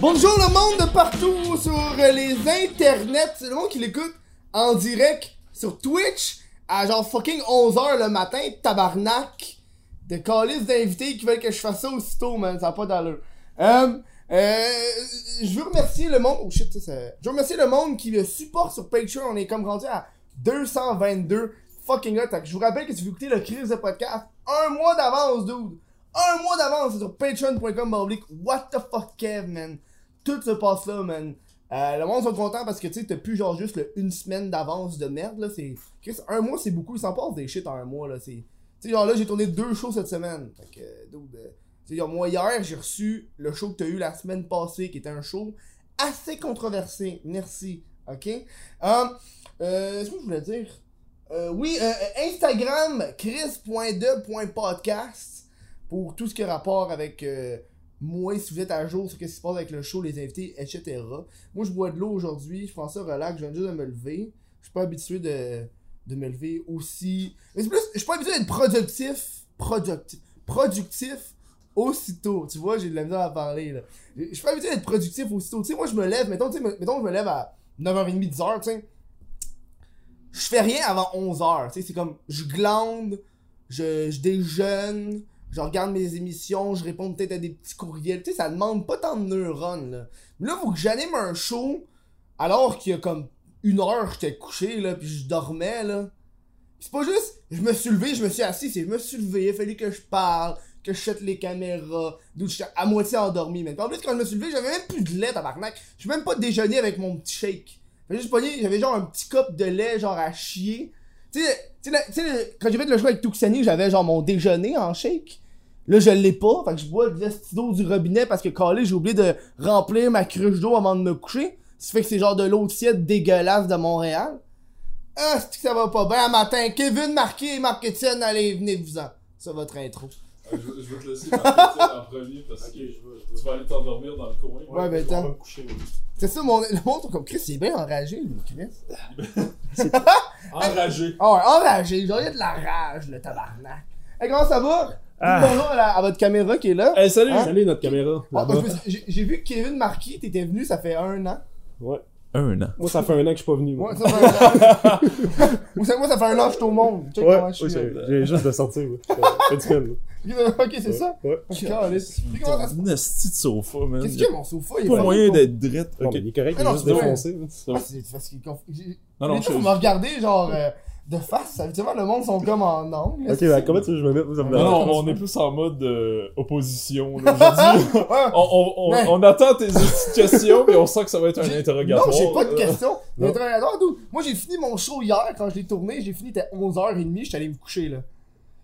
Bonjour le monde de partout sur les internets. C'est le monde qui l'écoute en direct sur Twitch à genre fucking 11h le matin, tabarnak. De calice d'invités qui veulent que je fasse ça aussitôt, man. Ça n'a pas d'allure. Euh, euh, je veux remercier le monde. Oh shit, ça c'est. Je veux remercier le monde qui le supporte sur Patreon. On est comme rendu à 222 fucking hot. Je vous rappelle que si vous écoutez le crise de podcast, un mois d'avance, dude. Un mois d'avance c'est sur patreon.com What the fuck Kev man? Tout se passe là man. Euh, le monde sont contents parce que tu sais t'as plus genre juste le une semaine d'avance de merde là. C'est. Chris, Un mois c'est beaucoup, il s'en passe des shit en un mois là. Tu sais genre là j'ai tourné deux shows cette semaine. Fait que euh, dude, euh, genre, moi hier j'ai reçu le show que t'as eu la semaine passée qui était un show assez controversé. Merci. Ok? Um, euh, ce que je voulais dire? Euh, oui, euh, euh, Instagram, chris.de.podcast pour tout ce qui a rapport avec euh, moi, si vous êtes à jour sur ce qui se passe avec le show, les invités, etc. Moi, je bois de l'eau aujourd'hui, je pense ça relax, je viens juste de me lever. Je suis pas habitué de, de me lever aussi. Mais c'est plus, je suis pas habitué d'être productif, productif, productif aussitôt. Tu vois, j'ai de la misère à parler, là. Je suis pas habitué d'être productif aussitôt. Tu sais, moi, je me lève, mettons, mettons, je me lève à 9h30, 10h, tu sais je fais rien avant 11h. Tu sais, c'est comme, je glande, je, je déjeune, je regarde mes émissions, je réponds peut-être à des petits courriels. Tu sais, ça demande pas tant de neurones, là. Mais là, faut que j'anime un show alors qu'il y a comme une heure, j'étais couché, là, puis je dormais, là. C'est pas juste, je me suis levé, je me suis assis, c'est je me suis levé, il a fallu que je parle, que je chute les caméras, d'où j'étais à moitié endormi, mais en plus, quand je me suis levé, j'avais même plus de lait, tabarnak. Je même pas déjeuné avec mon petit shake. J'avais juste pogné, j'avais genre un petit cup de lait, genre à chier. Tu sais, le- le- quand j'ai fait le show avec Tuxani, j'avais genre mon déjeuner en shake. Là, je l'ai pas, fait que je bois de l'esti d'eau du robinet parce que calé, j'ai oublié de remplir ma cruche d'eau avant de me coucher. Ça fait que c'est genre de l'eau tiède dégueulasse de Montréal. Ah, c'est que ça va pas bien? Un matin. Kevin Marqué et Marc Etienne, allez, venez-vous-en. Ça, votre intro. Ah, je, je vais te laisser partir en premier parce que tu vas aller t'endormir dans le coin. Ouais, ben, je vais attends. me coucher, oui. C'est ça, mon, le monde comme Chris, il est bien enragé, lui, Chris. Enragé. Ah ouais, enragé, genre, il y a de la rage, le tabarnak. Hey, comment ça va? Ah. Bonjour à, la- à votre caméra qui est là? Hey, salut! Hein? Salut notre caméra. Ah, J'ai vu que Kevin Marquis, t'étais venu, ça fait un an. Ouais. Un an. Moi, ça fait un an que je suis pas venu. moi. Ouais, ça fait un an. moi, ça, moi, ça fait un an que je suis au monde. Check Ouais, comment je ouais, suis. j'ai juste de sortir. ouais. Fait du fun, là. ok, c'est ça? Ouais. Ok, calisse. Puis comment ça se Un esti de sofa, man. Qu'est-ce qu'il y a, mon sofa? Il est Pas pas moyen d'être drette. Ok. il est correct, Ah il non, est juste défoncé. Ah, c'est parce qu'il j'ai- Non, non, Les je vous me regardez, genre, euh, de face. Habituellement, le monde sont comme en angle. Ok, ben, comment tu veux que je me mette? Vous Non, non, on est plus en mode euh, opposition. là, Aujourd'hui, Ouais. on, attend tes petites questions, mais on sent que ça va être un J'ai- interrogatoire. Non, j'ai pas de questions. non. L'interrogatoire. Moi, j'ai fini mon show hier, quand je l'ai tourné, j'ai fini, c'était 11h30, j'étais allé me coucher, là.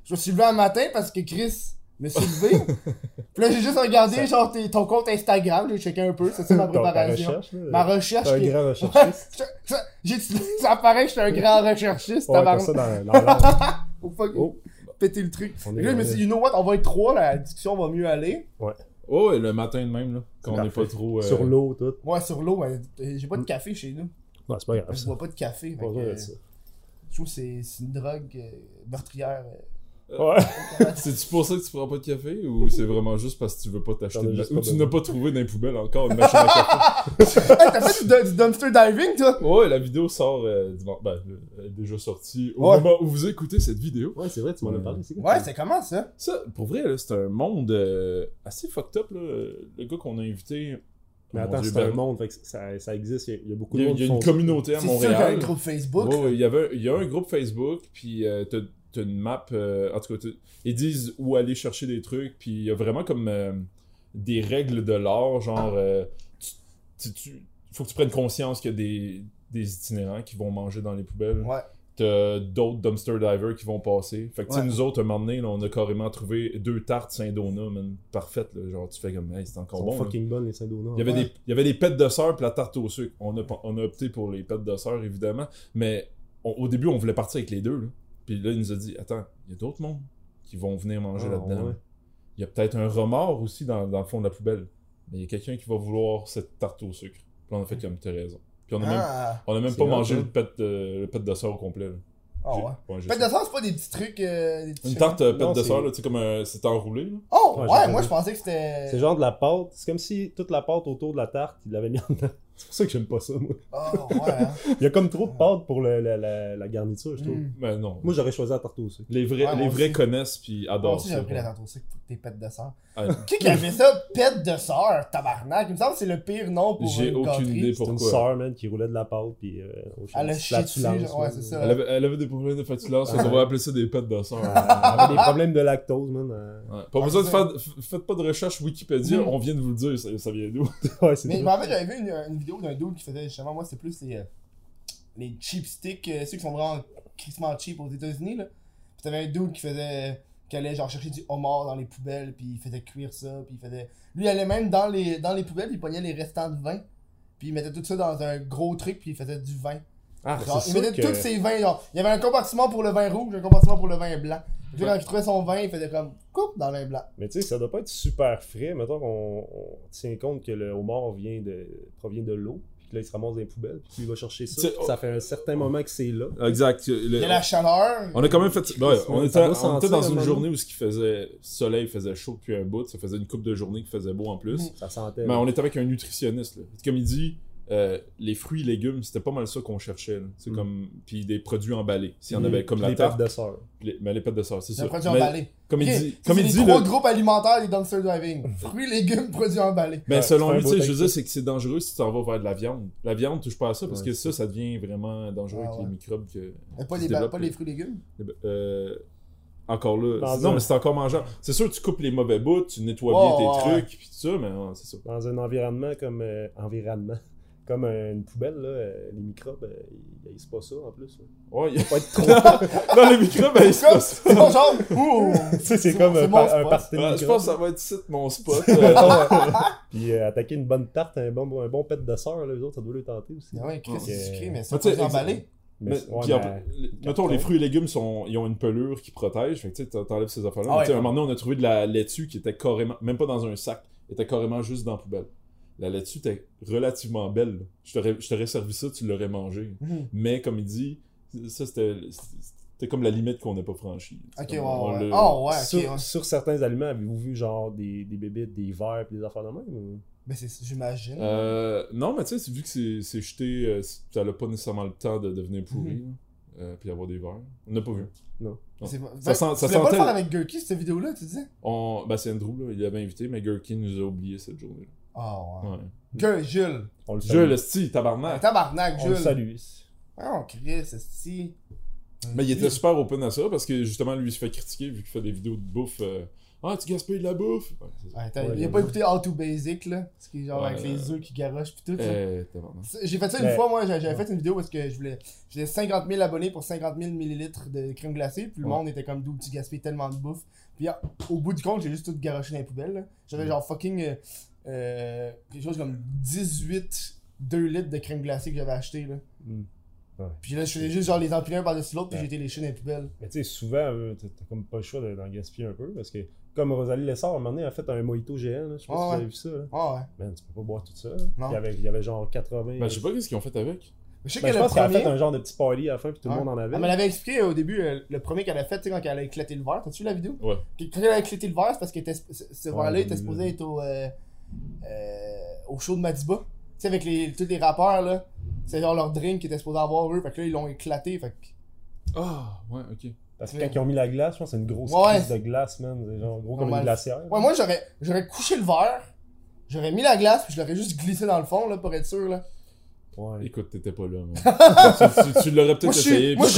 Je me suis levé un matin parce que Chris me suis levé. Puis là, j'ai juste regardé, genre, tes- ton compte Instagram, j'ai checké un peu, c'est ça ma préparation. recherche. Ma recherche. T'es un qui- grand recherchiste. Je- je- j'ai- Ça paraît que je suis un grand recherchiste, Ouais, ça dans dans Oh. péter le truc. Et là, je me suis dit, you know what, on va être trois, la discussion va mieux aller. Oh, et le matin de même, là, quand on n'est pas trop. euh, Sur l'eau, tout. Ouais, sur l'eau, mais j'ai pas de café chez nous. Non, c'est pas grave. Je bois pas de café. Pas que, euh, ça. Je trouve que c'est c'est une drogue euh, meurtrière. euh. Ouais. C'est-tu pour ça que tu prends pas de café ou c'est vraiment juste parce que tu veux pas t'acheter de Ou tu n'as pas trouvé dans les poubelles encore une machine à café? Hey, t'as fait du, du dumpster diving, toi? Ouais, la vidéo sort euh, dimanche. Ben, elle est déjà sortie au Ouais. moment où vous écoutez cette vidéo. Ouais, c'est vrai, tu m'en as parlé. c'est? Ouais, c'est comment ça? Ça, pour vrai, là, c'est un monde euh, assez fucked up. Là. Le gars qu'on a invité. Mais oh attends, c'est un ben, monde, fait que ça, ça existe. Il y a- il y a beaucoup Il y de a, monde il y a une communauté à C'est sûr qu'il y a un Montréal. groupe Facebook. Ouais, ouais, il y avait, il y a un groupe Facebook, puis euh, t'as t'as une map. euh, en tout cas, ils disent où aller chercher des trucs, puis il y a vraiment comme euh, des règles de l'art, genre. euh, tu, tu- tu- faut que tu prennes conscience qu'il y a des, des itinérants qui vont manger dans les poubelles. Ouais. T'as d'autres dumpster divers qui vont passer. Fait que, tu sais, Ouais. nous autres, un moment donné, là, on a carrément trouvé deux tartes Saint-Donat, man, parfaites, là. Genre, tu fais comme, hey, c'est Ils encore sont bon. fucking bonnes, les Saint-Donat. Il y avait, Ouais. des, il y avait des pêtes de sœur puis la tarte au sucre. On a, on a opté pour les pêtes de sœur, évidemment. Mais on- au début, on voulait partir avec les deux. Là. Puis là, il nous a dit Attends, il y a d'autres mondes qui vont venir manger Ah, là-dedans. ouais. Il y a peut-être un remords aussi dans, dans le fond de la poubelle. Mais il y a quelqu'un qui va vouloir cette tarte au sucre. Puis là, on a fait comme t'as raison. Puis on a même, Ah. on a même pas mangé le pet, de, le pet de sœur au complet. là. Ah ouais. Pète de c'est pas des petits trucs. euh, des petits Une tarte euh, pète de c'est- sœur, là, tu sais, comme un. C'est enroulé, là. Oh, Ouais, ouais, moi je pensais que c'était. C'est genre de la pâte. C'est comme si toute la pâte autour de la tarte, il l'avait mis en dedans. C'est pour ça que j'aime pas ça, moi. Oh, ouais. hein. Il y a comme trop de pâte pour le- la, la- la garniture, je trouve. Mm. Mais non. Moi, j'aurais choisi la tarte au sucre. Les vrais, Ouais, les moi vrais aussi. connaissent puis Moi adorent aussi, ça. j'avais pris la tarte aussi pour tes pètes de sœur. Ah, Qui qui a fait ça, pète de sœur, tabarnak? Il me semble que c'est le pire nom pour J'ai une aucune gâterie. idée C'est une pourquoi. sœur, man, qui roulait de la pâte, puis euh, au Elle a chié dessus, genre, ouais, c'est ça. Elle avait, elle avait des problèmes de fatulence, on devrait appeler ça des pètes de sœur. Elle avait des problèmes de lactose, man. euh. Ouais. Pas besoin de faire. Faites pas de recherche Wikipédia, Mm. on vient de vous le dire, ça, vient d'où? Ouais, c'est Mais me rappelle, j'avais vu une, une d'un dude qui faisait justement, moi, c'était plus les, euh, les cheap sticks, euh, ceux qui sont vraiment crissement cheap aux États-Unis, là. Puis t'avais un dude qui faisait. qui allait genre chercher du homard dans les poubelles, puis il faisait cuire ça, puis il faisait. Lui, il allait même dans les, dans les poubelles, il pognait les restants de vin, puis il mettait tout ça dans un gros truc, puis il faisait du vin. Ah, Genre, il mettait que... tous ses vins, genre. Il y avait un compartiment pour le vin rouge, un compartiment pour le vin blanc. Puis quand il trouvait son vin, il faisait comme coupe dans le vin blanc. Mais tu sais, ça doit pas être super frais. Mettons qu'on on tient compte que le homard vient de, provient de l'eau, puis que là, il se ramasse dans les poubelles, puis qu'il va chercher ça. Puis ça fait un certain moment que c'est là. Exact. Il y a la chaleur. On a quand même fait. ouais, on, était, doit on sentir, était dans un une journée où ce qui faisait soleil faisait chaud depuis un bout. Ça faisait une coupe de journée qui faisait beau en plus. Mm. Ça sentait. Mais on était avec un nutritionniste. Là. Comme il dit, euh, les fruits et légumes, c'était pas mal ça qu'on cherchait. là. C'est Mm. comme. Puis des produits emballés. S'il y en Mm. avait comme Puis la les tarte. pâtes de sœur. Les, mais les pâtes de sœur, c'est ça. un produit Mais emballé. Comme il dit. Comme c'est il les dit trois le- groupes alimentaires des dumpster driving. Fruits, légumes, produits emballés. Mais Ouais, selon lui, tu sais, je veux dire, c'est que c'est dangereux si tu t'en vas vers de la viande. La viande, touche pas à ça parce Ouais, que ça, ça devient vraiment dangereux Ah, avec ouais. les microbes que. Mais pas les, ba- pas les fruits et légumes? Euh, encore là. Dans non, un- mais c'est encore mangeable. C'est sûr, tu coupes les mauvais bouts, tu nettoies Oh, bien tes ouais, trucs, puis tout ça, mais c'est ça. Dans un environnement comme. euh, environnement. Comme une poubelle, là, euh, les microbes, euh, ils haïssent pas ça en plus. Ouais, il Faut pas être trop. Non, les microbes, c'est Comme- pas ça. C'est mon genre. Ouh. tu sais, c'est comme un, party de je pense que ça va être site mon spot. Puis euh, attaquer une bonne tarte, un bon, un bon pet de sœur, là, les autres, ça doit les tenter aussi. Ah ouais, Chris, c'est sucré, mais c'est emballé. Mais, mais, ouais, puis en- mais- les- mettons, les fruits et légumes, sont, ils ont une pelure qui protège. Fait que tu t'enlèves ces affaires-là. Ah à un moment donné, on a trouvé de la laitue qui était carrément, même pas dans un sac, était carrément juste dans la poubelle. La laitue était relativement belle. là. Je t'aurais servi ça, tu l'aurais mangé. Mhm. Mais comme il dit, ça c'était c'était comme la limite qu'on n'a pas franchie. Ok, comme ouais, on ouais. Oh, ouais, ok. sur, ouais. sur certains aliments, avez-vous vu genre des, des bébites, des verres et des affaires de même ou- Mais c'est, j'imagine. Euh, non, mais tu sais, vu que c'est jeté, euh, ça n'a pas nécessairement le temps de devenir pourri. Mhm. là. Euh, puis avoir des verres. On n'a pas vu. Non. C'est- Ça Ben, sent- ça tu voulais pas sentait- le faire avec Gurky, cette vidéo-là, tu disais? On... Ben, c'est Andrew, là, il l'avait invité, mais Gurky nous a oublié cette journée. Ah ouais. Ouais. Gur- Jules. On le. Jules, esti, tabarnak. Tabarnak, On le Jules. salue. Ah, on Chris, esti. Mais il était super open à ça parce que justement, lui, il se fait critiquer vu qu'il fait des vidéos de bouffe. euh, Ah, tu gaspilles de la bouffe. Ouais. Ouais, il a pas écouté All Too Basic, là. Ce qui est genre Ouais, avec les œufs qui garochent pis tout. Euh, tabarnak. J'ai fait ça une fois, moi, j'avais fait une vidéo parce que je voulais. J'avais 50 000 abonnés pour 50 000 millilitres de crème glacée, puis le Ouais. monde était comme d'où tu gaspilles tellement de bouffe. Puis ah, au bout du compte, j'ai juste tout garoché dans les poubelles. là. J'avais genre fucking. euh, euh, quelque chose comme 18 2 litres de crème glacée que j'avais acheté là. Mm. Ouais. Puis là, je faisais juste genre les empiler un par-dessus l'autre, puis Ouais. j'ai été léché dans les poubelles. Mais tu sais, souvent, euh, t'as t'as comme pas le choix de- d'en gaspiller un peu parce que, comme Rosalie Lessard, à un moment donné, elle a fait un mojito géant. Là, je sais pas Ah si tu ouais. avais vu ça. Là. Ah ouais. Man, tu peux pas boire tout ça. Non. Il y avait, il y avait genre 80. Ben, je sais pas qu'est-ce qu'ils ont fait avec. Je sais Ben, que je le pense qu'elle a fait un genre de petit party à la fin, puis tout le monde en avait. Elle me l'avait expliqué au début, euh, le premier qu'elle a fait, tu sais, quand elle a éclaté le verre. T'as-tu vu la vidéo? Ouais. Quand elle a éclaté le verre, c'est parce que était- ce verre-là était supposé être au, euh, au show de Madiba. Tu sais, avec les, tous les rappeurs, là. C'est genre leur drink qui était supposé avoir eux. Fait que là, ils l'ont éclaté. Fait que. Ah, ouais, ok. Parce que quand ils ont mis la glace, je pense que c'est une grosse Ouais. crise de glace, man. C'est genre gros comme une glacière. Ouais, moi, j'aurais, j'aurais couché le verre. J'aurais mis la glace, puis je l'aurais juste glissé dans le fond, là, pour être sûr, là. Ouais. Écoute, t'étais pas là, man. tu, tu- tu l'aurais peut-être essayé. moi, je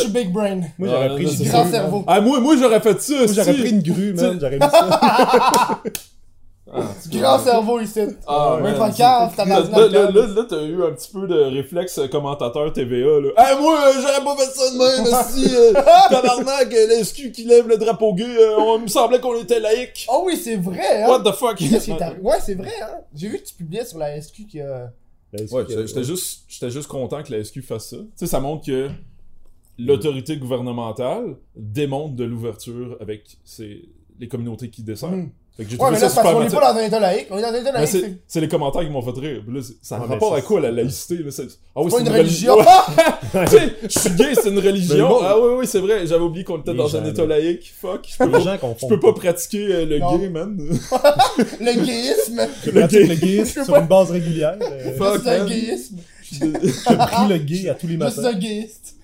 suis big, moi, brain. Moi, Ah, j'aurais pris non, grue, Grand cerveau. Ah, moi, moi j'aurais fait ça. Moi, j'aurais pris une grue, man. J'aurais mis ça. Ah, Grand cerveau ici. Ah, Même pas cave, t'as Là, là, là, là, là, t'as eu un petit peu de réflexe commentateur TVA, là. Hey, moi, euh, j'aurais pas fait ça de même, si, euh, tabarnak, euh, l'SQ qui lève le drapeau gay, euh, on il me semblait qu'on était laïque. Oh oui, c'est vrai, hein. What the fuck? Ouais, c'est vrai, hein. J'ai vu que tu publiais sur la SQ qui a. Est-ce Ouais, que- j'étais j'étais juste, j'étais juste content que la SQ fasse ça. Tu sais, ça montre que l'autorité gouvernementale démontre de l'ouverture avec ses, les communautés qui descendent. Mm. Fait que j'ai Ouais, trouvé mais ça là, parce qu'on est pas dans un état laïque. On est dans un état laïque. c'est C'est c'est les commentaires qui m'ont fait rire. Puis là, c'est- ça a mais rapport à c'est- quoi la laïcité là? C'est- Ah oui, pas c'est une une religion. religion. tu sais, je suis gay, c'est une religion. bon. Ah oui, oui, c'est vrai. J'avais oublié qu'on était Les dans gens, un état là. laïque. Fuck. Je peux gens je peux pas pratiquer euh, le Non. gay, man. le gayisme. Je pratique le Je gayisme sur une base régulière. euh, Je Fuck, un gayisme. Je prie le gay à tous les Je suis matins. un gayiste.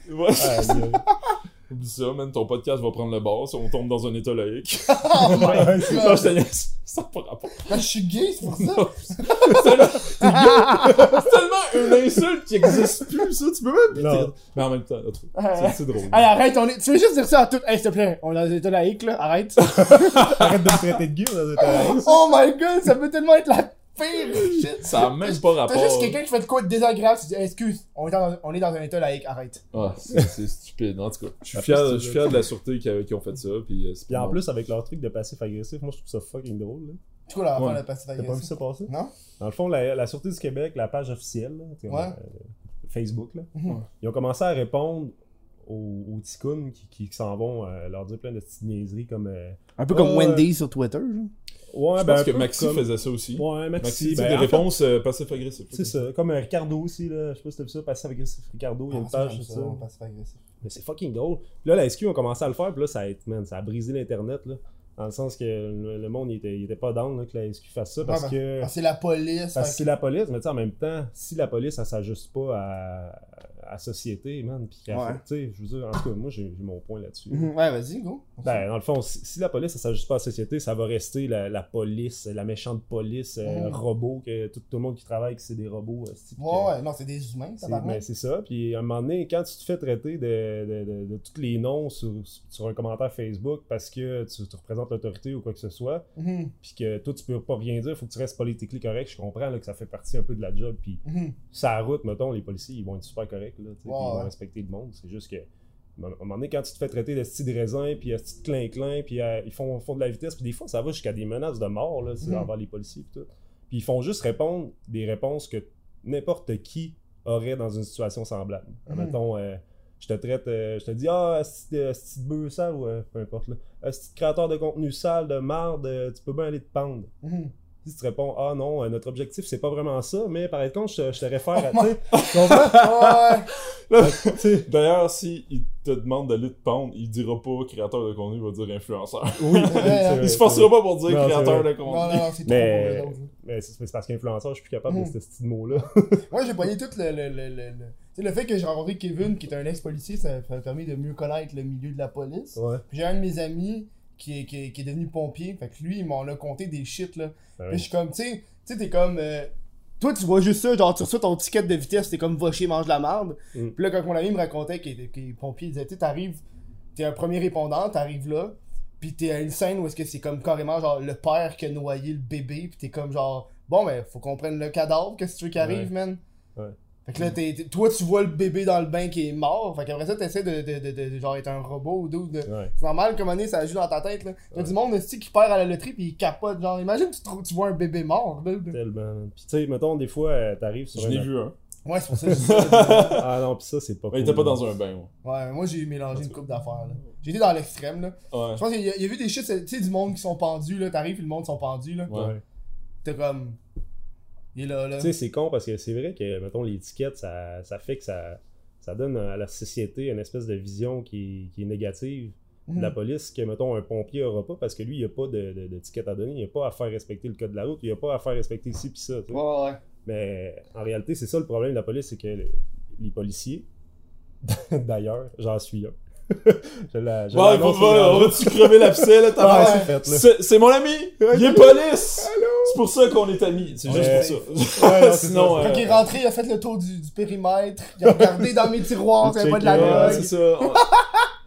Oublie ça, man. Ton podcast va prendre le bord si on tombe dans un état laïque. Oh my non, god. niaise. Ça pas rapport. Ben, je suis gay, c'est pour ça. Non. C'est tellement- une insulte qui existe plus, ça. Tu peux même Non. Mais en même temps, c'est- drôle. Hey, arrête, on est... tu veux juste dire ça à tout. Hey, s'il te plaît, on est dans un état laïque, là. Arrête. Arrête de me traiter de gay dans un terrain. oh my god, ça peut tellement être la pire shit. Ça a même pas rapport. T'as juste quelqu'un qui fait de quoi de désagréable, tu dis, excuse, on est, dans, on est dans un état laïque, arrête. Ah, c'est stupide. En tout cas, je suis fier, plus je suis fier de la sûreté qui, a- qui ont fait ça. Puis, euh, Puis en bon. plus, avec leur truc de passif agressif, moi je trouve ça fucking drôle. Là. C'est quoi la Ouais. de passif T'as pas vu agressif? ça passer? Non? Dans le fond, la, la Sûreté du Québec, la page officielle, là, Ouais. euh, Facebook, là, Mhm. ils ont commencé à répondre aux, aux ticounes qui, qui, qui s'en vont euh, leur dire plein de petites niaiseries comme. euh, Un peu comme Wendy sur Twitter, Ouais, Je ben, pense que Maxi comme- faisait ça aussi. Ouais, Maxi. Maxi, ben, des en fait, réponses euh, passif-agressives. C'est ça, comme euh, Ricardo aussi, là. Je sais pas si t'as vu ça, passif agressif Ricardo, il y a une page sur ça. passif agressif. Mais c'est fucking drôle. Puis là, la SQ a commencé à le faire, puis là, ça a, man, ça a brisé l'Internet, là. Dans le sens que le, monde, il était, il était pas down là, que la SQ fasse ça, parce Ouais, que... Ah, c'est la police. Parce que c'est la police, mais tu sais, en même temps, si la police, elle s'ajuste pas à, à la société, man, pis qu'elle Ouais. fait- tu sais, je veux dire, en tout cas, moi, j'ai mon point là-dessus. Mhm. Ouais, vas-y, go. Ben, dans le fond, si, si la police, elle s'ajuste pas à la société, ça va rester la, la police, la méchante police, euh, Mhm. robot, que tout, tout le monde qui travaille, que c'est des robots, euh, Ouais, ouais, non, c'est des humains, ça va ben, c'est ça. Puis à un moment donné, quand tu te fais traiter de, de, de, de tous les noms sur, sur un commentaire Facebook parce que tu, tu représentes l'autorité ou quoi que ce soit, Mhm, puis que toi tu peux pas rien dire, faut que tu restes politiquement correct, je comprends là, que ça fait partie un peu de la job. Puis mhm. sa route, mettons, les policiers, ils vont être super corrects, là, tu sais, puis Ouais, ils vont respecter le monde. C'est juste que, à un moment donné, quand tu te fais traiter de style de raisin, puis de style clin-clin, puis euh, ils font, font de la vitesse, puis des fois, ça va jusqu'à des menaces de mort, là, Mhm. envers les policiers, puis tout. Puis ils font juste répondre des réponses que n'importe qui aurait dans une situation semblable. Mhm. Mettons, euh, je te traite, euh, je te dis, ah, de bœuf sale, ou euh, peu importe, là. De créateur de contenu sale, de marde, euh, tu peux bien aller te pendre. Mhm. Si tu réponds Ah non, euh, notre objectif c'est pas vraiment ça, mais par contre, je, te- je te réfère à. Oh? Ouais, D'ailleurs, s'il te demande d'aller te pendre, il dira pas créateur de contenu, il va dire influenceur. oui, vrai, Il se forcera pas pour dire Non, créateur de contenu. non, non, trop Mais, pour eux autres. mais c'est parce qu'influenceur, je suis plus capable de ce petit mot-là. Moi, j'ai pogné tout le. le, le, le, le- Tu sais, le fait que j'ai rencontré Kevin, qui est un ex-policier, ça ça m'a permis de mieux connaître le milieu de la police. Ouais. Puis j'ai un de mes amis qui est, qui est, qui est devenu pompier. Fait que lui, il m'en a compté des shit, là. Ben Puis je oui. suis comme, tu sais, tu sais, t'es comme. euh, toi, tu vois juste ça, genre, tu reçois ton ticket de vitesse, t'es comme vacher, mange de la merde. Mm. Puis là, quand mon ami me racontait qu'il était, est pompier, il disait, tu t'arrives, t'es un premier répondant, t'arrives là, puis t'es à une scène où est-ce que c'est comme carrément, genre, le père qui a noyé le bébé, puis t'es comme, genre, bon, ben, faut qu'on prenne le cadavre, qu'est-ce que tu veux qu'il arrive, man? Ouais. Fait que là, toi, tu vois le bébé dans le bain qui est mort, fait qu'après ça, t'essaies de, de, de, de, de, genre, être un robot ou d'autres. Ouais. c'est normal, comme année, ça joue dans ta tête, là. T'as Ouais. du monde, aussi qui perd à la loterie pis il capote, genre, imagine tu, tu vois un bébé mort, là. Tellement. Puis tu sais, mettons, des fois, euh, t'arrives sur Je un. l'ai vu un. Ouais, c'est pour ça que je dis ça. Ah non, pis ça, c'est pas Ouais, il cool, était pas dans un bain, ouais. Ouais, moi j'ai mélangé une coupe d'affaires, là. J'ai été dans l'extrême, là. Ouais. Je pense qu'il y, a- il y a vu des shit, tu sais, du monde qui sont pendus, là. T'arrives et le monde sont pendus, là. Ouais. Ouais. T'es comme. Il est là, là. Tu sais, c'est con parce que c'est vrai que, mettons, l'étiquette, ça, ça fait que ça, ça donne à la société une espèce de vision qui, qui est négative de la police que, mettons, un pompier aura pas parce que lui, il a pas de, de, de ticket à donner, il a pas à faire respecter le code de la route, il a pas à faire respecter ci pis ça. tu sais. Ouais, ouais. Mais en réalité, c'est ça le problème de la police, c'est que le- les policiers, d'ailleurs, j'en suis un. je la, je Ouais, on va-tu crever l'abcès, là, Ouais, t'as c'est mon ami! Il est police! Pour ça qu'on est amis. C'est juste Ouais. pour ça. Ouais, non, c'est Sinon, ça. euh, Quand il est rentré, il a fait le tour du, du périmètre, il a regardé dans mes tiroirs, Il y avait pas de la Ouais, drogue. c'est ça. On,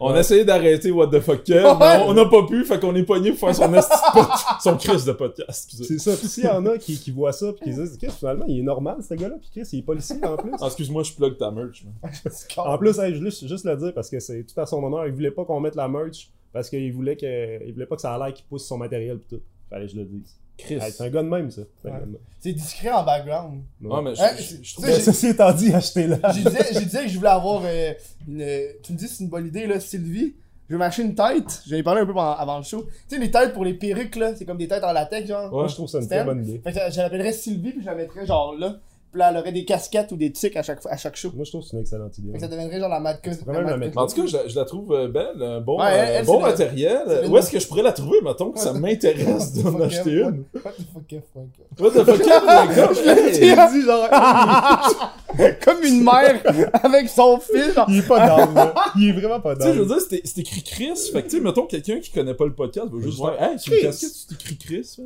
on a essayé d'arrêter What the fuck Kev, mais on on n'a pas pu, fait qu'on est pogné pour faire son esti de pod- son Chris de podcast. excusez. C'est ça. Puis s'il y en a qui, qui voient ça puis qui se disent Chris, finalement, il est normal ce gars-là, puis Chris, il est policier en plus. Ah, excuse-moi, je plug ta merch. man. En plus, hey, je veux juste, juste le dire parce que c'est tout à son honneur. Il voulait pas qu'on mette la merch parce qu'il voulait que il voulait pas que ça a l'air qu'il pousse son matériel pis tout. Fallait que je le dise. Chris. Hey, c'est un gars de même, ça. C'est un Ouais. gars de même. C'est discret en background. Ouais, mais je, Hein, je- tu trouve Mais j'ai- ceci étant dit, achetez-la. J'ai disais, disais que je voulais avoir euh, une. Tu me dis que c'est une bonne idée, là, Sylvie. je vais m'acheter une tête. J'en ai parlé un peu avant le show. Tu sais, les têtes pour les perruques, là, c'est comme des têtes en latex, genre. Moi, je trouve ça une très bonne idée. Fait que je l'appellerais Sylvie, puis je la mettrais genre là. Puis là, elle aurait des casquettes ou des tics à chaque, à chaque show. Moi, je trouve que c'est une excellente idée. Fait que ça deviendrait genre la Mad Cuss. pourrais même la mettre En tout cas, je, la- je la trouve euh, belle, un bon, Ouais, elle, euh, elle, bon c'est matériel. c'est le- Où est-ce que je pourrais la trouver, mettons, que ça m'intéresse d'en acheter une? What the fuck, fuck off. What the fuck, d'accord? J'ai dit genre. Comme une mère avec son fils, genre. Il est pas down, là. Il est vraiment pas Tu sais, je veux down. dire, c'est c'est écrit Chris. Fait que, tu sais, mettons, quelqu'un qui connaît pas le podcast va juste faire Hey, sur une Chris. casquette, c'est écrit Chris.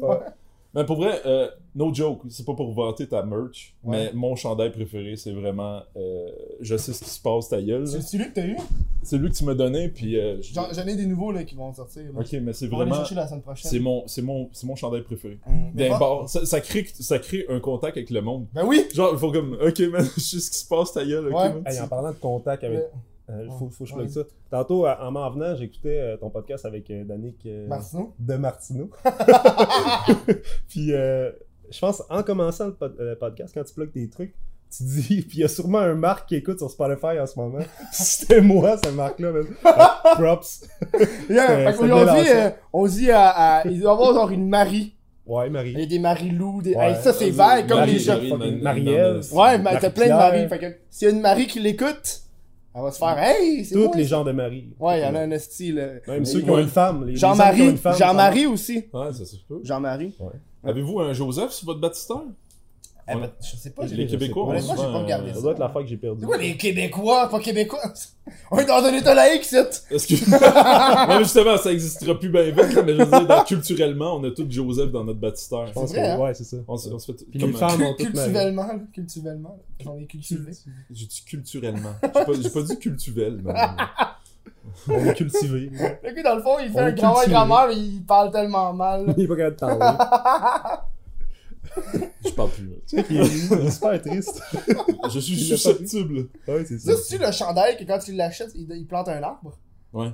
Mais pour vrai, euh, no joke, c'est pas pour vanter ta merch, Ouais. mais mon chandail préféré, c'est vraiment. euh, je sais ce qui se passe, ta gueule. C'est celui que t'as eu? C'est lui que tu m'as donné, puis. euh, je- J'en ai des nouveaux là qui vont sortir. là. Ok, mais c'est On va aller vraiment. chercher la semaine prochaine. C'est mon, c'est mon, c'est mon chandail préféré. D'un bord, ça, ça crée, ça crée un contact avec le monde. Ben oui! Genre, il faut comme, ok, man, je sais ce qui se passe, ta gueule, ok, Ouais. man, Hey, tu- en parlant de contact avec. Euh, faut, faut que je Ouais. plug ça. Tantôt, en m'en venant, j'écoutais euh, ton podcast avec euh, Danick euh, Martino. de Martineau. puis, euh, je pense, en commençant le, pod- podcast, quand tu plugues tes trucs, tu dis, puis il y a sûrement un Marc qui écoute sur Spotify en ce moment. C'était moi, ce Marc-là. Ah, Props. Yeah, fait euh, on dit à, à- Il doit y avoir genre une Marie. Ouais, Il y Marie. a des Marie-Lou, des. Ouais. Hey, ça, c'est vague comme Marie, les gens. Marie, Ouais, mais t'as plein de Marie. Fait que s'il y a une Marie qui l'écoute, elle va se faire Hey, c'est Tous moi, les genres de Marie. Ouais, il y en a un style. Même ceux qui ont une femme. les- les hommes qui ont Jean-Marie. une femme, Jean-Marie aussi. Ouais, ça se peut. Jean-Marie. Avez-vous un Joseph sur votre baptistère? Eh ben, je sais pas, j'ai Les Québécois, j'ai souvent, pas regardé euh, Ça doit être la fois que j'ai perdu. C'est quoi les Québécois, pas Québécois? On est dans un état laïque, c'est. Est-ce que. non, mais justement, ça existera plus bien vite, mais je veux dire, dans- culturellement, on a tous Joseph dans notre pense C'est vrai, que- hein? Ouais, c'est ça. On, se- on se fait. Puis comme les femmes ont toutes. Culturellement, là. Culturellement. J'en ai cultivé. J'ai dit culturellement. J'ai pas, j'ai pas dit cultuvel, mais. On est cultivé. Le gars, dans le fond, il fait On un grand-mère, mais il parle tellement mal. Il est pas capable de parler. Je parle plus. là. Il est, il est super triste. Je suis susceptible. Ouais, c'est ça. Ça, c'est-tu le chandail que quand tu l'achètes, il, il plante un arbre? Ouais.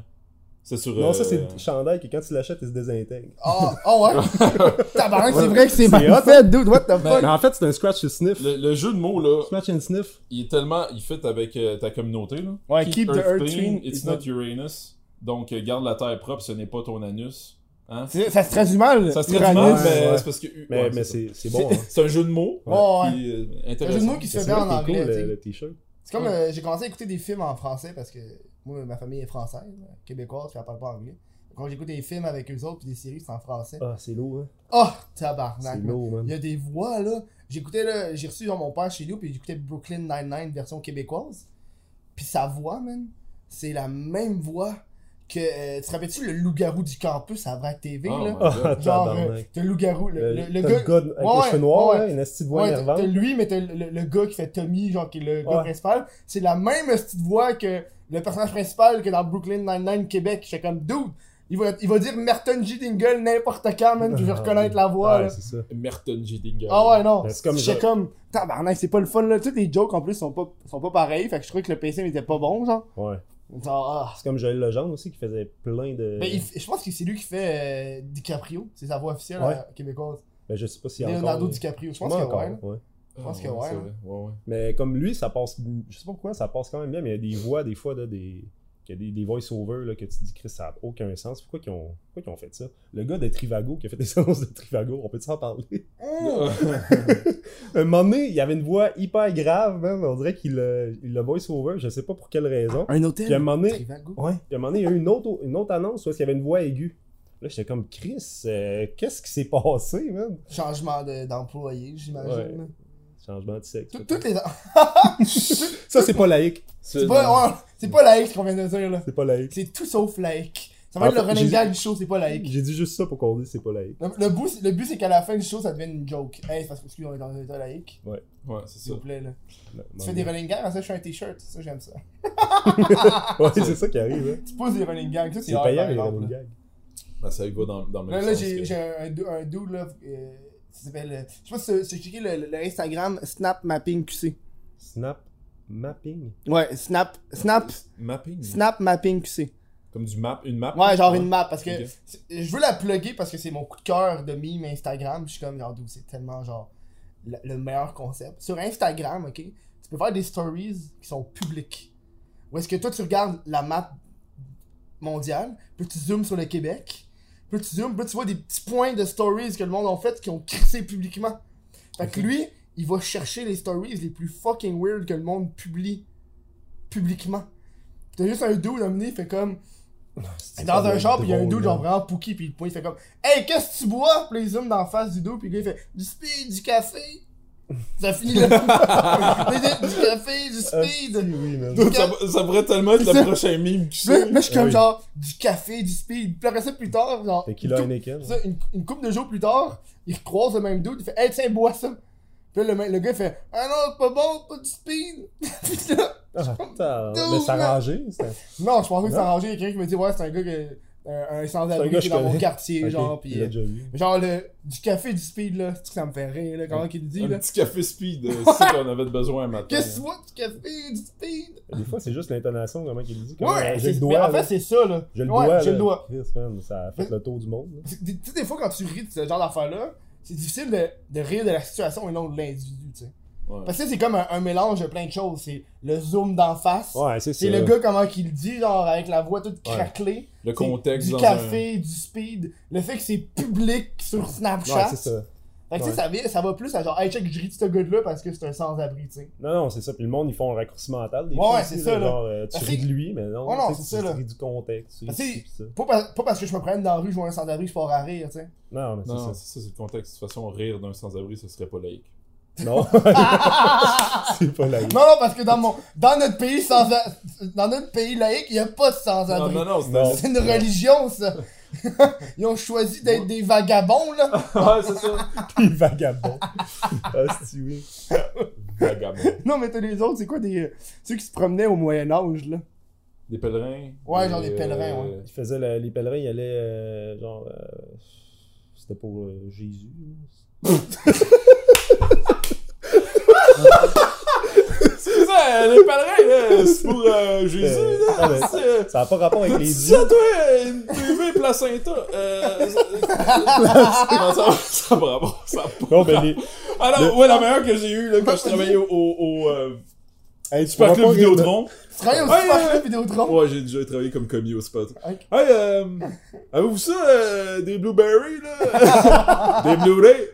C'est sur. Non, ça, c'est euh, le chandail que quand tu l'achètes, il se désintègre. Ah, ah ouais? Tabarnak, c'est vrai que c'est C'est mal hot, fait, dude, what the Mais fuck? en fait, c'est un scratch and sniff. Le, le jeu de mots, là, Scratch and sniff. il est tellement. Il fit avec euh, ta communauté, là. Ouais, keep the earth clean, clean, it's it's not not- Uranus. Donc, euh, garde la terre propre, ce n'est pas ton anus. Hein? C'est- Ça se traduit mal. Ça se traduit mal, mais ouais. c'est parce que. Mais, ouais, mais ça. c'est c'est bon. Hein. C'est un jeu de mots. Ouais, ouais. Qui, euh, Un intéressant. jeu de mots qui se fait C'est bien en anglais. cool, le, le t-shirt. C'est comme euh, j'ai commencé à écouter des films en français parce que moi, ma famille est française, québécoise, puis elle parle pas anglais. Quand j'écoute des films avec eux autres, puis des séries, c'est en français. Ah, c'est lourd, hein. Oh, C'est tabarnak. lourd, man. Il y a des voix, là. J'écoutais, là, j'ai reçu genre, mon père chez nous, puis j'écoutais Brooklyn Nine-Nine version québécoise. Puis sa voix, man, c'est la même voix que. euh, tu te rappelles-tu le loup-garou du campus à Vrac TV, Oh là? God. Genre, euh, t'as le loup-garou, le, Le, le, le t'as gars. le gars avec Ouais, les cheveux noirs, ouais. là, une petite voix Ouais, t'as lui, mais t'as le, le- le gars qui fait Tommy, genre qui est le gars principal. C'est la même petite voix que le personnage principal que dans Brooklyn Nine-Nine Québec. J'étais comme, dude, il va, il va dire Merton G. Dingle n'importe quand, man, puis je vais reconnaître la voix, Ouais, c'est ça. Merton G. Dinger. Ah ouais, non. C'est comme genre- comme, tabarnak, c'est pas le fun, là. Toutes les jokes, en plus, sont pas, sont pas pareils. Fait que je trouvais que le PC n'était pas bon, genre. Ouais. Ah. C'est comme Joël Legendre aussi qui faisait plein de. Mais il- je pense que c'est lui qui fait euh, DiCaprio. C'est sa voix officielle Ouais. euh, québécoise. Ben, je sais pas s'il y a Leonardo encore. DiCaprio. Je pense Sûrement que ouais. ouais. Je pense Ah, que ouais, ouais. Mais comme lui, ça passe. Je sais pas pourquoi, ça passe quand même bien, mais il y a des voix, des fois, là, des. Y a des, des voice-overs là, que tu dis, Chris, ça n'a aucun sens. Pourquoi ils ont, pourquoi ils ont fait ça? Le gars de Trivago qui a fait des annonces de Trivago, on peut s'en parler? Un moment donné, il y avait une voix hyper grave, même. On dirait qu'il le, il le voice-over, je sais pas pour quelle raison. Un hôtel. Puis à un moment donné, Trivago? Ouais. Puis à un moment donné, il y a eu une autre, une autre annonce où il y avait une voix aiguë. Là, j'étais comme, Chris, euh, qu'est-ce qui s'est passé, man? Changement de- d'employé, j'imagine. Ouais. Changement de sexe. Toutes les. Ça, c'est pas laïque. C'est pas, ouais, c'est pas laïque ce qu'on vient de dire là. C'est pas laïque. C'est tout sauf laïque. Ça va En être le running gag du show, c'est pas laïque. J'ai dit juste ça pour qu'on dise c'est pas laïque. Le, le but, c'est- le but, c'est qu'à la fin du show, ça devienne une joke. Hey, c'est parce que parce qu'on est dans un état laïque. Ouais, c'est S'il ça. vous plaît, là. Non, Tu non, fais des running gags, après ça, je fais un t-shirt. Ça, j'aime ça. Ouais, c'est ça qui arrive, hein. Tu poses des running gags. Ça, c'est C'est payant, les running là. gags. Ben, ça y va dans, dans le Là, là, j'ai que- un, dou- un dude, là. euh, ça s'appelle. euh, Je sais pas si c'est checké le, le Instagram Snap Mapping QC. Snap mapping. Ouais, Snap. Snap. Mapping. Snap Mapping QC. Comme du map, une map? Ouais, genre une map, parce que je veux la plugger parce que c'est mon coup de cœur de meme Instagram. Je suis comme, genre, c'est tellement genre le, le meilleur concept. Sur Instagram, ok, tu peux faire des stories qui sont publiques. Ou est-ce que toi, tu regardes la map mondial. Puis tu zoomes sur le Québec. Puis tu zoomes, puis tu vois des petits points de stories que le monde a fait qui ont crissé publiquement. Fait que lui, il va chercher les stories les plus fucking weird que le monde publie publiquement. Puis T'as juste un dude amené, il fait comme. Dans un genre, pis il y a un dude genre vraiment pookie, pis le point, il fait comme Hey, qu'est-ce que tu bois? Pis là, il zoome dans la face du dude, pis le gars, il fait Du speed, du café. Ça finit là. Du café, du Ah, speed. oui, man. Dude, ça, ça pourrait tellement être le prochain meme qui Puis là, sort. là, je suis comme oui. genre Du café, du speed. Puis après ça, plus tard, genre. Fait qu'il une a une, une couple de jours plus tard, il recroise le même dude, il fait Hey, tiens, bois ça. Puis là, le, le gars, il fait Ah non, c'est pas bon, pas du speed. Puis là, Ah, mais c'était- non, je pensais que c'est arrangé. Il y a quelqu'un qui me dit Ouais, c'est un gars que. Un, un C'est un sans-abri qui est je dans mon connais. quartier, Ok, genre. l'a euh, déjà vu. Genre, le, du café, du speed, là. C'est que ça me fait rire, là. Comment qu'il dit, Un là. petit café speed, euh, c'est qu'on avait besoin un matin. Qu'est-ce que tu du café, du speed? Des fois, c'est juste l'intonation, comment il dit. Comment, Ouais, j'ai c'est- le mais doigt. en fait, c'est ça, là. J'ai le Ouais, j'ai là. le man, ça a fait le tour du monde. là. C'est- Tu sais, des fois, quand tu ris de ce genre d'affaires-là, c'est difficile de, de rire de la situation et non de l'individu, tu sais. Ouais. Parce que c'est comme un, un mélange de plein de choses. C'est le zoom d'en face. Ouais, c'est ça. C'est le gars, comment qu'il le dit, genre, avec la voix toute Ouais. craquelée. Le contexte Du café, du speed. Le fait que c'est public sur Ouais, Snapchat. c'est ça. Fait que, tu Ouais. ça, va- ça va plus à genre, hey, check, je ris de ce gars-là parce que c'est un sans-abri, tu sais. Non, non, c'est ça. Puis le monde, ils font un raccourci mental. Des Ouais, fois ouais, c'est ça, là. Genre, euh, tu ris de lui, mais non. Ouais, non, tu c'est tu ça, là. ris du contexte. Tu. Pas, par- pas parce que je me promène dans la rue, je vois un sans-abri, je pars à rire, tu sais. Non, mais c'est Non, ça. c'est ça, c'est le contexte. De toute façon, rire d'un sans-abri, ce serait pas laïque. Non. c'est pas la Non, non, parce que dans mon, dans notre pays sans, dans notre pays laïque, il y a pas de sans-abri. non, non, c'est Non. C'est une religion, ça. Ils ont choisi d'être des vagabonds, là. Ouais, c'est ça. Les vagabonds. Ah, c'est oui. Vagabond. Non, mais t'as les autres, c'est quoi des. Ceux qui se promenaient au Moyen-Âge, là? Des pèlerins? Ouais, genre des pèlerins, euh, ouais. Ils faisaient le- les pèlerins, ils allaient euh, genre. euh, C'était pour euh, Jésus. Ça, les pèlerins, là, c'est pour euh, Jésus, Euh, là. ah, mais- C'est, euh, Ça n'a pas rapport avec les dieux. ça, toi, une TV placenta. Euh. ça- non, ça, ça va rapport, ça a pas Non, mais les. Non, ouais, la meilleure que j'ai eue, là, quand je travaillais au, au, au euh, Hey, tu Super Club pas Vidéotron. Tu travailles au Ouais, Super ouais, Club Vidéotron. Ouais, j'ai déjà travaillé comme commis au spot. Hey, euh, avez-vous ça, euh, des blueberries, là? des Blu-ray?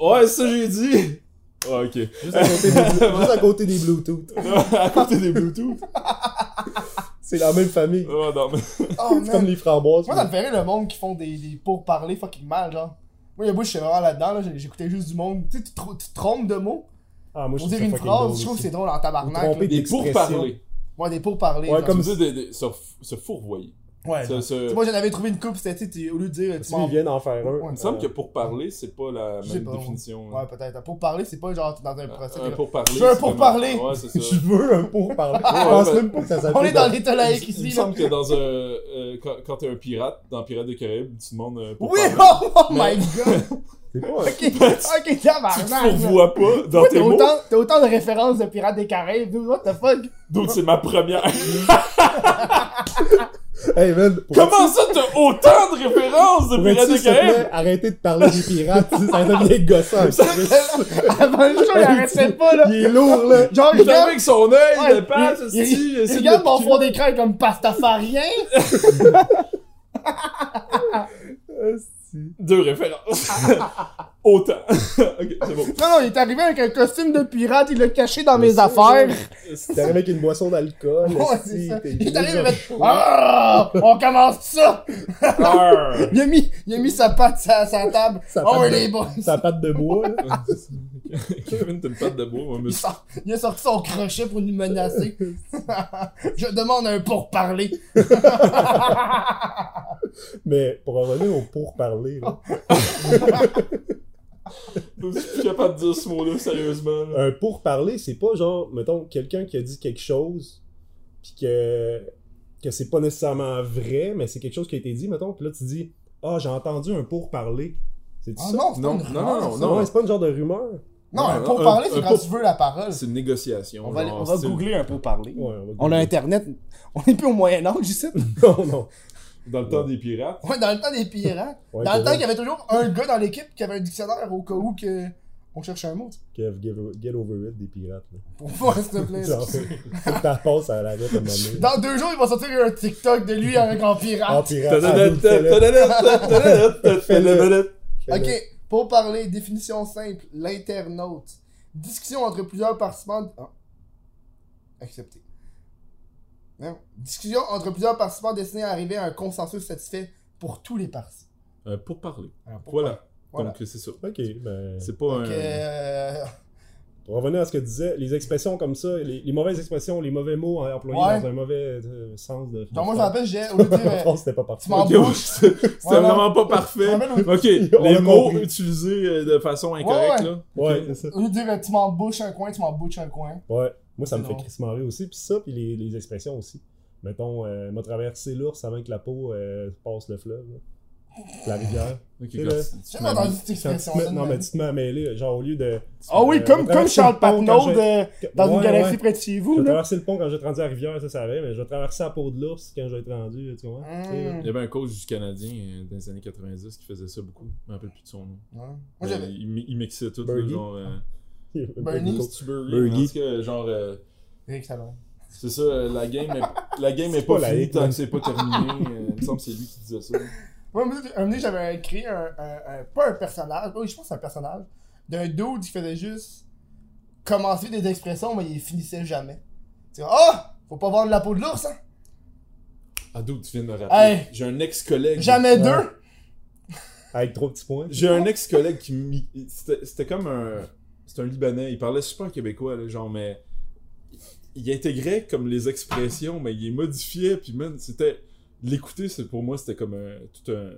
Ouais, c'est ça que j'ai dit. Ouais, ok. Juste à côté des, juste à côté des Bluetooth. à côté des Bluetooth. C'est la même famille. Ouais, non, mais... Oh, C'est comme les framboises. Moi, ça me rire le monde qui font des, des pourparlers fucking mal, genre. Moi, il y a beau, je suis vraiment là-dedans, là. J'écoutais juste du monde. Tu sais, tu, te trompes de mots. Ah, moi, Pour dire une phrase, je trouve que c'est drôle en tabarnak. Des pourparlers. Ouais, des pourparlers. Ouais, genre. comme ça, se, se fourvoyer. Ouais. Tu sais, Moi, j'en avais trouvé une coupe, c'était, tu tu- au lieu de dire. Tu ils viennent en faire un. Ouais. Il me semble que pour parler, c'est pas la même pas, définition. Ouais, peut-être. Pour parler, c'est pas genre dans un procès. Un pour parler. Je veux un pourparler. Ouais, c'est ça. Je veux un pour parler. Je Ouais, pense ouais. même pas que ça s'appelle. On est dans l'état laïque Il me ici, semble que dans un. euh, quand quand t'es un pirate, dans Pirates des Caraïbes, tu demandes euh, pour Oui, parler. oh, oh Mais- my god! C'est pas un- Ok, ok, Tu te tabarnak! fourvoies pas dans tes T'as mots. autant, t'as autant de références de Pirates des Caraïbes, what the fuck? D'autres, c'est ma première. Hey man, pour- Comment ça, t'as autant de références de Pirates des Caraïbes? arrêter de parler des pirates? ça devient gossant. Avant le show, il arrêtait pas, là. Il est lourd, là. Genre, il Je regarde, avec son œil, Ouais, le passe, il- de regarde mon fond d'écran comme pastafarien. Deux références. autant. ok, c'est bon. Non, non, il est arrivé avec un costume de pirate, il l'a caché dans mes affaires. T'es arrivé avec une boisson d'alcool. Ouais, esti, c'est ça. t'es Il est arrivé avec. Ah! On commence ça! Il a mis, il a mis sa patte sur sa table. Sa oh, patte de- les boys! Sa patte de bois, là. Kevin, t'as une patte de bois, moi, sort- il a sorti son crochet pour nous menacer. Je demande un pourparler. Mais pour revenir au pourparler, là. Je suis plus capable de dire ce mot-là, sérieusement. là. un pourparler, c'est pas genre, mettons, quelqu'un qui a dit quelque chose, pis que, que c'est pas nécessairement vrai, mais c'est quelque chose qui a été dit, mettons, pis là tu dis, ah, j'ai entendu un pourparler. C'est Ah ça? non, Non, non, non, non. Ouais, c'est pas une genre de rumeur? Non, un pourparler, un- c'est quand pour- tu veux la parole. C'est une négociation. On va, genre, on va googler un pourparler. Ouais, on a internet. On est plus au Moyen-Âge ici. Non, non. Dans le temps des pirates. Ouais, dans le temps des pirates. Ouais, dans le c'est temps qu'il y avait toujours un gars dans l'équipe qui avait un dictionnaire au cas où que On cherche un mot. Kev, get, over it des pirates. Là. Pour moi, s'il te plaît. Que t'en passes à la lettre à un moment donné. Dans deux jours, il va sortir un TikTok de lui avec un En pirate. pirate. Fais-le. Fais-le. Ok, pour parler, définition simple, l'internaute. Discussion entre plusieurs participants. Ah. Accepté. Non. Discussion entre plusieurs participants destinée à arriver à un consensus satisfait pour tous les parties. Euh, pour parler. Alors, pour Voilà. Voilà. Donc, c'est ça. Ok, ben. C'est pas Donc, un. euh, Pour revenir à ce que tu disais, les expressions comme ça, les, les mauvaises expressions, les mauvais mots employés Ouais. dans un mauvais euh, sens de. donc moi, je rappelle, j'ai, c'était pas parfait. C'était Voilà. vraiment pas parfait. Ok, les mots compris. utilisés euh, de façon incorrecte, Ouais, là. Ouais, c'est ça. au lieu de dire tu m'en bouches un coin, tu m'en bouches un coin. Ouais. Moi, ça me fait crissement rire aussi. Puis ça, puis les, les expressions aussi. Mettons, euh, m'a traversé l'ours avant que la peau euh, passe le fleuve. là. La rivière. Ok, C'est quand le- tu- tu J'ai m'as entendu mis- cette Quand tu te expression. mets- non, mais tu te mets à mêler. Genre, au lieu de. Ah oui, comme, comme Charles Patnaud j'ai- de- dans une galaxie ouais. près de chez Je vous. vais Là. traverser le pont quand je vais être rendu à la rivière, ça, ça va, mais je vais traverser la peau de l'ours quand je vais être rendu, tu vois. Mm. Il y avait un coach du Canadien euh, dans les années 90 qui faisait ça beaucoup. Je me rappelle plus de son nom. Il, mi- il mixait tout, genre. Euh, Bernie? cas, genre. euh, c'est ça, la game est, la game est pas, finie tant que c'est pas terminé. Il me semble que c'est lui qui disait ça. Moi, un moment j'avais écrit un, un, un- Pas un personnage, oui, je pense que c'est un personnage. D'un dude qui faisait juste. Commencer des expressions, mais il finissait jamais. Tu vois, ah! Faut pas vendre la peau de l'ours, hein! Ah, d'où tu viens de me rappeler? Hey! J'ai un ex-collègue. Jamais deux! Avec trop de petits points. J'ai un ex-collègue qui. c'était comme un. C'était un Libanais. Il parlait super québécois, là, genre, mais. Il intégrait comme les expressions, mais il les modifiait, puis man, c'était. L'écouter, c'est pour moi, c'était comme un. Tout un.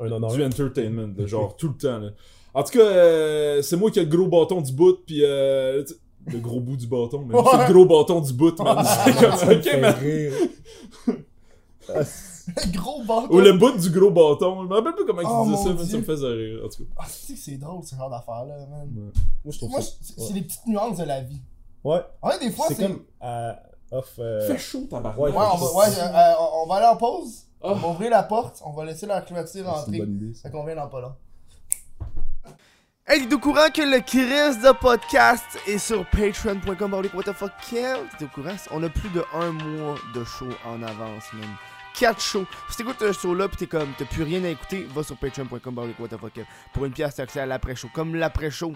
Un honneur. Du entertainment, de genre tout le temps. Là. En tout cas, euh, c'est moi qui ai le gros bâton du bout, puis euh, le gros bout du bâton, mais c'est Ouais. le gros bâton du bout, man. C'est comme, Ça ok, fait man. rire. Ah, c'est- Gros bâton! Ou le bout du gros bâton. Je me rappelle pas comment Oh, il disait ça, mais ça me faisait rire. En tout cas. Ah, tu sais que c'est drôle ce genre d'affaires-là, man. Moi, je trouve Moi, ça. c'est c'est les petites nuances de la vie. Ouais, En fait, des fois, c'est c'est. comme à off. euh, Fait chaud, tabarnak. Ouais, Ouais, on va, ouais, euh, on- va aller en pause. Ah. On va ouvrir la porte. On va laisser la clôture c'est une rentrer. bonne idée. ça. Fait qu'on vient dans pas là. Hey, t'es au courant que le Chris de podcast est sur patreon.com What the fuck? T'es au courant? On a plus de un mois de show en avance, man. 4 shows. Si t'écoutes ce show-là pis t'es comme, t'as plus rien à écouter, va sur patreon.com What the fuck Kev. Pour une pièce, t'as accès à l'après-show. Comme l'après-show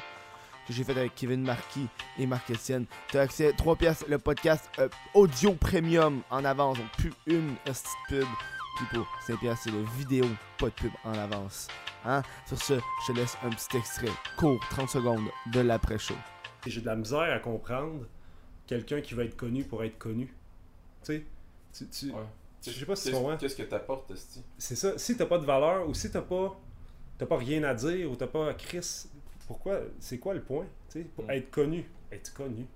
que j'ai fait avec Kevin Marquis et Marc Etienne. T'as accès à 3 pièces, le podcast euh, audio premium en avance. Donc plus une pub. Puis pour 5 pièces, c'est le vidéo, pas de pub en avance. Hein? Sur ce, je te laisse un petit extrait court, 30 secondes, de l'après-show. J'ai de la misère à comprendre quelqu'un qui va être connu pour être connu. Tu sais, tu, tu- Ouais. je sais pas si tu. Qu'est-ce que t'apportes, Esti? C'est ça. Si t'as pas de valeur ou si t'as pas, t'as pas rien à dire ou t'as pas Chris, pourquoi, c'est quoi le point? Tu sais, pour Mm. être connu, être connu.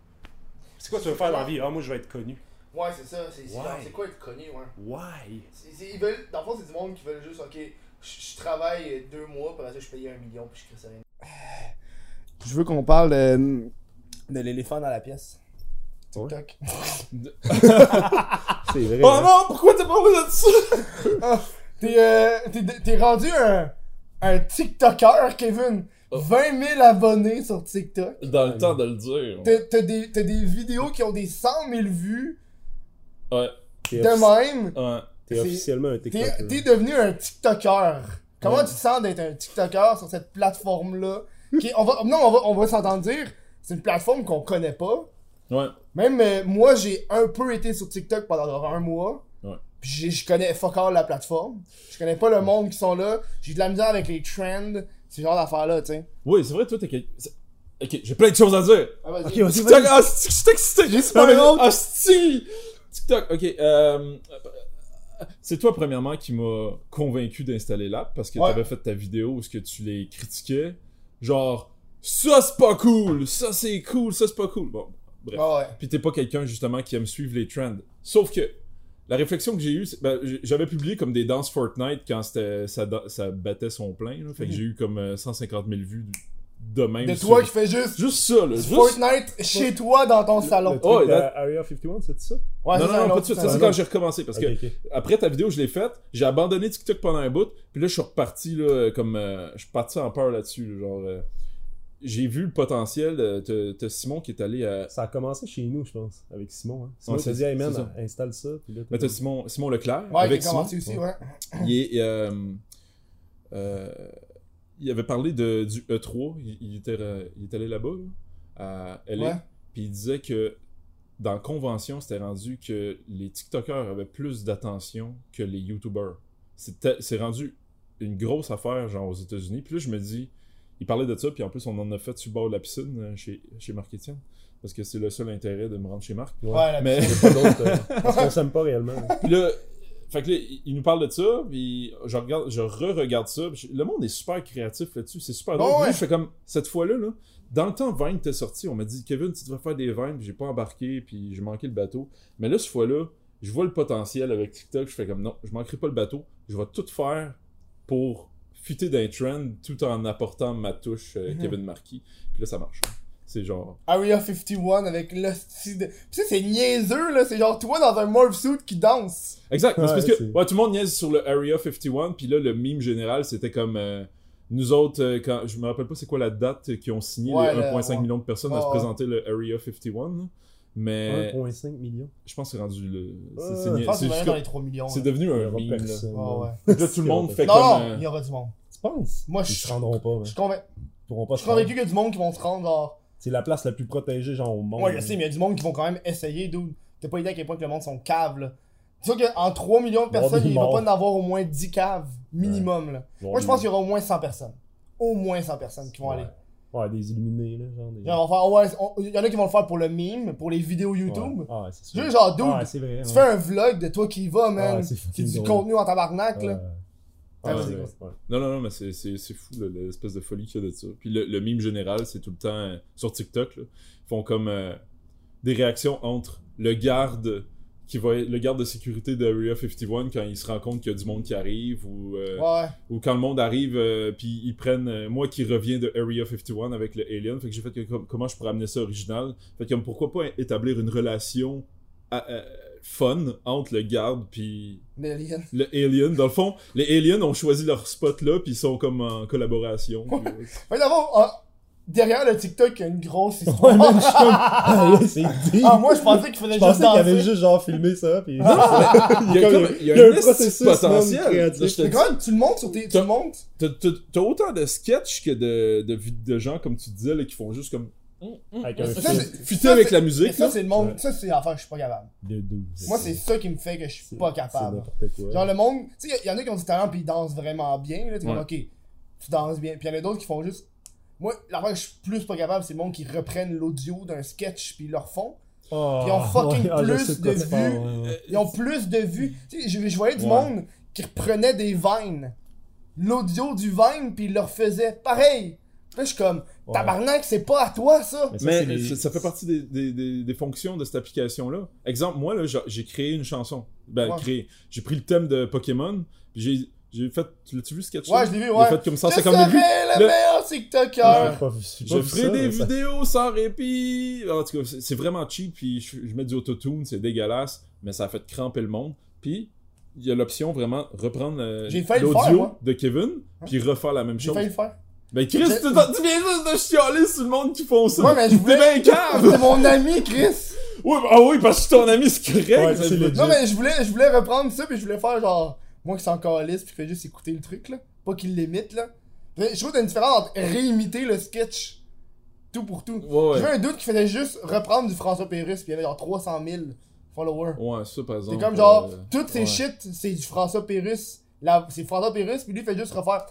C'est quoi tu veux faire dans la vie? Ah, moi je vais être connu. Ouais, c'est ça. C'est c'est quoi être connu, ouais? Why? ils veulent, dans le fond, c'est du monde qui veulent juste, ok, je, je travaille deux mois, puis après ça, je paye un million, puis je crée rien. Je veux qu'on parle de, de l'éléphant dans la pièce. TikTok. C'est vrai. Oh hein. non, pourquoi t'as parlé de ça? T'es euh, t'es- t'es rendu un, un TikToker, Kevin. Oh. 20 000 abonnés sur TikTok. Dans le temps de le dire. T'as des, t'as des vidéos qui ont des 100 000 vues Ouais. De même. Ouais. T'es officiellement un T'es TikToker. t'es devenu un TikToker. Comment Ouais. tu te sens d'être un TikToker sur cette plateforme-là? Qui- on va, non, on va, on va s'entendre dire, c'est une plateforme qu'on connaît pas. Ouais. Même euh, moi, j'ai un peu été sur TikTok pendant un mois. Ouais. Puis je connais fuck all la plateforme. Je connais pas le monde qui sont là. J'ai de la misère avec les trends. Ce genre d'affaires-là, tu sais. Oui, c'est vrai, toi, t'es c'est- Ok, j'ai plein de choses à dire. Ah, vas-y. Ok, vas-y, TikTok, vas-y. ah, c'est- je suis excité. J'ai super Ah. Ah. TikTok, ok. euh, C'est toi, premièrement, qui m'a convaincu d'installer l'app parce que Ouais. t'avais fait ta vidéo où ce que tu les critiquais. Genre, ça c'est pas cool, ça c'est cool, ça c'est pas cool. Bon, bref. Ah ouais. Puis t'es pas quelqu'un justement qui aime suivre les trends. Sauf que la réflexion que j'ai eue, c'est- ben, j'avais publié comme des danses Fortnite quand c'était ça, ça battait son plein. Là. Fait que j'ai eu comme euh, 150 000 vues de même. De sur- toi qui fais juste Juste ça, là. Juste... Fortnite chez toi dans ton Le salon. truc Oh, that- Area 51, c'est ça? Ouais, non, ça, non, non, pas Ça, c'est quand j'ai recommencé. Parce que après ta vidéo, je l'ai faite. J'ai abandonné TikTok pendant un bout. Puis là, je suis reparti, là, comme. euh, je suis parti en peur là-dessus. là, genre. euh, j'ai vu le potentiel. T'as Simon qui est allé à. Ça a commencé chez nous, je pense, avec Simon. Hein. Simon c'est- dit, hey man, ça. installe ça. Puis là, Mais t'as Simon, Simon Leclerc. Ouais, avec Simon. commencé aussi, ouais. Il, est, euh, euh, il avait parlé de, du E3. Il, il était, euh, il est allé là-bas, là, à LA. Ouais. Puis il disait que dans la convention, c'était rendu que les TikTokers avaient plus d'attention que les YouTubers. C'était- C'est rendu une grosse affaire, genre aux États-Unis. Puis là, je me dis, il parlait de ça, puis en plus, on en a fait sur le bord de la piscine euh, chez, chez Marc Etienne. Parce que c'est le seul intérêt de me rendre chez Marc. Ouais. Ouais, la Mais. Pas euh, parce qu'on s'aime pas réellement. Puis là, fait que là, il nous parle de ça, puis je regarde, je re-regarde ça. je- le monde est super créatif là-dessus, c'est super drôle. Oh là, ouais. je fais comme, cette fois-là, là, dans le temps Vine était sorti, on m'a dit, Kevin, tu devrais faire des Vines, puis j'ai pas embarqué, puis j'ai manqué le bateau. Mais là, cette fois-là, je vois le potentiel avec TikTok, je fais comme, non, je manquerai pas le bateau, je vais tout faire pour fuiter d'un trend tout en apportant ma touche euh, Mhm. Kevin Marquis. Puis là, ça marche. C'est genre. Area 51 avec l'hostie de. Ça, c'est niaiseux, là. C'est genre toi dans un morph suit qui danse. Exact, c'est parce que ouais, tout le monde niaise sur le Area 51, puis là, le meme général, c'était comme euh, nous autres, euh, quand je me rappelle pas c'est quoi la date euh, qui ont signé Ouais, les le- 1,5 ouais. millions de personnes à se ouais. présenter le Area 51, là. Mais 1,5 millions. je pense que c'est rendu le. c'est- Ouais, c'est dans les 3 millions. c'est devenu un meme. Là. personne. Ouais, ouais. Là, tout le monde fait Non, comme. non, euh, il y aura du monde. Tu penses? Moi, Ils je se rendront pas. je suis convaincu. Ils qu'il y a du monde qui vont se rendre genre. C'est la place la plus protégée, genre, au monde. Ouais, je sais, mais il y a du monde qui vont quand même essayer, dude. T'as pas idée à quel point que le monde sont caves, là. C'est sûr qu'en 3 millions de personnes, il va pas en avoir au moins 10 caves, minimum, là. Ils Moi, je pense qu'il y aura au moins 100 personnes. Au moins 100 personnes qui vont aller. Ouais, des illuminés, là, genre. Des... Il y en a- enfin, ouais, on- il y en a qui vont le faire pour le meme, pour les vidéos YouTube. Ouais, ouais c'est sûr. Juste genre, dude, Ouais, c'est vrai. tu ouais. fais un vlog de toi qui y va, man. Ouais, c'est du drôle. contenu en tabarnak, Ouais. là. Ouais, Ouais, ouais. Non, non, non, mais c'est, c'est, c'est fou, l'espèce de folie qu'il y a de ça. Puis le, le meme général, c'est tout le temps euh, sur TikTok, là, ils font comme euh, des réactions entre le garde qui va être- le garde de sécurité d'Area 51 quand il se rend compte qu'il y a du monde qui arrive ou, euh, Ouais. ou quand le monde arrive euh, puis ils prennent euh, moi qui reviens de Area 51 avec le Alien fait que j'ai fait que, com- comment je pourrais amener ça original? Fait que comme pourquoi pas établir une relation à- à- fun entre le garde puis L'alien. le Alien. Dans le fond, les Aliens ont choisi leur spot là, puis ils sont comme en collaboration. puis, euh, Fait d'abord, derrière le TikTok, il y a une grosse histoire. Ouais, man, je suis comme. Ah, là, c'est. Ah, moi, je pensais qu'il faisait Je juste pensais qu'il avait danser. juste genre filmé ça, puis. il y a, comme- comme, il y a il y a un processus, potentiel. je quand même, tu le montes sur tes... Tu T'as- le montes? T'as t'as- t'as autant de sketchs que de, de, de gens, comme tu disais, là, qui font juste comme. Avec un Ça, film c'est- Fuiter ça, avec la musique. ça, c'est le monde... Ouais. Ça, c'est l'affaire que je suis pas capable. de. Moi, c'est ça qui me fait que je suis pas capable. quoi. Genre, le monde... Tu sais, il y en a qui ont du talent pis ils dansent vraiment bien, là. T'es comme, Ouais. ok, tu danses bien. Puis il y en a d'autres qui font juste... Moi, l'affaire que je suis plus pas capable, c'est le monde qui reprennent l'audio d'un sketch puis ils le refont. Oh, Ils ont fucking plus de parles, vues. ouais, ouais. Ils ont plus de vues. Tu sais, je, je voyais du Ouais. monde qui reprenait des vines. L'audio du vine, puis ils le refaisaient pareil. Puis là, je suis comme, Ouais. tabarnak, c'est pas à toi, ça. Mais ça, c'est Mais les- ça, ça fait partie des, des, des, des fonctions de cette application-là. Exemple, moi, là, j'ai- créé une chanson. Ben, Ouais. créé. J'ai pris le thème de Pokémon, j'ai j'ai fait. Tu l'as-tu vu ce sketch Ouais, je l'ai vu, J'ai ouais. fait comme Je 150 serais 000 vues. le Le- meilleur TikToker. j'ai j'ai Je ferai des vidéos sans répit. En tout cas, c'est vraiment cheap. Puis je, mets du autotune, c'est dégueulasse, mais ça a fait cramper le monde. Puis il y a l'option vraiment reprendre euh, J'ai failli l'audio de Kevin, puis refaire la même J'ai chose. failli le faire. Ben Chris, J'ai- tu viens juste de chialer sur le monde qui font ça. Ouais, mais je T'es voulais. bien. C'est mon ami, Chris. Ouais, bah, ah oui, parce que je suis ton ami, c'est correct. Non, mais je voulais, je voulais reprendre ça, puis je voulais faire genre. Moi qui suis encore liste, puis qui fait juste écouter le truc, là. Pas qu'il l'imite, là. Je trouve qu'il y a une différence entre réimiter le sketch. Tout pour tout. Ouais, J'ai vu ouais. un doute qui faisait juste reprendre du François Pérusse, puis il y avait genre 300 000 followers. Ouais, ça par exemple. C'est comme genre, euh, toutes ces ouais. shit, c'est du François Pérusse. C'est François Pérusse, puis lui, il fait juste refaire.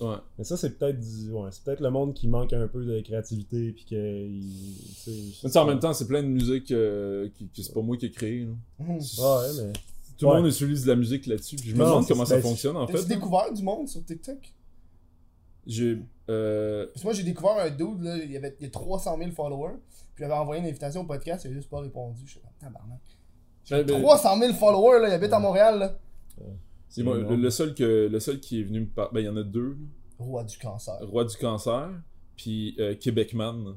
Ouais. Mais ça, c'est peut-être du... ouais, c'est peut-être le monde qui manque un peu de créativité, puis que. il- tu sais, Mais en même temps, c'est plein de musique euh, qui, qui c'est pas moi qui ai créé. là. Mhm. Ouais, mais. Tout le Ouais. monde utilise de la musique là-dessus. puis Je me demande comment ça fonctionne en fait. là. découvert du monde sur TikTok? J'ai. Euh, Parce que moi, j'ai découvert un dude, là, il y avait il y a 300 000 followers, puis il avait envoyé une invitation au podcast, il a juste pas répondu. Je suis comme, tabarnak. ben, ben, 300 000 followers, là, il habite à Montréal, là. c'est moi, le, seul que le seul qui est venu me parler. Ben, il y en a deux. Roi du cancer. Roi du cancer, puis euh, Québecman.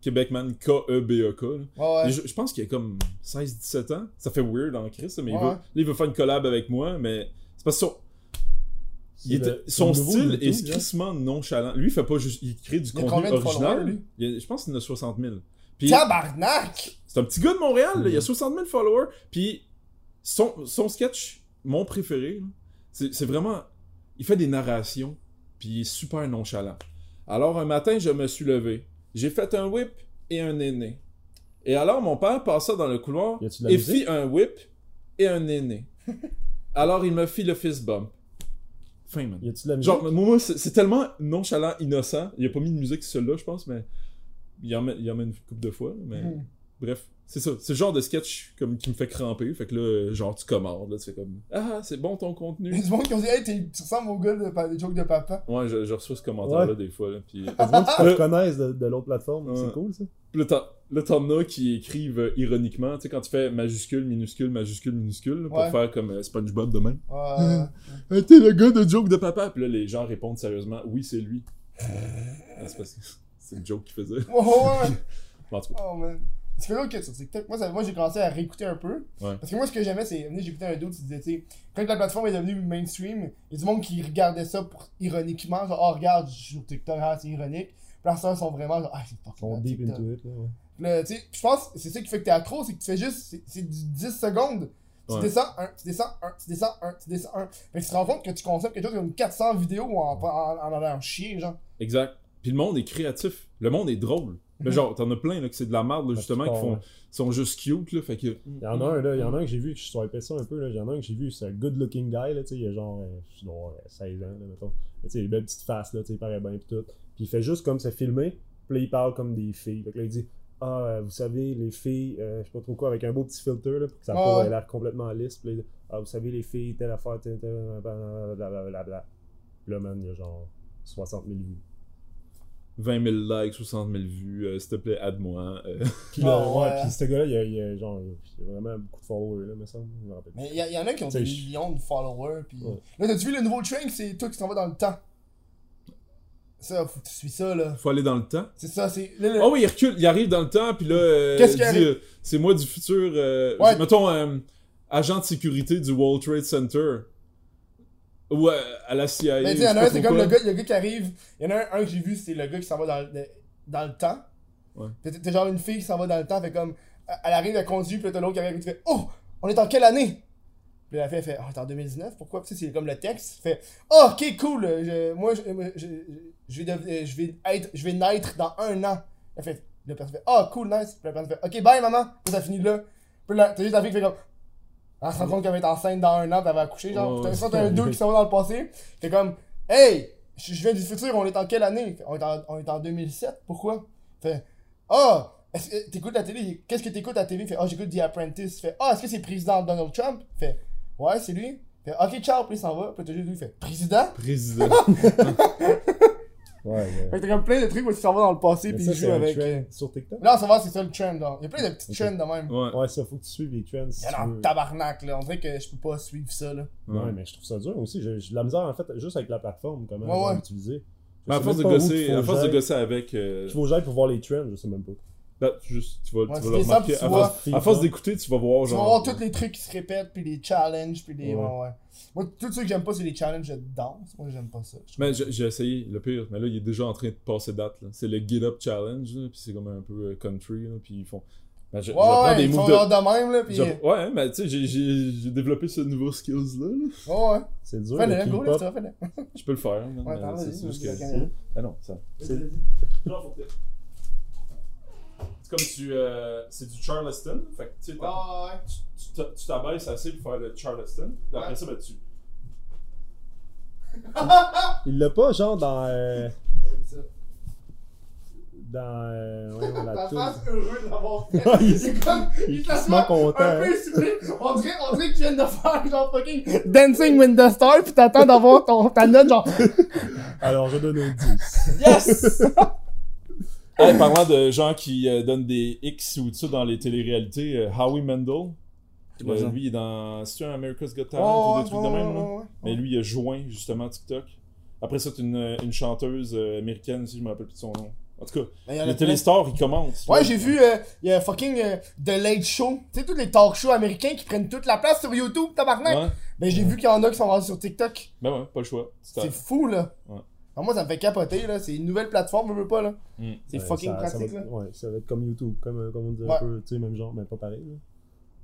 Québecman K-E-B-E-K. Ouais, Je, je pense qu'il a comme 16-17 ans. Ça fait weird en Christ, mais il, veut, il veut faire une collab avec moi, mais c'est parce que son- Il le- son style est crissement nonchalant. Lui, il fait pas juste. Il crée du Il contenu original. lui? Il y a- je pense qu'il en a 60 000. Puis, Tabarnak! c'est un petit gars de Montréal, là, il a 60 000 followers. Puis, son, son sketch, mon préféré, c'est vraiment. Il fait des narrations, puis il est super nonchalant. Alors, un matin, je me suis levé. J'ai fait un whip et un aîné. Et alors, mon père passa dans le couloir Y et fit un whip et un aîné. alors, il me fit le fist bump. Fin, man. Y a-tu de la musique? Genre, moi, c'est tellement nonchalant, innocent. Il a pas mis de musique sur celui-là, je pense, mais il en met, il en met une couple de fois. Mais Hmm. Bref, c'est ça. C'est le genre de sketch comme, qui me fait cramper. Fait que là, genre, tu commandes. Là, tu fais comme Ah, c'est bon ton Il y a contenu. du monde qui ont dit, hey, t'es- tu ressembles au gars de des jokes de papa. Ouais, je, je reçois ce commentaire-là Ouais. des fois. Là, puis Il y a du monde qui te Euh, reconnaissent de, de l'autre plateforme. Ouais. C'est cool, ça. Puis là, t'en- là, t'en as qui écrivent euh, ironiquement, tu sais, quand tu fais majuscule, minuscule, majuscule, minuscule, là, pour Ouais. faire comme euh, SpongeBob de même. Ouais. T'es le gars de joke de papa. Puis là, les gens répondent sérieusement, oui, c'est lui. Ah, c'est parce que c'est une joke qu'il faisait. Ouais, ouais, en tout cas, Oh man. Tu fais d'autres que sur TikTok. Moi, ça- moi j'ai commencé à réécouter un peu. Ouais. Parce que moi, ce que j'aimais, c'est. J'écoutais un dude qui disait, tu sais, quand la plateforme est devenue mainstream, il y a du monde qui regardait ça pour, ironiquement. Genre, oh, regarde, je suis sur TikTok, ah, c'est ironique. Puis là, sont vraiment genre, ah, c'est sont hot, deep into it, là, ouais. Puis là, tu sais, je pense c'est ça qui fait que t'es accro, c'est que tu fais juste. c'est- du 10 secondes. Tu descends un, tu descends un, tu descends un, tu descends un. Fait que tu te rends compte que tu consommes quelque chose comme 400 vidéos en en, en, en allant chier, genre. Exact. Puis le monde est créatif. Le monde est drôle. Mais Mhm. genre, t'en as plein là, que c'est de la merde, là, justement, qui font, ouais. sont juste cute, là. Fait que. Il y en a un, là, il y en a un que j'ai vu, que je swipais ça un peu, là. Il y en a un que j'ai vu, c'est un good looking guy, là, tu sais, il a genre, euh, je dois avoir, euh, 16 ans, là, mettons. Tu sais, il a une belle petite face, là, tu sais, il paraît bien, pis tout. Puis il fait juste comme se filmer, puis là, il parle comme des filles. Fait que là, il dit, ah, euh, vous savez, les filles, euh, je sais pas trop quoi, avec un beau petit filter, là, pour que Ouais, peau ait l'air complètement lisse. Puis là, il dit, ah, vous savez, les filles, telle affaire, telle, telle, blablabla. Bla. Puis là, man, il y a genre 60 000 vues. 20 000 likes, 60 000 vues, euh, s'il te plaît, aide-moi. euh. Puis là, Ah, ouais, ouais. puis ce gars-là, il y a, il y a genre, il y a vraiment beaucoup de followers, là, me semble. Je me rappelle. Mais il y, y en a qui ont des je- millions de followers. Pis... Ouais. Là, t'as-tu vu le nouveau trend C'est toi qui t'en vas dans le temps? Ça, faut que tu suis ça, là. Faut aller dans le temps. C'est ça, c'est. là, le- Ah oui, il recule, il arrive dans le temps, puis là, euh, Qu'est-ce il qui dit, arrive? euh, c'est moi du futur, euh, Ouais. mettons, euh, agent de sécurité du World Trade Center. Ou euh, à la CIA. Mais tu sais, y en a un, c'est comme le gars, le gars qui arrive. Il y en a un, un que j'ai vu, c'est le gars qui s'en va dans le, dans le temps. Ouais. T'es genre une fille qui s'en va dans le temps, fait comme. Elle arrive, elle conduit, puis t'as l'autre qui arrive, tu fais Oh On est en quelle année Puis la fille, elle fait Oh, t'es en 2019, pourquoi Puis tu sais, c'est comme le texte. Fait Oh, ok, cool, je- moi, je, je, je vais, je, vais être, je vais naître dans un an. Elle fait La personne fait Oh, cool, nice. Puis la personne fait Ok, bye, maman. Puis ça finit là. Puis là, t'as juste la fille qui fait comme. Elle se rend compte qu'elle va être enceinte dans un an, va accoucher, genre. Puis t'as ouais, ça, t'as un dude qui s'en va dans le passé. T'es comme, hey, je viens du futur, on est en quelle année? On est en, on est en 2007, pourquoi? Fait, ah, est-ce que t'écoutes la télé Qu'est-ce que t'écoutes à la télé? Fait, ah, j'écoute The Apprentice. Fait, ah, est-ce que c'est président Donald Trump? Fait, ouais, c'est lui. Fait, ok, ciao, puis il s'en va. Puis t'as juste lui, fait, président? Président. Ouais, ouais. Fait que t'as comme plein de trucs où tu s'en vas dans le passé, puis ça, il c'est joue un avec. trend euh, sur TikTok. Là, on s'en va, c'est ça le trend, là. Il y a plein de petits trends de même. Ouais. Ouais, ça, faut que tu suives les trends. Si Il y en a tabarnak, là. On dirait que je peux pas suivre ça, là. Ouais, mais je trouve ça dur aussi. J'ai de la misère, en fait, juste avec la plateforme, comment Ouais, ouais. l'utiliser. Je Mais à force de gosser, à force de gosser avec, euh, Il faut que j'aille pour voir les trends, je sais même pas. Là, tu, juste, tu vas, Ouais, tu vas le remarquer. À force, vois. à force d'écouter, tu vas voir Tu vas genre. voir tous les trucs qui se répètent, puis les challenges, puis les. Ouais. Ouais, ouais. Moi, tout ce que j'aime pas, c'est les challenges de danse. Moi, j'aime pas ça. Mais j'ai essayé, le pire, mais là, il est déjà en train de passer date. là. C'est le Get Up Challenge, là, puis c'est comme un peu euh, country, là, puis ils font. Ben, je, Ouais, ouais, des ils moves font de. genre de même, là, puis. Ouais, mais tu sais, j'ai- j'ai j'ai développé ce nouveau skills-là. là. Ouais, ouais. C'est dur. Fais-le, le go, là, fais-le. Je peux le faire. Ouais, mais c'est juste que. Ah non, ça. C'est comme tu. euh, c'est du Charleston. Fait que tu sais, Ah, ouais. tu t'a- tu t'abaisses assez pour faire le Charleston. Puis après Ouais. ça, ben tu. Il l'a pas, genre, dans. euh, dans. euh, voyons, la Ta toune. face heureux de l'avoir fait. Ouais, il- C'est comme. il Il est te crissement un content, peu essoufflé. On dirait, on dirait que tu viens de faire genre fucking Dancing with the Stars, pis t'attends d'avoir ton, ta note genre. Alors, je donne un 10. Yes! Hey, parlant de gens qui euh, donnent des X ou tout ça dans les téléréalités, euh, Howie Mandel. quoi euh, lui, il est dans. C'est un America's Got Talent ou des trucs de même, là? Mais lui, il a joint justement TikTok. Après ça, c'est une, une chanteuse euh, américaine, si je me rappelle plus de son nom. En tout cas, il y en a les ils. Ouais, j'ai vu, euh, il y a fucking euh, The Late Show. Tu sais, tous les talk shows américains qui prennent toute la place sur YouTube, tabarnak. Ouais. Ben, j'ai vu qu'il y en a qui sont rendus sur TikTok. Ben ouais, pas le choix. C'est fou, là. Ouais. Alors, moi, ça me fait capoter, là. C'est une nouvelle plateforme, je veux pas, là. Mm. C'est Ouais, fucking ça- ça pratique, va, là. Ouais, ça va être comme YouTube, comme, euh, comme on dit Ouais. un peu, tu sais, même genre, mais pas pareil. là.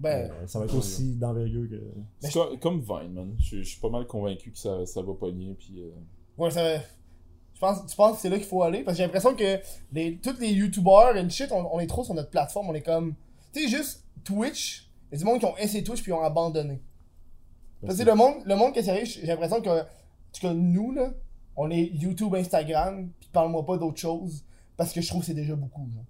Ben, Euh, ça va être aussi d'envergure que. C'est co- comme Vine, man. Je je suis pas mal convaincu que ça, ça va pogner. Puis, euh, ouais, ça va. Je pense, tu penses que c'est là qu'il faut aller? Parce que j'ai l'impression que les, tous les YouTubers et le shit, on, on est trop sur notre plateforme. On est comme. Tu sais, juste Twitch. Il y a du monde qui ont essayé Twitch puis ils ont abandonné. Parce que le monde, le monde qui est sérieux, j'ai l'impression que, que nous, là, on est YouTube, Instagram, puis parle-moi pas d'autre chose. Parce que je trouve que c'est déjà beaucoup. genre.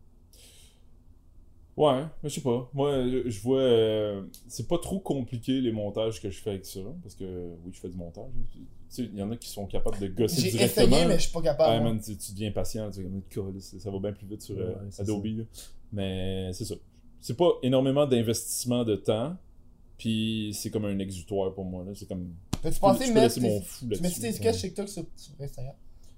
Ouais, mais je sais pas. Moi, je vois. euh, c'est pas trop compliqué les montages que je fais avec ça. Parce que, oui, je fais du montage. Tu sais, il y en a qui sont capables de gosser J'ai directement. essayé, mais je suis pas capable. Ouais, moi. man, tu, tu deviens patient. Tu Câlisse, ça va bien plus vite sur euh, Ouais, Adobe. là. Mais c'est ça. C'est pas énormément d'investissement de temps. Puis c'est comme un exutoire pour moi. là. C'est comme. T'as-tu pensé mettre tu mets tes sketchs TikTok sur, Instagram?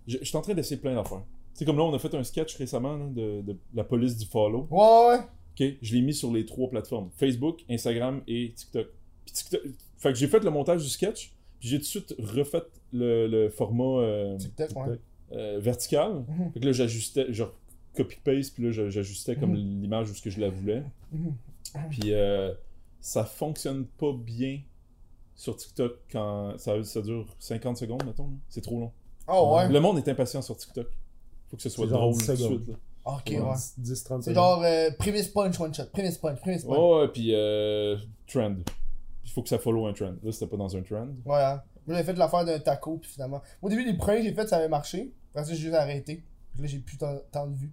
Je, suis en train d'essayer plein d'affaires. C'est comme là, on a fait un sketch récemment là, de, de la police du follow. Ouais, ouais. Ok, je l'ai mis sur les trois plateformes Facebook, Instagram et TikTok. Puis TikTok. Fait que j'ai fait le montage du sketch, puis j'ai tout de suite refait le, le format euh, TikTok, ouais. TikTok. euh, vertical. Mhm. Fait que là, j'ajustais, genre copy-paste, puis là, j'a- j'ajustais comme Mhm. l'image où ce que je la voulais. Mhm. Puis euh, ça fonctionne pas bien sur TikTok quand ça, ça dure 50 secondes, mettons. C'est trop long. Oh, ouais. Le monde est impatient sur TikTok. Faut que ce soit drôle 10 tout de suite. là. Ok, Ouais, ouais. 10, 30 C'est secondes. genre euh, prémisse punch, one shot. Prémisse punch, prémisse punch. Ouais, ouais, puis euh, trend. Il faut que ça follow un trend. Là, c'était pas dans un trend. Ouais, hein. Moi, j'avais fait l'affaire d'un taco, puis finalement. Moi, au début, les premiers que j'ai fait, ça avait marché. Après ça, j'ai juste arrêté. Puis là, j'ai plus tant, tant de vues.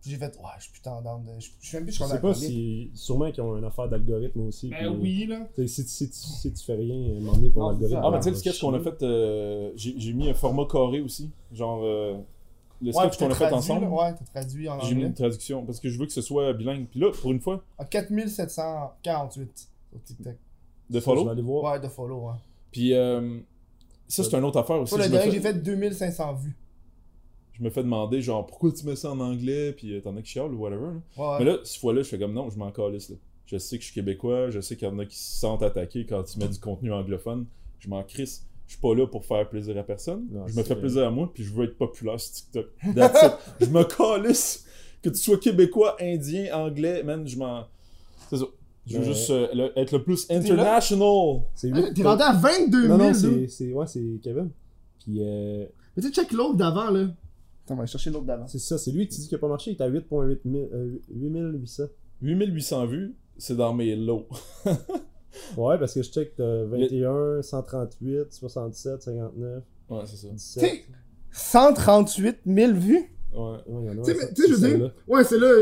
Puis j'ai fait, ouais, je suis down de. Je suis même plus Je sais pas si. Sûrement qu'ils ont une affaire d'algorithme aussi. Ben puis, oui, là. Si, si, si, si tu fais rien, à donné, ton Non, algorithme. Ah, mais tu sais, le sketch qu'on a fait, euh, j'ai j'ai mis un format carré aussi. Genre, euh, le sketch qu'on a fait ensemble. là. Ouais, t'as traduit en J'ai mis une traduction parce que je veux que ce soit bilingue. Puis là, pour une fois, En 4748 sur TikTok. de Ça, follow. Je vais aller voir. Ouais, de follow, ouais. Puis euh, ça, c'est une autre affaire aussi. Toi, le dernier, j'ai fait 2500 vues. Je me fais demander, genre, pourquoi tu mets ça en anglais, puis euh, t'en as qui chialent ou whatever. là. Ouais, Mais là, cette fois-là, je fais comme non, je m'en calisse. Là. Je sais que je suis québécois, je sais qu'il y en a qui se sentent attaqués quand tu mets du contenu anglophone. Je m'en crisse. Je suis pas là pour faire plaisir à personne. Non, je me fais plaisir à moi, puis je veux être populaire sur TikTok. That's it. je me calisse. Que tu sois québécois, indien, anglais, man, je m'en. C'est ça. Je veux Ouais. juste euh, le- être le plus international. C'est Ah, T'es rendu à 22 000. Non, non, là? c'est. Ouais, c'est Kevin. Puis, euh, Mais tu sais, check l'autre d'avant, là. On va aller chercher l'autre d'avant. c'est ça, c'est lui qui dit qu'il a pas marché. Il est à 8.8 mille- euh, 8800. 8800 vues, c'est dans mes lots. Ouais, parce que je check t'as 21, 138, 67, 59, Ouais, c'est ça. 17. T'sais, 138 000 vues? Ouais. Ouais, il y en a Tu sais, je c'est veux dire, ouais, c'est là,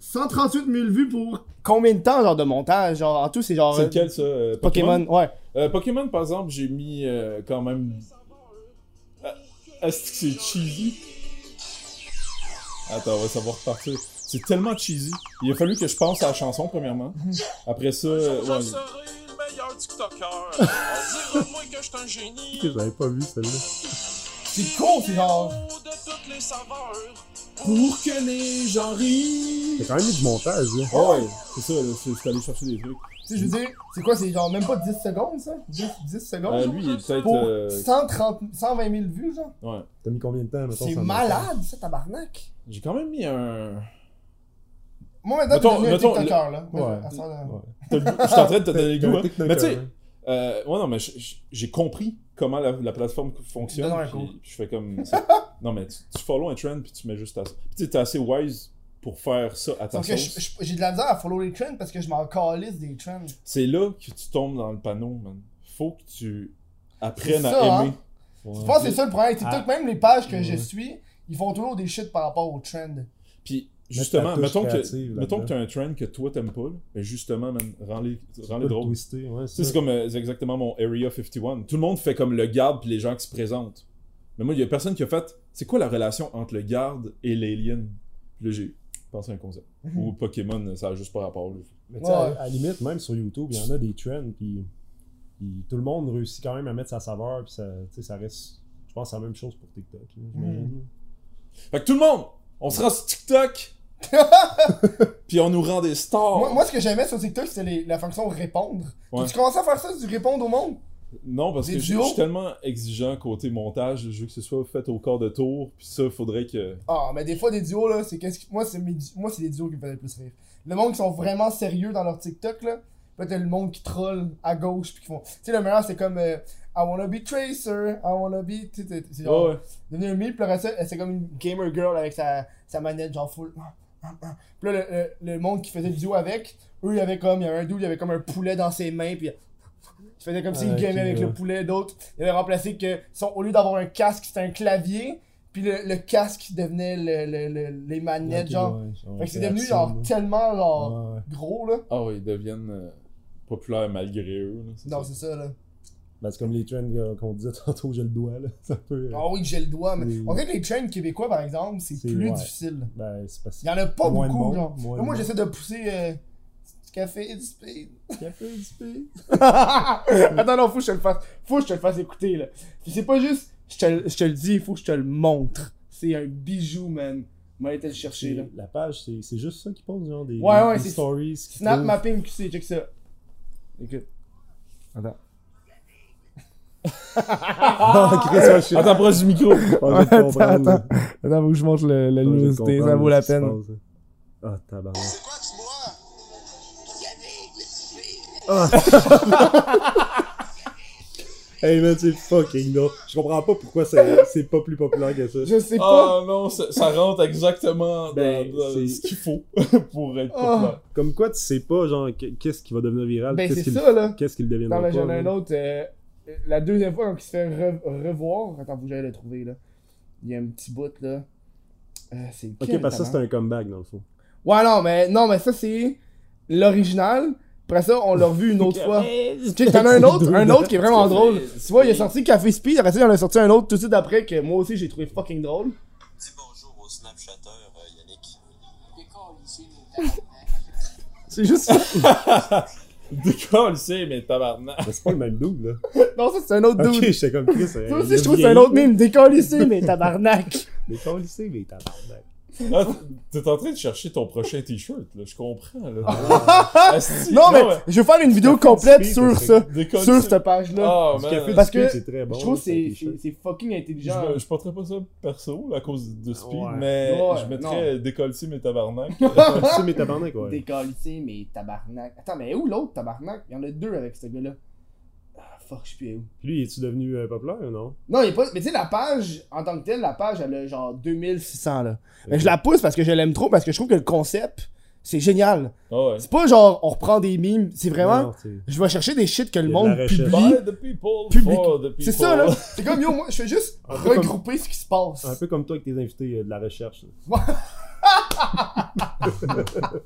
138 000 vues pour combien de temps, genre, de montage? Genre, en tout, c'est genre. C'est euh, lequel ça euh, Pokémon, ouais. Euh, Pokémon, par exemple, j'ai mis euh, quand même. Est-ce que c'est cheesy? Attends, on va savoir repartir. C'est tellement cheesy. Il a fallu que je pense à la chanson, premièrement. Après ça, euh, Je ouais. serai le meilleur TikToker. On dira moi que je suis un génie. Que j'avais pas vu celle-là. C'est cool, c'est genre. De toutes les saveurs. Pour que les gens rient. T'as quand même mis du montage, là. Oh, ouais, c'est ça, là, c'est c'est aller chercher des trucs. Tu sais, je veux dire, c'est quoi, c'est genre même pas 10 secondes, ça? 10, 10 secondes? Euh, genre? lui, il est peut-être. pour euh, 130, 120 000 vues, genre? Ouais. T'as mis combien de temps, mettons C'est malade, ça, tabarnak. J'ai quand même mis un. Moi, maintenant, Mettons- t'es devenu un mettons, TikToker, là. Ouais. À ce moment-là. montage? Ouais. T'as le goût- Je suis en train de te donner le goût. hein. Mais tu sais, hein. Euh, ouais, non, mais je- je- j'ai compris comment la, la plateforme fonctionne. Puis- puis je fais comme. non, mais tu, tu follow un trend, puis tu mets juste ta. Puis tu t'es assez wise pour faire ça à ta que sauce. j'ai de la misère à follow les trends parce que je m'en calisse des trends. C'est là que tu tombes dans le panneau, man. Faut que tu apprennes à ça, aimer. Je pense que c'est ça le problème avec TikTok. Ah. Même les pages que je suis, ils font toujours des shit par rapport aux trends. Puis justement, mettons que, mettons que là-dedans. t'as un trend que toi t'aimes pas, mais justement, man, rends-les, rends-les Pas le drôles. twister, ouais, Tu sais, c'est comme euh, c'est exactement mon Area 51. Tout le monde fait comme le garde puis les gens qui se présentent. Mais moi, il y a personne qui a fait c'est quoi la relation entre le garde et l'alien? Puis là, j'ai pensé à un concept. Ou Pokémon, ça a juste pas rapport. là. Mais tu sais, Ouais. à, à la limite, même sur YouTube, il y en a des trends, puis, puis tout le monde réussit quand même à mettre sa saveur, puis ça, tu reste. Je pense que c'est la même chose pour TikTok. là. Fait que tout le monde, on se rend sur TikTok, puis on nous rend des stars. Moi, moi, ce que j'aimais sur TikTok, c'était les- la fonction répondre. Ouais. Tu commences à faire ça, tu réponds au monde. Non, parce Des que je suis tellement exigeant côté montage, je veux que ce soit fait au quart de tour, puis ça, faudrait que... Ah, mais des fois, des duos, là, c'est qu'est-ce qui. Moi, c'est mes... moi, c'est des duos qui me faisaient le plus rire. Le monde qui sont vraiment sérieux dans leur TikTok, là. Peut-être le monde qui troll à gauche, puis qui font. Tu sais, le meilleur, c'est comme. euh, I wanna be Tracer, I wanna be. Tu sais, c'est genre. Ouais, ouais. devenu un meme, puis le reste, c'est comme une gamer girl avec sa, sa manette, genre full. Puis là, le, le, le monde qui faisait le duo avec, eux, il y avait comme, il y avait un dude, il y avait comme un poulet dans ses mains, puis il faisait comme s'il Ah, gamait ok, avec ouais. le poulet, d'autres. Il avait remplacé que, son, au lieu d'avoir un casque, c'était un clavier, puis le, le casque devenait le, le, le- les manettes, genre. ouais, genre, Fait que c'est devenu, genre, là. tellement, genre, Ouais, ouais. gros, là. Ah ouais, ils deviennent euh, populaires malgré eux. là, Non, c'est ça, là. Ben, c'est comme les trends qu'on disait tantôt, j'ai le doigt, là. C'est un peu. euh, Ah oui, j'ai le doigt, mais. On dirait que les trains québécois, par exemple, c'est C'est- plus ouais. difficile. Ben, c'est parce Il y en a pas Moins beaucoup, monde, genre. moi, monde. j'essaie de pousser euh, du café du speed. Café du speed. Attends, non, faut que je te le fasse. Faut que je te le fasse écouter, là. Puis c'est pas juste, je te, le- je te le dis, il faut que je te le montre. C'est un bijou, man. M'a été le chercher, là. La page, c'est c'est juste ça qui pose, genre des, Ouais, ouais, des c'est- stories. Snap mapping QC, check ça. Écoute. Attends. Ah, Chris, ouais, je suis- Attends, proche du micro! Ah, Attends, attends. Attends, faut que je montre la Ah, luminosité, ça vaut la peine. Ah, tabarnak. C'est quoi tu bois? Hey, man, c'est fucking là. Je comprends pas pourquoi c'est pas plus populaire que ça. Je sais pas. Ah non, ça, ça rentre exactement dans, Ben, dans ce qu'il faut pour être Ah. populaire. Comme quoi, tu sais pas, genre, que- qu'est-ce qui va devenir viral. Ben, c'est ça, là. Qu'est-ce qui le deviendra Non, mais pas. j'en ai un autre. euh, la deuxième fois, quand il se fait re- revoir. Attends, que j'aille le trouver, là. Il y a un petit bout, là. Euh, c'est Ok, parce que ça, c'est un comeback, dans le fond. Ouais, non, mais, non, mais ça, c'est l'original. Après ça, on l'a revu une autre fois. Check, t'en as un autre, un autre qui est vraiment drôle. Tu vois, il a sorti Café Speed, après ça, il en a sorti un autre tout de suite après que moi aussi j'ai trouvé fucking drôle. Dis bonjour au Snapchatter, euh, Yannick. C'est juste ça. D'accord, le sait, mais tabarnak. Mais c'est pas le même dude, là. Non, ça c'est un autre Ok, dude. j'étais comme Chris. Ça aussi, je trouve que c'est un autre mime. Décalissé, mais tabarnak. Ton lycée, mais tabarnak. Ah, t'es en train de chercher ton prochain t-shirt, là, je comprends, là. Asti, Non, mais je vais faire une vidéo Café complète Speed, sur c'est- ça. Sur cette page-là. Ah, Du man. café Parce que speed, c'est très bon. Je trouve que c'est c'est c'est- c'est fucking Je, intelligent. me- je porterais pas ça perso, là, à cause de Speed, Ouais. mais Ouais, je mettrais décoller mes tabarnak. Lycée, mais tabarnak, ouais. Décalissé, mais tabarnak. Attends, mais où l'autre tabarnak? Il y en a deux avec ce gars-là. Fuck, je plus où. Puis lui, es-tu devenu euh, populaire ou non? Non, il est pas. Mais tu sais, la page, en tant que telle, la page, elle a genre 2600 là. Mais je la pousse parce que je l'aime trop, parce que je trouve que le concept, c'est génial. Ah ouais. C'est pas genre, on reprend des mimes, c'est vraiment. Non, c'est- Je vais chercher des shit que le Il y a de monde recherche. publie. By the people, Public- for the people. C'est ça, là. C'est comme, yo, moi, je fais juste Un peu comme- regrouper ce qui se passe. Un peu comme toi avec tes invités de la recherche. là.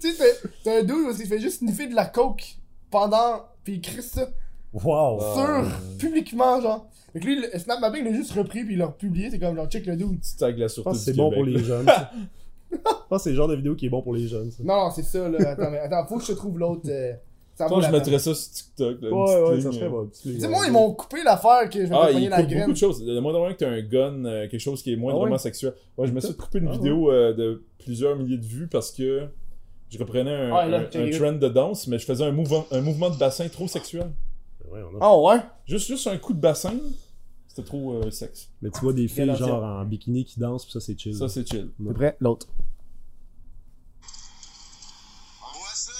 tu sais, t'as- t'as un dude où il fait juste sniffer de la coke pendant. Puis il crie ça Wow! Sur, publiquement, genre. Fait que lui, le Snap Mapping, il l'a juste repris, puis il l'a republié. C'est comme, genre, check le dude. Tu tagues la sûreté c'est bon Québec, pour les jeunes. Je pense que c'est le genre de vidéo qui est bon pour les jeunes. ça. Non, non, c'est ça, là. Attends, mais attends, faut que je te trouve l'autre. euh, ça Je mettrais ça sur TikTok. Là, Ouais, ouais, ligne, ça serait euh. bon. Tu sais, moi, ils m'ont coupé l'affaire que je vais Ah, pogner la graine. beaucoup de choses. Le moins de que t'as un gun, euh, quelque chose qui est moins Ah ouais? sexuel. Ouais, je me suis couper une Ah vidéo euh, de plusieurs milliers de vues parce que je reprenais un, là, un- check un it. trend de danse, mais je faisais un mouvement, un mouvement de bassin trop sexuel. Ouais, on a- Ah ouais? Juste, juste un coup de bassin, c'était trop euh, sexe. Mais tu vois des filles genre en bikini qui dansent, puis ça c'est chill. Ça, c'est chill. C'est prêt? L'autre. Moi ça!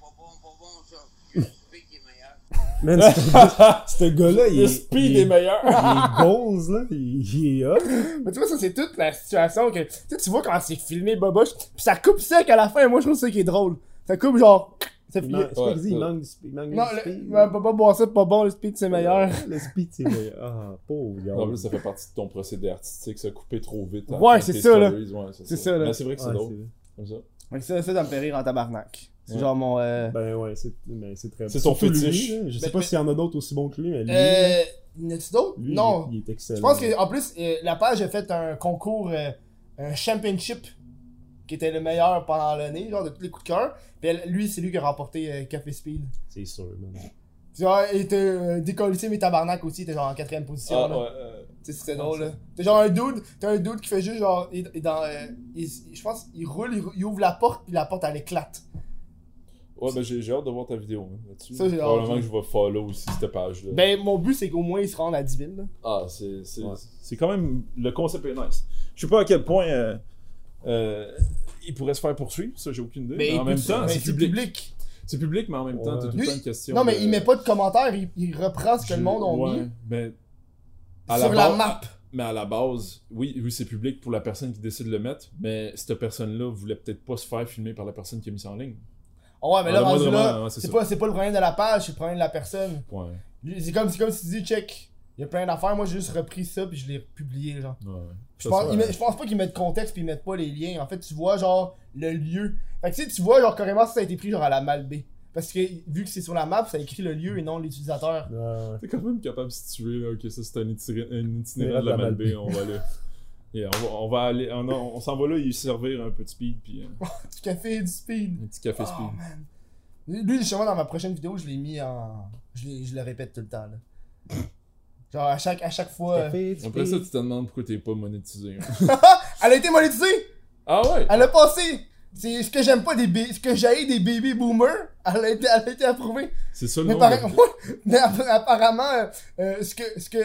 Pas bon, pas bon, ça. Le speed est meilleur. Man, ce- ce gars-là, il Le est. speed il est meilleur. Il est goals, là. Il, il est hot. Mais tu vois, ça, c'est toute la situation que. Tu sais, tu vois quand c'est filmé Boboche, pis ça coupe sec à la fin, et moi, je trouve ça qui est drôle. Ça coupe genre. Ça Il C'est Ouais? Il manque du speed. il manque Non, du le, speed. ouais, pas boire ça, pas bon, le speed, c'est meilleur. Le speed, c'est meilleur. Ah, pauvre gars. En plus, ça fait partie de ton procédé artistique, ça couper trop vite. à Ouais, c'est ça, là. ouais, C'est ça, là. Mais c'est vrai que c'est Ouais, drôle. c'est- Comme ça. Ça, ça, ça me fait rire en tabarnak. C'est Ouais. genre mon. Euh... Ben ouais, c'est ben, c'est très C'est son lui, fétiche. là. Je sais Ben, pas mais- s'il y en a d'autres aussi bons que lui, mais lui, Euh. N'as-tu d'autres? lui, non. il, il est excellent. Je pense qu'en plus, euh, la page a fait un concours, euh, un championship, qui était le meilleur pendant l'année, genre de tous les coups de cœur. Puis elle- lui, c'est lui qui a remporté euh, Café Speed. C'est sûr, man. Puis genre, il était décollissé, mais tabarnak aussi, il était genre en quatrième position. Ah, là. ouais, euh, Tu sais, c'était drôle, là. T'as genre un dude, t'as un dude qui fait juste genre, il, il dans, euh, il- je pense, il roule, il, rou- il ouvre la porte, puis la porte, elle éclate. Ouais, ben j'ai hâte de voir ta vidéo hein, là-dessus. Ça, j'ai hâte, Probablement que je vais follow aussi cette page-là. Ben, mon but, c'est qu'au moins, ils se rendent à 10 000. là. Ah, c'est c'est- Ouais. c'est quand même. Le concept est nice. Je sais pas à quel point euh, euh, il pourrait se faire poursuivre, ça, j'ai aucune idée. Mais Mais en même temps, c'est public. C'est public, mais en même temps, t'as tout le temps une question. Non, mais de- il met pas de commentaires, il, il reprend ce que le monde a Ouais, mis ben, à sur la map. Mais à la base, oui, oui c'est public pour la personne qui décide de le mettre, mais cette personne-là voulait peut-être pas se faire filmer par la personne qui a mis ça en ligne. Oh, ouais, mais Ah, là, rendu moindre là, ouais, c'est pas, c'est pas le problème de la page, c'est le problème de la personne. Ouais. C'est comme, c'est comme si tu dis, check, il y a plein d'affaires, moi j'ai juste repris ça puis je l'ai publié, genre. ouais. Je pense, ça, je pense pas qu'ils mettent contexte puis ils mettent pas les liens. En fait, tu vois, genre, le lieu. Fait que tu sais, tu vois, genre, carrément, ça a été pris, genre, à la Malbaie. Parce que, vu que c'est sur la map, ça écrit le lieu et non l'utilisateur. T'es quand même capable de situer, là, ok, ça c'est un, itinéraire Itinéraire de la de la Malbaie, on va aller. Yeah, on, va, on va aller, on, on s'en va là, il servir un peu de speed, puis euh, Du café et du speed. un petit café Oh, speed. man. Lui, justement, dans ma prochaine vidéo, je l'ai mis en. Je, l'ai- je le répète tout le temps, là. Genre, à chaque, à chaque fois. Café, du Après ça, tu te demandes pourquoi t'es pas monétisé. hein. Elle a été monétisée! ah ouais? Elle a passé! C'est ce que j'aime pas des ba- ce que j'ai des baby boomers, elle a été, elle a été approuvée. C'est ça le Mais, nom. par- mais app- apparemment, euh, euh, ce que ce que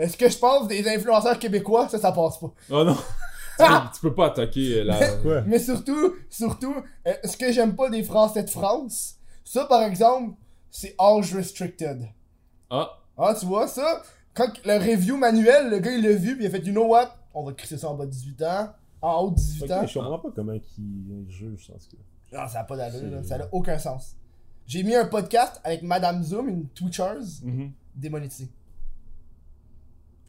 euh, ce que je pense des influenceurs québécois, ça, ça passe pas. Oh non! tu, peux, tu peux pas attaquer euh, la. Quoi? Mais surtout, surtout, euh, ce que j'aime pas des Français de France, ça par exemple, c'est age restricted. Ah! Ah, tu vois, ça, quand le review manuel, le gars il l'a vu, puis il a fait, you know what, on va crisser ça en bas de 18 ans, en haut de 18 Ok, ans. je comprends pas comment ils jugent cas. Non, ça n'a pas d'allure, là. Ça n'a aucun sens. J'ai mis un podcast avec Madame Zoom, une Twitchers, Mhm. démonétisée.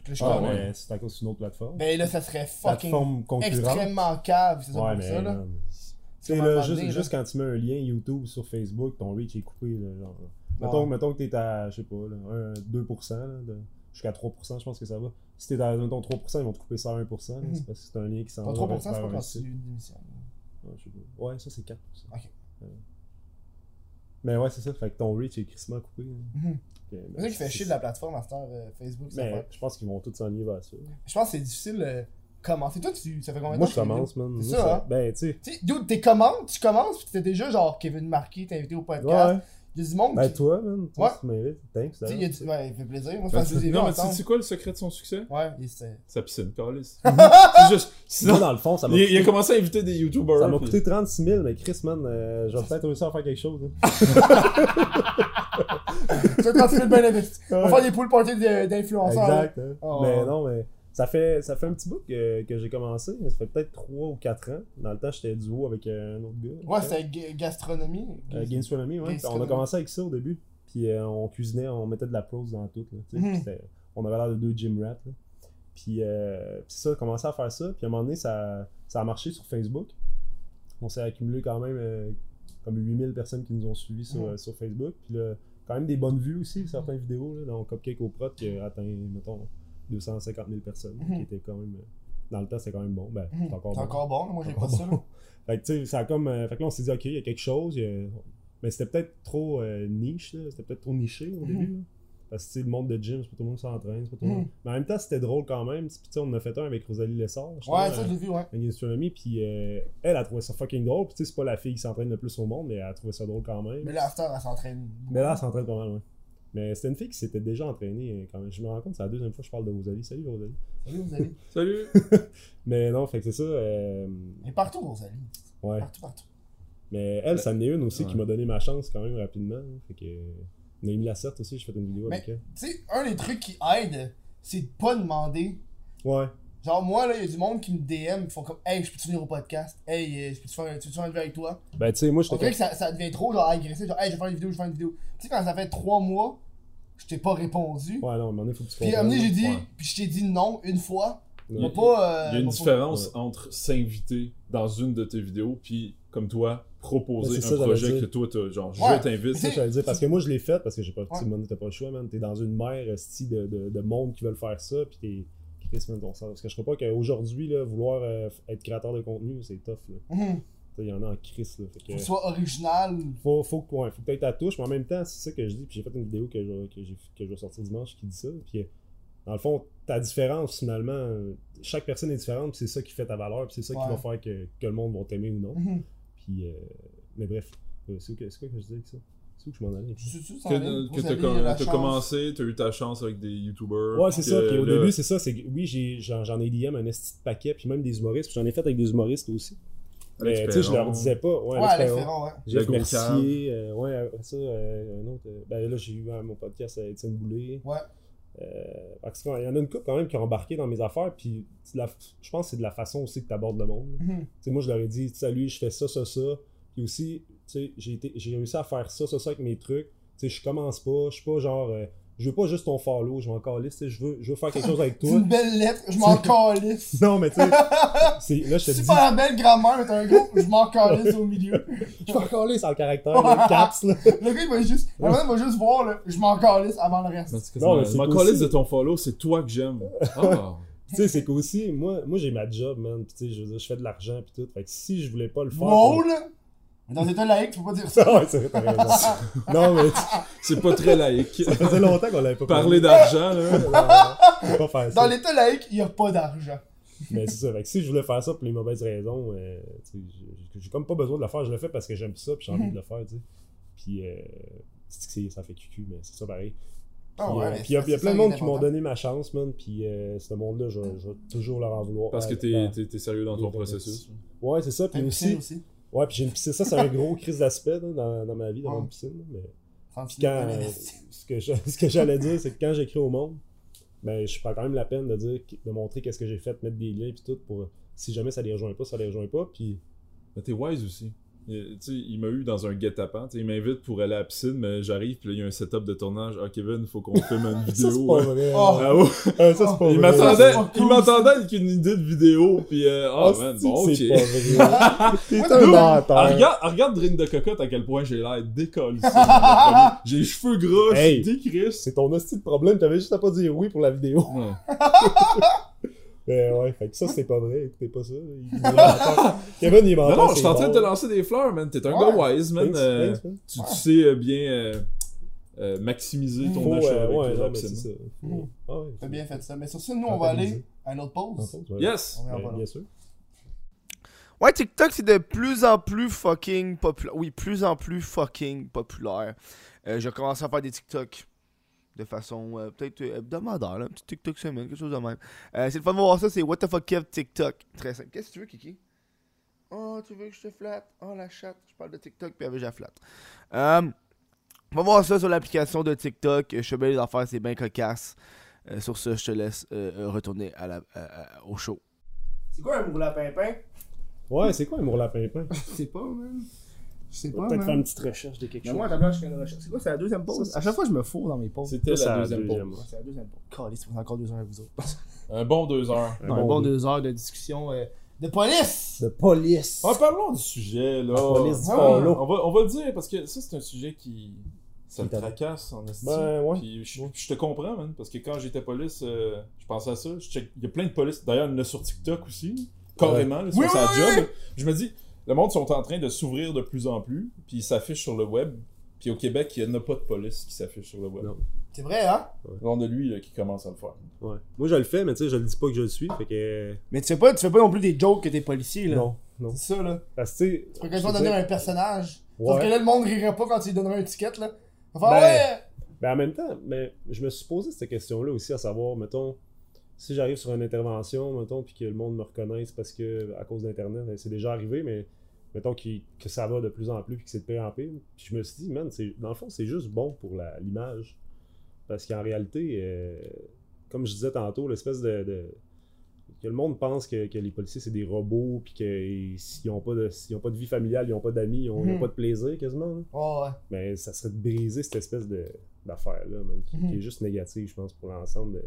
Là, je Ah, ouais. c'est à cause d'une autre plateforme. Ben là, ça serait fucking extrêmement cave, c'est ça Ouais, pour mais ça, là. là, moment juste, donné, là. juste quand tu mets un lien YouTube sur Facebook, ton reach est coupé. Là, genre. Ouais. Mettons, mettons que t'es à, je sais pas, là, un, 2%, là, de- jusqu'à 3%, je pense que ça va. Si t'es à, mettons, 3%, ils vont te couper ça à 1%. là, Mhm. C'est parce que c'est un lien qui s'en va 3%, c'est pas quand tu une émission. Ouais, je sais pas. Ouais, ça c'est 4%. Ok. Ouais. Mais ouais, c'est ça. Fait que ton reach est crissement coupé. là. Ok, C'est ça qui fait chier de la plateforme à euh, Facebook. Mais je pense qu'ils vont tous s'enligner vers ça. Je pense que c'est difficile de commencer. Toi, tu... ça fait combien de Moi, temps je que tu fais commence, man. C'est Moi, ça, hein? Ben, tu sais. Dude, t'es comment Tu commences, pis t'es déjà genre Kevin Marquis, t'es invité au podcast. Ouais. Il y a du monde Ben, qui. toi, man. Toi, Ouais. Thanks. Tu sais, il a du- Ouais, il fait plaisir. Moi, je Ben, c'est- c'est non, mais sais quoi le secret de son succès? Ouais, c'est. Sa piscine, Carlis. c'est juste. Sinon, dans le fond, ça m'a il, il a coûté, commencé à inviter des YouTubers. ça m'a puis- coûté 36 000, mais Chris, man, euh, je vais peut-être réussir à faire quelque chose. hein. Tu fais le bien investi. On va faire des pool parties d'influenceurs. là. Exact. hein. Oh. Mais non, mais ça fait, ça fait un petit bout que, que j'ai commencé. Ça fait peut-être 3 ou 4 ans. Dans le temps, j'étais duo avec euh, un autre gars. Ouais, c'était ga- gastronomie. Euh, Gastronomy, ouais. On a commencé avec ça au début. Puis euh, on cuisinait, on mettait de la prose dans tout. Là. Mhm. On avait l'air de deux gym rats. là. Puis, euh, puis ça, on a commencé à faire ça. Puis à un moment donné, ça, ça a marché sur Facebook. On s'est accumulé quand même comme 8000 personnes qui nous ont suivis sur, Mhm. sur Facebook. Puis là, quand même des bonnes vues aussi, certaines vidéos. Là, dans Cupcake au Prot qui a atteint, mettons, 250 000 personnes. Mhm. Qui était quand même. euh, dans le temps, c'était quand même bon. Ben, Mhm. c'est encore C'est bon. encore bon, moi j'ai pas Encore ça. là. bon. Fait que, tu sais, ça a comme. euh, fait que là, on s'est dit, OK, il y a quelque chose. a- Mais c'était peut-être trop euh, niche, là. C'était peut-être trop niché au Mhm. début. là. Parce que, tu sais, le monde de gym, c'est pas tout le monde qui s'entraîne. c'est pas tout le monde- Mais en même temps, c'était drôle quand même. Puis, tu sais, on en a fait un avec Rosalie Lessard. Ouais, ça, l'ai vu, ouais. une gastronomie, puis euh, elle a trouvé ça fucking drôle. Puis, tu sais, c'est pas la fille qui s'entraîne le plus au monde, mais elle a trouvé ça drôle quand même. Mais là, elle s'entraîne. Mais là, elle s'entraîne pas mal, ouais. Mais c'était une fille qui s'était déjà entraînée euh, quand même. Je me rends compte, c'est la deuxième fois que je parle de Rosalie. Salut Rosalie. Salut, Rosalie. Salut! Mais non, fait que c'est ça. euh, Et partout, Rosalie. ouais. Partout, partout. Mais elle, ça en est une aussi qui m'a donné ma chance quand même rapidement. hein. Fait que. Noémie Lacerte aussi, j'ai fait une vidéo Mais- avec elle. Tu sais, un des trucs qui aide, c'est de pas demander. Ouais. Genre, moi, là, il y a du monde qui me DM, qui font comme, hey, je peux-tu venir au podcast? Hey, euh, je peux-tu faire, tu faire une vidéo avec toi? Ben, tu sais, moi, On j'étais dirait que ça, ça devient trop, genre, agressif. Genre, hey, je vais faire une vidéo, je vais faire une vidéo. Tu sais, quand ça fait trois mois, je t'ai pas répondu. Ouais, non, à un moment donné, faut que tu Puis à un moment donné, j'ai dit, Ouais. puis je t'ai dit non une fois. pas. euh, Il y a une différence entre s'inviter dans une de tes vidéos, puis comme toi, proposer un ça, projet que toi, t'as. Genre, Ouais. je t'invite. C'est ça que j'allais dire, parce que moi, je l'ai fait, parce que j'ai pas, Ouais. t'as pas le choix, man. T'es dans une mer, esti, de, de, de monde qui veulent faire ça, pis t'es. Chris, que je crois pas qu'aujourd'hui, vouloir euh, être créateur de contenu, c'est tough, là. Mhm. Il y en a en crise, là. Fait que. Faut que ce soit original. faut, faut, que- ouais, faut que tu ta touche, mais en même temps, c'est ça que je dis. Puis j'ai fait une vidéo que je, que, j'ai- que je vais sortir dimanche qui dit ça. Puis euh, dans le fond, ta différence, finalement, euh, chaque personne est différente, puis c'est ça qui fait ta valeur, puis c'est ça Ouais. qui va faire que, que le monde va t'aimer ou non. Mhm. Puis, euh, mais bref. C'est quoi que je disais avec ça? C'est où que je m'en allais? Que, t'as com- commencé, t'as eu ta chance avec des youtubers. Ouais, c'est ça. Puis au début, c'est ça. Oui, j'ai- j'en j'en ai DM un esti de paquet, puis même des humoristes. Puis j'en ai fait avec des humoristes aussi. Mais tu sais, je leur disais pas. Ouais, Ouais. Ferron, ouais. Le Mercier, euh, ouais, après ça, euh, un autre. euh, ben là, j'ai eu euh, mon podcast à Étienne Boulay. Ouais. Euh, parce qu'il y en a une couple quand même qui ont embarqué dans mes affaires, puis la- je pense que c'est de la façon aussi que tu abordes le monde. Mhm. Tu sais, moi, je leur ai dit, salut, je fais ça, ça, ça. Puis aussi, sais, j'ai été- j'ai réussi à faire ça, ça, ça avec mes trucs. Tu sais, je commence pas, je suis pas genre, euh, je veux pas juste ton follow, je m'en calisse, tu sais, je veux, je veux faire quelque chose avec C'est toi. une belle lettre, je m'en calisse. Non, mais tu sais, là, je te dis, Super belle grammaire, mais t'as un gros, je m'en calisse au milieu. je m'en calisse en caractère, le caps, là. Le gars, il va juste, le il va juste voir, là, je m'en calisse avant le reste. Non, mais Ma aussi- calice de ton follow, c'est toi que j'aime. Ah. Tu sais, c'est qu'aussi, moi, moi j'ai ma job, man. Puis tu sais, je je fais de l'argent, puis tout. Fait que si je voulais pas le faire. Wow, là! Mais dans état laïque, tu peux pas dire ça. Ouais, c'est vrai, t'as raison. non, mais C'est pas très laïque. ça faisait longtemps qu'on l'avait pas Parler d'argent, là. On peut pas faire ça. Dans l'état laïque, il y a pas d'argent. Mais c'est ça. Fait que si je voulais faire ça pour les mauvaises raisons, euh, j'ai- comme pas besoin de le faire. Je le fais parce que j'aime ça, puis j'ai envie de le faire, tu sais. Puis, euh, c'est ça fait cucu, mais c'est ça pareil. Puis Ah ouais, euh, puis il y a, plein de monde qui m'ont donné ma chance, man. Puis euh, ce monde-là, je, je vais toujours leur en vouloir. Parce que t'es sérieux dans ton processus. Ouais, c'est ça. Puis aussi. Ouais, puis j'ai une piscine. Ça, c'est un gros crise d'aspect dans, dans ma vie, d'avoir Ouais. une piscine. Mais quand, euh, ce que je- ce que j'allais dire, c'est que quand j'écris au monde, ben, je prends quand même la peine de dire, de montrer qu'est-ce que j'ai fait, mettre des liens, puis tout, pour si jamais ça les rejoint pas, ça les rejoint pas. Puis Mais t'es wise aussi. Il, tu sais, il m'a eu dans un guet-apens. Il m'invite pour aller à la piscine, mais j'arrive, puis là, il y a un setup de tournage. Ah, Kevin, faut qu'on filme une ça, c'est vidéo. pas hein. vrai. Oh. Ah ouais. Ah, ça, c'est pas Il vrai. m'attendait, c'est pas il cool, m'attendait avec une idée de vidéo, puis euh, ah, Ah, man, c'est- bon, ok. c'est pas vrai. T'es Ouais, un nous, menteur. regarde, regarde Drink de cocotte à quel point j'ai l'air décollé. j'ai les cheveux gras, je Hey. suis. C'est ton hostie de problème, t'avais juste à pas dire oui pour la vidéo. Ouais. Ben ouais, fait que ça, c'est pas vrai, écoutez pas ça. Il. Kevin, il est menteur. Non, non, je suis en train de te lancer des fleurs, man. T'es un Ouais. gars wise, man. Thanks, Euh, thanks, man. tu, tu sais euh, bien euh, euh, maximiser ton Faut, achat euh, avec ouais, les non, mais c'est ça. Mm. Ah. T'as bien fait ça. Mais sur ça, nous, on va aller à une autre pause. Yes! Bien sûr. Ouais, TikTok, c'est de plus en plus fucking populaire. Oui, plus en plus fucking populaire. Euh, j'ai commencé à faire des TikTok de façon euh, peut-être euh, hebdomadaire, là, un petit TikTok semaine, quelque chose de même. Euh, c'est le fun de voir ça, c'est What the fuck Kev TikTok. Très simple. Qu'est-ce que tu veux, Kiki? Oh, tu veux que je te flatte? Oh, la chatte. Je parle de TikTok, puis avec, je la flatte. Euh, on va voir ça sur l'application de TikTok. Je fais bien les affaires, c'est bien cocasse. Euh, sur ce, je te laisse retourner à la, au show. C'est quoi un moule pimpin? Ouais, c'est quoi un mourlapin-pain? Je sais pas, man. Je sais On pas, va peut-être faire une petite recherche de quelque chose. moi, place, je fais une recherche. C'est quoi, c'est la deuxième pause? À chaque fois, je me fourre dans mes pauses. C'était la c'est la deuxième deuxième. pause. C'est la deuxième pause. Caliste, c'est encore deux heures avec vous autres. Un bon deux heures. Non, un bon deux heures de discussion euh, de police! De police. En parlons du sujet, là. La police du Ah. On va, on va le dire, parce que ça, c'est un sujet qui. Ça me tracasse en estime. Ben, ouais. Puis je, je te comprends, man. Parce que quand j'étais police, euh, je pensais à ça. Je check- Il y a plein de polices. D'ailleurs, il y en a sur TikTok aussi. Carrément, là, sur Oui, sa oui, job. oui. Je me dis, le monde sont en train de s'ouvrir de plus en plus. Puis ils s'affichent sur le web. Puis au Québec, il n'y en a pas de police qui s'affiche sur le web. Non. C'est vrai, hein? On de lui là, qui commence à le faire. Ouais. Moi, je le fais, mais tu sais, je le dis pas que je le suis. Fait que. Mais tu fais pas, tu fais pas non plus des jokes que t'es policier, là. Non, non. C'est ça, là. Parce que, tu peux quasiment donner un personnage. Ouais. Sauf que là, le monde rirait pas quand tu lui donnerais un ticket, là. Va Ben, ouais! Ben en même temps, mais je me suis posé cette question-là aussi, à savoir, mettons, si j'arrive sur une intervention, mettons, puis que le monde me reconnaisse parce que, à cause d'Internet, ben, c'est déjà arrivé, mais mettons que ça va de plus en plus, puis que c'est de pire en pire. Puis je me suis dit, man, dans le fond, c'est juste bon pour l'image. Parce qu'en réalité, euh, comme je disais tantôt, l'espèce de, de- que le monde pense que, que les policiers c'est des robots puis qu'ils n'ont pas de s'ils ont pas de vie familiale, ils n'ont pas d'amis, ils ont, ils ont Mhm. pas de plaisir quasiment. Oh, ouais. Mais ça serait de briser cette espèce d'affaire-là, qui, Mhm. qui est juste négative, je pense, pour l'ensemble de,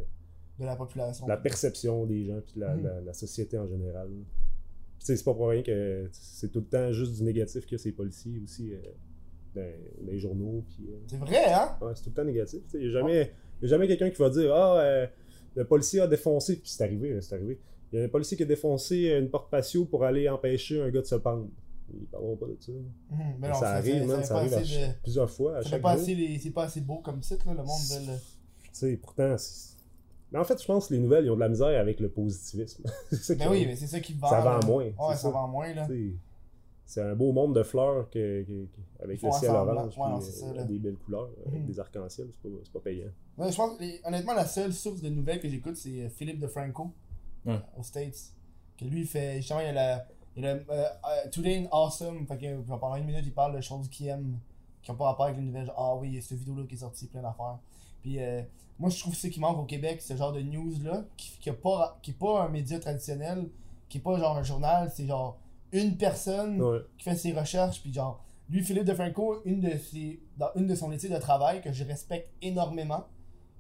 De la population. la perception des gens puis de la, Mhm. la- la société en général. C'est pas pour rien que c'est tout le temps juste du négatif que ces policiers aussi euh, dans, dans les journaux. Puis, euh, C'est vrai, hein? ouais, c'est tout le temps négatif. Il n'y a jamais, y a jamais quelqu'un qui va dire Ah, euh, le policier a défoncé. Puis c'est arrivé, c'est arrivé. Il y a un policier qui a défoncé une porte patio pour aller empêcher un gars de se pendre. Ils parleront pas de ça. Mhm, Mais non, ça arrive, man, ça pas arrive à de- plusieurs fois. À ça chaque pas jour. assez les- C'est pas assez beau comme site, là. Le monde le. Tu sais, pourtant, c'est- mais en fait, je pense que les nouvelles, ils ont de la misère avec le positivisme. c'est Ben oui, mais c'est ça qui vend. Ça vend moins, Ouais, c'est ça ça. vend moins, là. C'est un beau monde de fleurs que, que- que- avec le ciel orange, ouais, puis, ça, euh, là. des belles couleurs, euh, avec Mhm. des arcs-en-ciel, c'est pas, c'est pas payant. Ouais, je pense, les- honnêtement, la seule source de nouvelles que j'écoute, c'est euh, Philippe DeFranco aux States. Que lui, il fait. Justement, il y a la. Il y a le, euh, Today in Awesome. Fait que pendant une minute, il parle de choses qu'il aime, qui ont pas rapport avec les nouvelles. Genre, ah oui, il y a cette vidéo-là qui est sortie, plein d'affaires. Puis euh, moi, je trouve ce qui manque au Québec, ce genre de news-là, qui, qui, a pas, qui est pas un média traditionnel, qui est pas genre un journal, c'est genre une personne Ouais. qui fait ses recherches, puis genre, lui, Philippe DeFranco, une de ses, dans une de son étude de travail que je respecte énormément,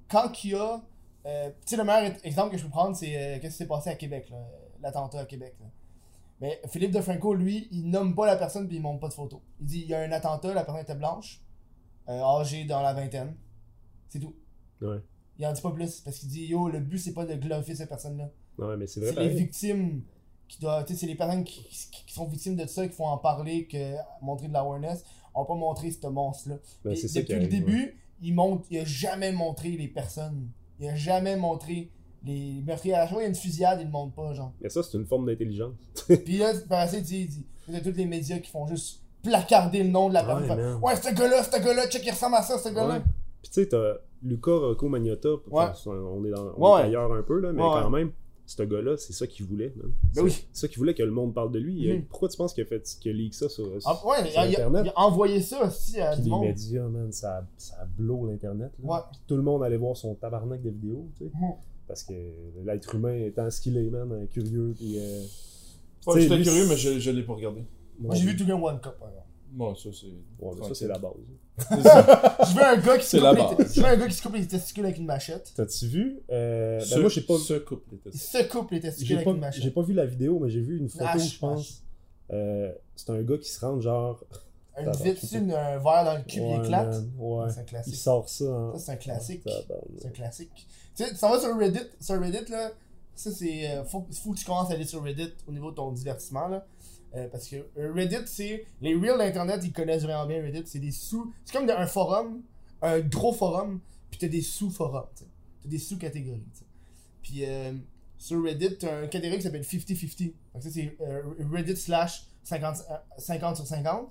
quand il y a, euh, tu sais, le meilleur exemple que je peux prendre, c'est euh, qu'est-ce qui s'est passé à Québec, l'attentat à Québec. Là. Mais Philippe DeFranco, lui, il nomme pas la personne puis il montre pas de photo. Il dit, il y a un attentat, la personne était blanche, âgée dans la vingtaine, c'est tout. Ouais. Il en dit pas plus, parce qu'il dit, yo, le but c'est pas de glorifier cette personne-là. Ouais, mais c'est vrai. C'est les victimes qui doivent. Tu sais, c'est les personnes qui, qui- qui sont victimes de ça, qui font en parler, que montrer de l'awareness. On va pas montrer ce monstre-là. Ben, ça depuis le ouais. début, il montre, il a jamais montré les personnes. Il a jamais montré les meurtriers. À fois, il y a une fusillade, il le montre pas, genre. Mais ça, c'est une forme d'intelligence. Puis là, par après, il dit, il y a tous les médias qui font juste placarder le nom de la Ouais, personne. Man. Ouais, ce gars-là, ce gars-là, check, il ressemble à ça, ce gars-là. Ouais. Puis tu sais, t'as Luca Rocco Magnotta, Ouais. enfin, on est, dans, on Ouais, est ouais. ailleurs un peu, là, mais Ouais, quand même, ce gars-là, c'est ça qu'il voulait. man. Ben C'est oui. c'est ça qu'il voulait que le monde parle de lui. Mhm. Pourquoi tu penses qu'il a fait qu'il a leak ça sur, Ah, ouais, il sur a, il a- Internet? il a envoyé ça aussi à Puis du les monde. médias, man, ça, ça blow l'Internet. là. Ouais. Puis tout le monde allait voir son tabarnak de vidéos, tu sais. Mhm. Parce que l'être humain étant ce qu'il est, man, euh, curieux, puis... euh, Ouais, J'étais curieux, mais je, je l'ai pas regardé. Moi, j'ai vu tout le One Cup, par exemple. Bon, ça, c'est. Ouais, mais ça, c'est la base. Ça. Je veux un gars qui se coupe la les-. Je veux un gars qui se coupe les testicules avec une machette. T'as-tu vu? Euh, ben Ce- moi, j'ai pas, couple était Il se coupe les testicules avec pas, une machette. j'ai pas vu la vidéo, mais j'ai vu une photo, Hache, je pense. Euh, c'est un gars qui se rend genre... Une une- un verre dans le cul, Ouais, il éclate? man, ouais. C'est un Il classique. sort ça en... Ça, c'est un classique. Tabarnak. C'est un classique. Tu sais, tu s'en vas sur Reddit. Sur Reddit, là, ça, c'est. euh, faut, faut que tu commences à aller sur Reddit au niveau de ton divertissement, là. Euh, parce que euh, Reddit, c'est. Les reels d'Internet, ils connaissent vraiment bien Reddit. C'est des sous. C'est comme un forum, un gros forum, puis t'as des sous-forums. T'as des sous-catégories. Puis euh, sur Reddit, t'as une catégorie qui s'appelle 50-50. Donc ça, c'est euh, Reddit slash 50, euh, 50 sur 50.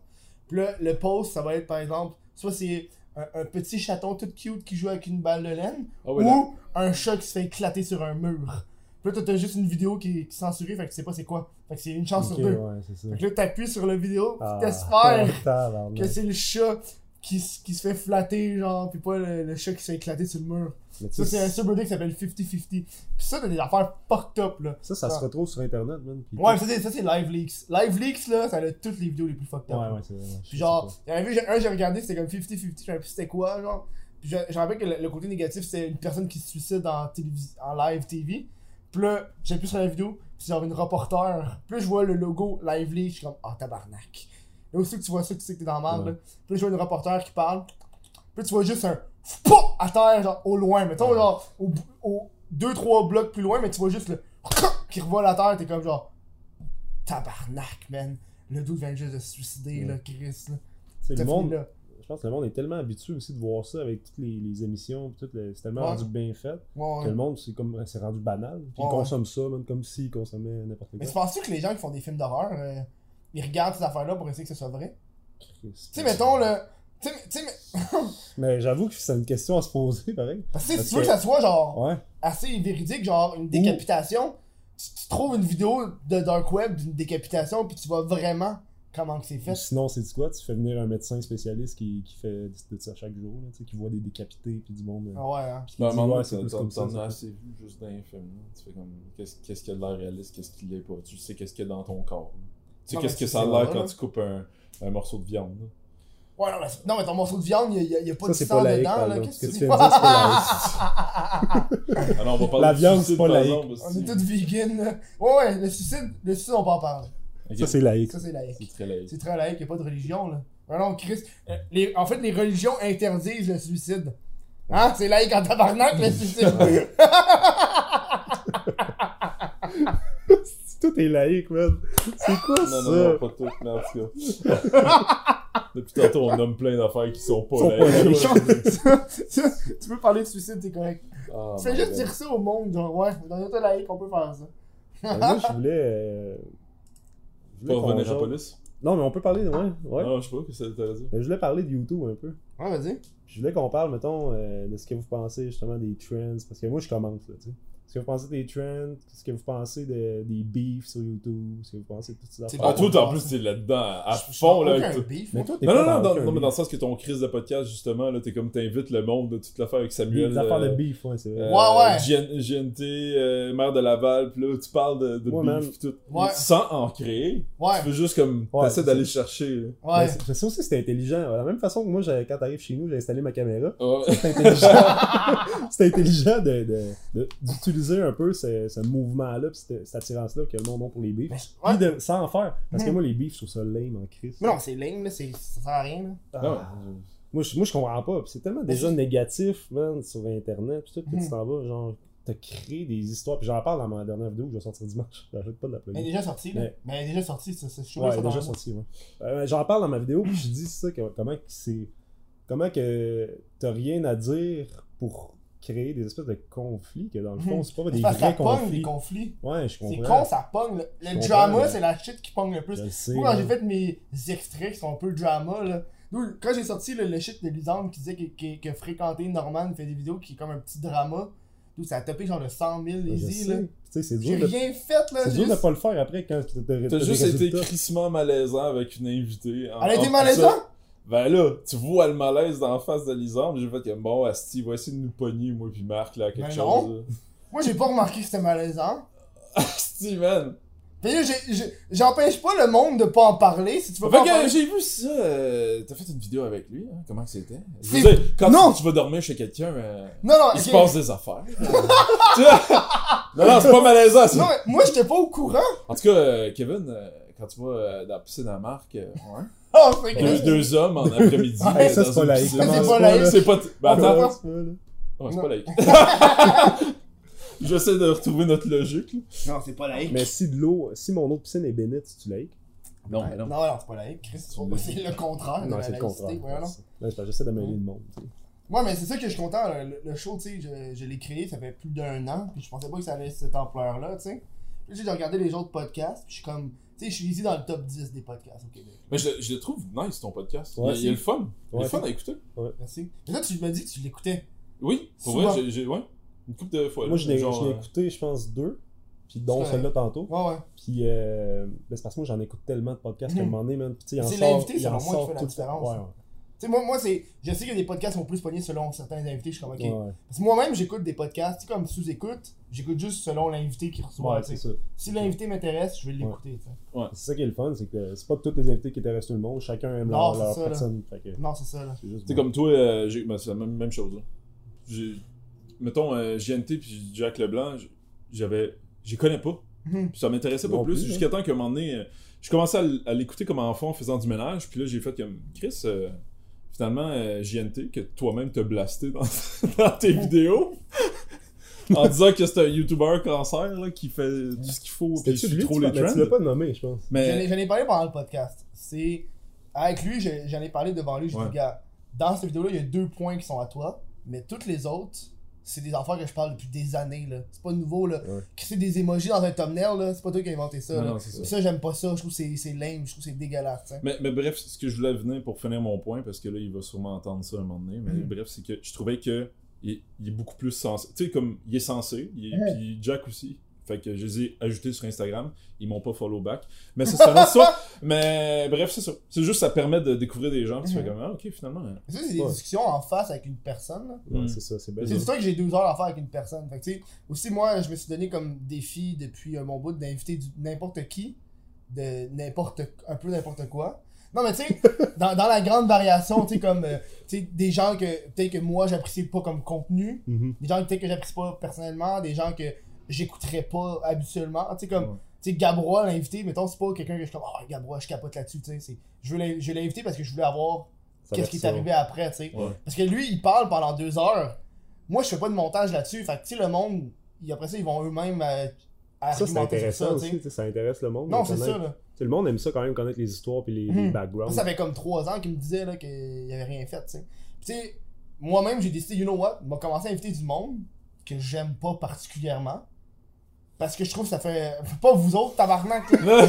Puis là, le post, ça va être par exemple, soit c'est un, un petit chaton tout cute qui joue avec une balle de laine, Ah ou un chat qui se fait éclater sur un mur. Puis là, t'as- juste une vidéo qui est qui est censurée, fait que tu sais pas c'est quoi. Fait que c'est une chance sur deux. ouais, c'est ça. Fait que là, t'appuies sur la vidéo, pis Ah, t'espères tabarnak. que c'est le chat qui, qui se fait flatter, genre, pis pas le, le chat qui se fait éclater sur le mur. Mais Ça, c'est un subreddit qui s'appelle 50-50. Pis ça, t'as des affaires fucked up, là. Ça, ça se retrouve sur Internet, man. puis Ouais, ça, c'est ça, c'est Live Leaks. Live Leaks, là, ça a toutes les vidéos les plus fucked up. Ouais, là. ouais, c'est vrai. sais genre, il y en j'ai- un, j'ai regardé, c'était comme 50-50, je savais plus c'était quoi, genre. Puis je, rappelle que le, le côté négatif, c'était une personne qui se suicide en live TV. Puis là, j'ai plus sur la vidéo, puis c'est genre une reporter. Puis là, je vois le logo Live Leak, je suis comme, ah, tabarnak. Et aussi que tu vois ça, tu sais que t'es dans la merde, Ouais. là. Puis là, je vois une reporter qui parle. Puis là, tu vois juste un FOUP à terre, genre, au loin. Mettons, genre, au, au 2-3 blocs plus loin, mais tu vois juste le qui revole à terre, t'es comme genre, tabarnak, man. Le doute vient juste de se suicider, Ouais. là, Chris, là. Ça le monde, là. Pense que le monde est tellement habitué aussi de voir ça avec toutes les, les émissions, tout le- c'est tellement Ouais. rendu bien fait Ouais, que le monde c'est comme c'est rendu banal. Puis ils consomment ça, même comme s'ils consommaient n'importe Mais tu quoi. penses-tu que les gens qui font des films d'horreur, euh, ils regardent ces affaires-là pour essayer que ce soit vrai? Tu sais, mettons, le. Mais- Mais j'avoue que c'est une question à se poser, pareil. Parce que si tu veux que que- ça soit genre Ouais. assez véridique, genre une décapitation, tu, tu trouves une vidéo de Dark Web d'une décapitation, puis tu vois vraiment comment que c'est Ou fait. sinon, c'est quoi? Tu fais venir un médecin spécialiste qui, qui fait de ça chaque jour, là, tu sais, qui voit des décapités, puis du monde. euh, Ah ouais, hein. qui Ben, ouais, c'est plus comme ça, t'en as assez vu juste dans les films. là. Tu fais comme, qu'est-ce qu'est-ce qui a de l'air réaliste, qu'est-ce qui l'est pas? Tu sais qu'est-ce qu'il y a dans ton corps. là. Tu sais qu'est-ce que ça a l'air quand tu coupes un, un morceau de viande. là. Ouais, non, mais, non, mais ton morceau de viande, il y a, y pas Ça, de sang pas laïque, dedans, là. Qu'est-ce Ce que tu tu viens de dire, c'est pas Alors, on va parler La de viande, c'est pas laïque. On est tous vegan, là. Ouais, ouais, le suicide, le suicide, on peut en parler. Ça, c'est laïque. Ça, c'est laïque. C'est très laïque. C'est très laïque, il a pas de religion, là. Non, non, Christ. euh, les, en fait, les religions interdisent le suicide. Hein? C'est laïque en tabarnak, le suicide. Tout est laïque, man. C'est quoi Non, ça? non, non, pas tout, mais en tout cas. Depuis tantôt, on nomme plein d'affaires qui sont pas Sont pas laïques. tu peux parler de suicide, c'est correct. Ah, tu fais juste God. dire ça au monde, genre, ouais, dans un état laïque, on peut faire ça. Ben, Moi, je voulais. euh, je voulais Pas revenir à la police? Non, mais on peut parler, de- ouais. ouais. Non, je sais pas ce que ça. Mais Je voulais parler de YouTube un peu. Ouais, vas-y. Je voulais qu'on parle, mettons, euh, de ce que vous pensez justement des trends. Parce que moi, je commence, là, tu sais. Ce que vous pensez des trends, ce que vous pensez de, des beefs sur YouTube, ce que vous pensez de toutes ces affaires. Ah, toi, en plus, t'es là-dedans à Je- je fond, sens là. avec tout- beef, Mais toi, t'es Non, pas non, non, dans non, mais dans le sens que ton crise de podcast, justement, là, t'es comme t'invites le monde de toute l'affaire avec Samuel. Des affaires de euh, beef, ouais, c'est vrai. euh, Ouais, ouais. GN- GNT, euh, maire de Laval, pis là, tu parles de, de Ouais, beef pis tout. Ouais. Sans en créer. Ouais. Tu veux juste comme, Ouais, t'essaies d'aller chercher, là. Mais Ouais. c'est- ça aussi, c'était intelligent. De la même façon que moi, quand t'arrives chez nous, j'ai installé ma caméra. Ouais. C'était intelligent, c'était intelligent de, un peu ce, ce mouvement-là, cette, cette attirance-là que le monde a pour les beefs. Mais- Puis ouais. de, sans en faire. Parce que Mhm. moi, les beefs, je trouve ça lame en crise. Mais non, c'est lame, là. c'est- Ça sert à rien, là. Ah. Non, Moi, je, moi, je comprends pas. C'est tellement déjà c'est- négatif, man, sur Internet. Pis tout, que Mhm. tu t'en vas, genre, t'as créé des histoires. Puis j'en parle dans ma dernière vidéo que je vais sortir dimanche. J'arrête pas de la Mais elle est déjà sortie, là. Mais- Mais elle est déjà sortie, ça. ça- Je suis sûr Ouais, ça elle est déjà sorti, ouais. Euh, j'en parle dans ma vidéo, puis je dis ça, que, comment que c'est. Comment que t'as rien à dire pour créer des espèces de conflits, que dans le fond, Mhm. c'est pas C'est des parce vrais ça pogne, conflits. les conflits. Ouais, je C'est comprends. con, ça pogne. Le, drama, mais- c'est la shit qui pogne le plus. Je le sais, Moi, quand j'ai fait mes extraits qui sont un peu drama, là. Quand j'ai sorti le, le shit de Lisandre qui disait que, que, que fréquenter Norman fait des vidéos qui est comme un petit drama, nous, ça a topé genre de 100 000 Ouais, je easy, là. Tu sais, c'est J'ai de... rien fait, là. c'est dur de pas le faire après quand t'as juste été crissement malaisant avec une invitée. En- Elle a été malaisante? Ben là, tu vois le malaise d'en face de Lisandre, j'ai fait comme bon, Asti, va essayer de nous pogner, moi puis Marc, là, quelque Ben chose. non. Moi, j'ai pas remarqué que c'était malaisant. Asti, man. Là, j'empêche pas le monde de pas en parler. Si tu veux Fait pas que parler. j'ai vu ça, euh, t'as fait une vidéo avec lui, hein? comment que c'était? Quand Non! tu, vas dormir chez quelqu'un, euh, Non, non, il se passe des affaires. Non, non, c'est pas malaisant, ça. Non, mais moi, j'étais pas au courant. En tout cas, euh, Kevin, euh, quand tu vas euh, dans la piscine à Marc, euh, ouais. Oh, c'est deux, deux hommes en après-midi. Ça, dans c'est pas une laïque. C'est pas laïque. C'est pas. Ben Ah, attends, pas, c'est laïque. J'essaie de retrouver notre logique. là. Non, c'est pas laïque. Mais si de l'eau, si mon eau de piscine est bénite, tu laïque? Non, Ouais, mais non. non, non, c'est pas laïque. Chris, c'est le contraire de Non, la c'est le laïcité. contraire. j'essaie de mêler le monde. Ouais, mais c'est ça que je suis content. Le, le show, tu sais, je, je l'ai créé, ça fait plus d'un an, puis je pensais pas que ça avait cette ampleur-là, tu sais. Puis j'ai regardé les autres podcasts, puis je suis comme, tu sais, je suis ici dans le top 10 des podcasts au Québec. Mais je, je le trouve nice ton podcast. Ouais, il, il est si. le fun. il est Ouais, le fun à écouter. Merci. Mais toi, tu m'as dit que tu l'écoutais. Oui, pour Souvent. vrai, j'ai, ouais. Une couple de fois. Moi, là, je l'ai genre, je l'ai euh, écouté, je pense, deux. Puis dont C'est celle-là tantôt. Ouais, ouais. Puis, euh, ben, c'est parce que moi, j'en écoute tellement de podcasts qu'à un Mhm. moment donné, man. Tu sais, il en C'est l'invité, selon moi, qui fait la différence. Sais, moi, moi c'est. Je sais que des podcasts sont plus pognés selon certains invités, je suis comme, ok. ouais. Parce que moi-même, j'écoute des podcasts, tu sais, comme sous-écoute, j'écoute juste selon l'invité qui reçoit, Ouais, ça. Si l'invité m'intéresse, je vais l'écouter. C'est ça qui est le fun, c'est que c'est pas tous les invités qui intéressent tout le monde. Chacun aime Non, leur, c'est leur ça, là. personne. Fait que Non, c'est ça, là. c'est comme toi, euh, j'ai, ben, c'est la même, même chose. Là. J'ai, mettons, euh, JNT puis Jack Leblanc, j'avais. J'y connais pas. Mhm. Puis ça m'intéressait pas Non plus, plus, jusqu'à temps qu'à un moment donné, euh, je commençais à l'écouter comme enfant en faisant du ménage, puis là j'ai fait comme Chris, euh, finalement euh, JNT, que toi-même t'as blasté dans, dans tes vidéos, en disant que c'est un YouTuber cancer là, qui fait tout ce qu'il faut, C'était-tu suit lui, trop tu les trends. tu l'as pas nommé, je pense. J'en ai, Mais j'en ai parlé pendant le podcast. C'est. Avec lui, je- j'en ai parlé devant lui. J'ai Ouais. dit, gars, dans cette vidéo-là, il y a deux points qui sont à toi, mais toutes les autres, c'est des affaires que je parle depuis des années, là. C'est pas nouveau, là. Ouais. Créer des emojis dans un thumbnail, là, c'est pas toi qui as inventé ça, Non, là. non, c'est ça. J'aime pas ça. Je trouve que c'est- c'est lame, je trouve que c'est dégueulasse, sais. Mais, mais bref, ce que je voulais venir pour finir mon point, parce que là, il va sûrement entendre ça un moment donné, mais Mhm. bref, c'est que je trouvais que il, il est beaucoup plus sensé. Tu sais, comme il est censé, il est- Mhm. puis Jack aussi. Fait que je les ai ajoutés sur Instagram. Ils m'ont pas follow back. Mais ça, c'est un autre histoire. Mais bref, c'est ça. C'est juste, ça permet de découvrir des gens. puis Tu fais Mhm. comme, ah, ok, finalement. hein. Ça, c'est des Ouais. discussions en face avec une personne. Ouais, Mm. c'est ça, c'est ça. ça que j'ai 12 heures à faire avec une personne. Fait que, tu sais, aussi, moi, je me suis donné comme défi depuis euh, mon bout d'inviter n'importe qui, de n'importe, un peu n'importe quoi. Non, mais tu sais, dans, dans la grande variation, tu sais, comme, euh, tu sais, des gens que, peut-être que moi, j'apprécie pas comme contenu, Mhm. des gens que peut-être que j'apprécie pas personnellement, des gens que j'écouterais pas habituellement. Tu sais, comme, Ouais. tu sais, Gabrois, l'invité, mettons, c'est pas quelqu'un que je suis comme, ah, Gabrois, je capote là-dessus, tu sais. Je l'ai invité parce que je voulais avoir qu'est-ce qui est arrivé après, tu sais. Ouais. Parce que lui, il parle pendant deux heures. Moi, je fais pas de montage là-dessus. Fait que, tu sais, le monde, après ça, ils vont eux-mêmes euh, Ça, c'est intéressant ça, aussi, ça intéresse le monde. Non, c'est ça, là. Le monde aime ça quand même, connaître les histoires puis les, les Mhm. backgrounds. Ça fait comme trois ans qu'il me disait qu'il avait rien fait. Puis, moi-même, j'ai décidé, you know what, m'a commencé à inviter du monde que j'aime pas particulièrement. Parce que je trouve que ça fait. Pas vous autres, tabarnak. là.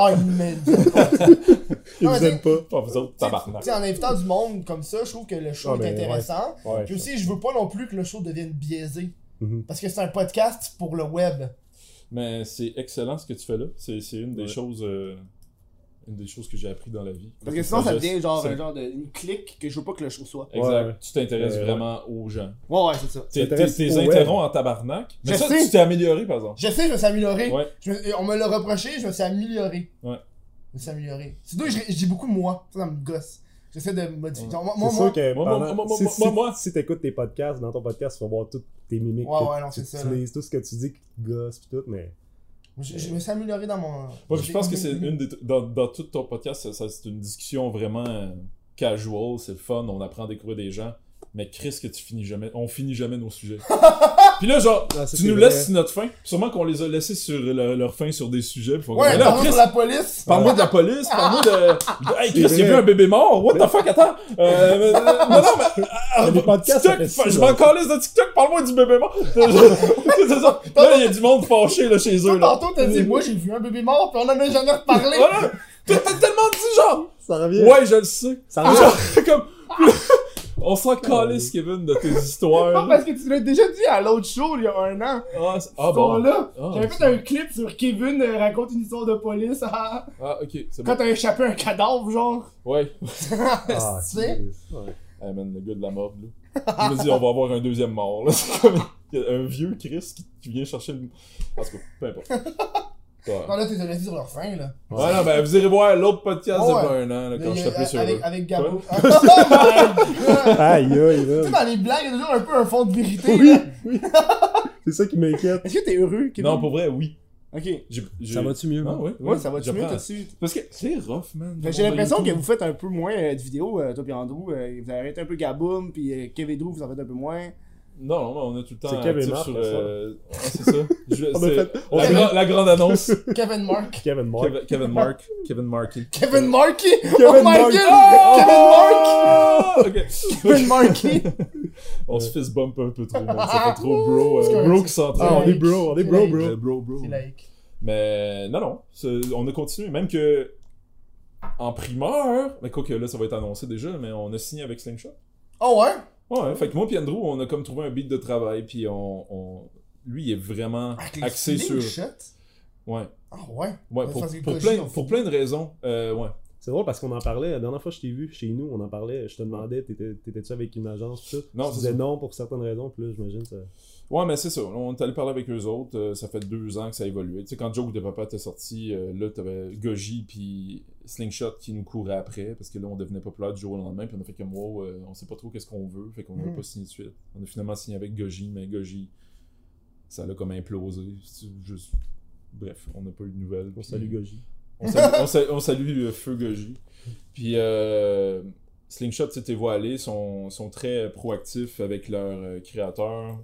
Oh, mais. Ils Non, mais vous aiment pas. Pas vous autres, tabarnak. en invitant du monde comme ça, je trouve que le show Ah, est ben, intéressant. Ouais. Puis aussi, je veux pas non plus que le show devienne biaisé. Mhm. Parce que c'est un podcast pour le web. Mais c'est excellent ce que tu fais là. C'est c'est une des Ouais. choses. euh, une des choses que j'ai appris dans la vie. Parce que sinon, ça devient genre un genre de une clique que je veux pas que le show soit. Exact. Ouais. Tu t'intéresses Euh, vraiment aux gens. Ouais, ouais, c'est ça. T'intéresses t'es- interromps en tabarnak. Mais Je ça, sais. tu t'es amélioré par exemple. Je sais, je me suis amélioré. Ouais. Je on me l'a reproché, je me suis amélioré. Ouais. Je me suis amélioré. C'est d'où je, je dis beaucoup moi. Ça, ça me gosse. J'essaie de modifier. Genre, moi, C'est moi, sûr moi- que Moi, pendant- moi, moi, si, moi, si, moi, si t'écoutes tes podcasts, dans ton podcast, tu vas voir toutes tes mimiques. Ouais, que ouais, non, tu c'est ça, là. utilises, tout ce que tu dis qui te gosse pis tout, mais... je, je me suis amélioré dans mon. Moi, je pense que c'est une des. Dans, dans tout ton podcast, c'est une discussion vraiment euh, casual, c'est le fun, on apprend à découvrir des gens. Mais Chris, que tu finis jamais. On finit jamais nos sujets. Puis là, genre, Ah, tu nous vrai. laisses sur notre fin. Sûrement qu'on les a laissés sur leur, leur fin sur des sujets. puis Ouais, Mais là, par Chris, contre, la police. Parle-moi de la police, parle-moi de. de- Hey, Chris, j'ai vu un bébé mort, what the fuck, attends! Euh, mais- non, non, mais. ah, podcasts, ça TikTok, ça, je m'en calisse de TikTok, parle-moi du bébé mort! c'est ça. Là, il y a du monde fâché, là, chez eux, là. tantôt, t'as dit, moi, j'ai vu un bébé mort, puis on en a jamais reparlé. Voilà! T'as t'as tellement dit, genre! Ça revient. Ouais, je le sais. Ça revient. Genre, comme. On s'en calisse, Kevin, de tes Non, histoires. parce que tu l'as déjà dit à l'autre show, il y a un an. Ah, ah Ah bon. là, Ah, j'avais fait un clip sur Kevin euh, raconte une histoire de police. ah, Ah, ok, c'est Quand t'as échappé un cadavre, genre. Ouais. Ah, Tu sais? ouais. Ah man, le gars de la mort, là. Il m'a dit, on va avoir un deuxième mort, là. C'est comme un vieux Chris qui, qui vient chercher le. En tout cas, peu importe. Ouais. Non, là, t'es laissé sur leur fin, là. Ouais, non, ben, vous irez voir l'autre podcast Ouais. de un an, là, quand je serai plus avec, avec Gabo. Quoi? Oh! Aïe, aïe, Tu sais, dans les blagues, il y a toujours un peu un fond de vérité. Oui, là. oui. C'est ça qui m'inquiète. Est-ce que t'es heureux, Kevin? Non, pour vrai, oui. Ok. J'ai- j'ai- Ça va-tu mieux, Ah, ouais, Ouais, ça va-tu mieux, t'as-tu? Parce que c'est rough, man. J'ai l'impression que vous faites un peu moins euh, de vidéos, euh, toi pis Andrew. euh, vous arrêtez un peu Gaboum, puis euh, Kev et Drew, vous en faites un peu moins. Non, non, on est tout le temps C'est Marc, sur... ça. euh, c'est ça. Je- On a c'est- fait- la, Kevin- gra- la grande annonce. Kevin Mark. Kevin Mark. Kevin, Kevin Mark. Kevin Marky. Kevin Marky! oh Kevin my Mark. god! Kevin Mark! Kevin Marky! On se fist bump un peu trop, man. Ça fait trop bro. C'est Euh, bro qui s'entraîne. Ah, on est bro, on est bro, bro. Bro, bro. C'est laïque. Mais non, non. c'est- On a continué. Même que en primeur, mais quoi que là, ça va être annoncé déjà, mais on a signé avec Slingshot. Oh ouais? Ouais, fait que moi et Andrew, on a comme trouvé un beat de travail, puis on, on- Lui, il est vraiment Avec axé sur... Ouais, Ah ouais? ouais, Ouais, pour, pour plein, on pour plein de raisons. Euh, ouais. C'est drôle parce qu'on en parlait, la dernière fois que je t'ai vu chez nous, on en parlait, je te demandais, t'étais- t'étais-tu avec une agence tout? Non, tu disais ça. non pour certaines raisons, puis là, j'imagine ça... Ouais, mais c'est ça. On est allé parler avec eux autres. euh, ça fait deux ans que ça a évolué. Tu sais, quand Joke de Papa était sorti, euh, là, t'avais Goji puis Slingshot qui nous couraient après parce que là, on devenait populaire du jour au lendemain. Puis on a fait comme, wow, euh, on sait pas trop qu'est-ce qu'on veut. Fait qu'on n'a Mhm. pas signé de suite. On a finalement signé avec Goji, mais Goji, ça l'a comme implosé. Juste. Bref, on n'a pas eu de nouvelles. On salue Goji. on salue, on salue- on salue, euh, Feu Goji. Puis euh, Slingshot, tu aller, sont, sont très proactifs avec leurs euh, créateurs.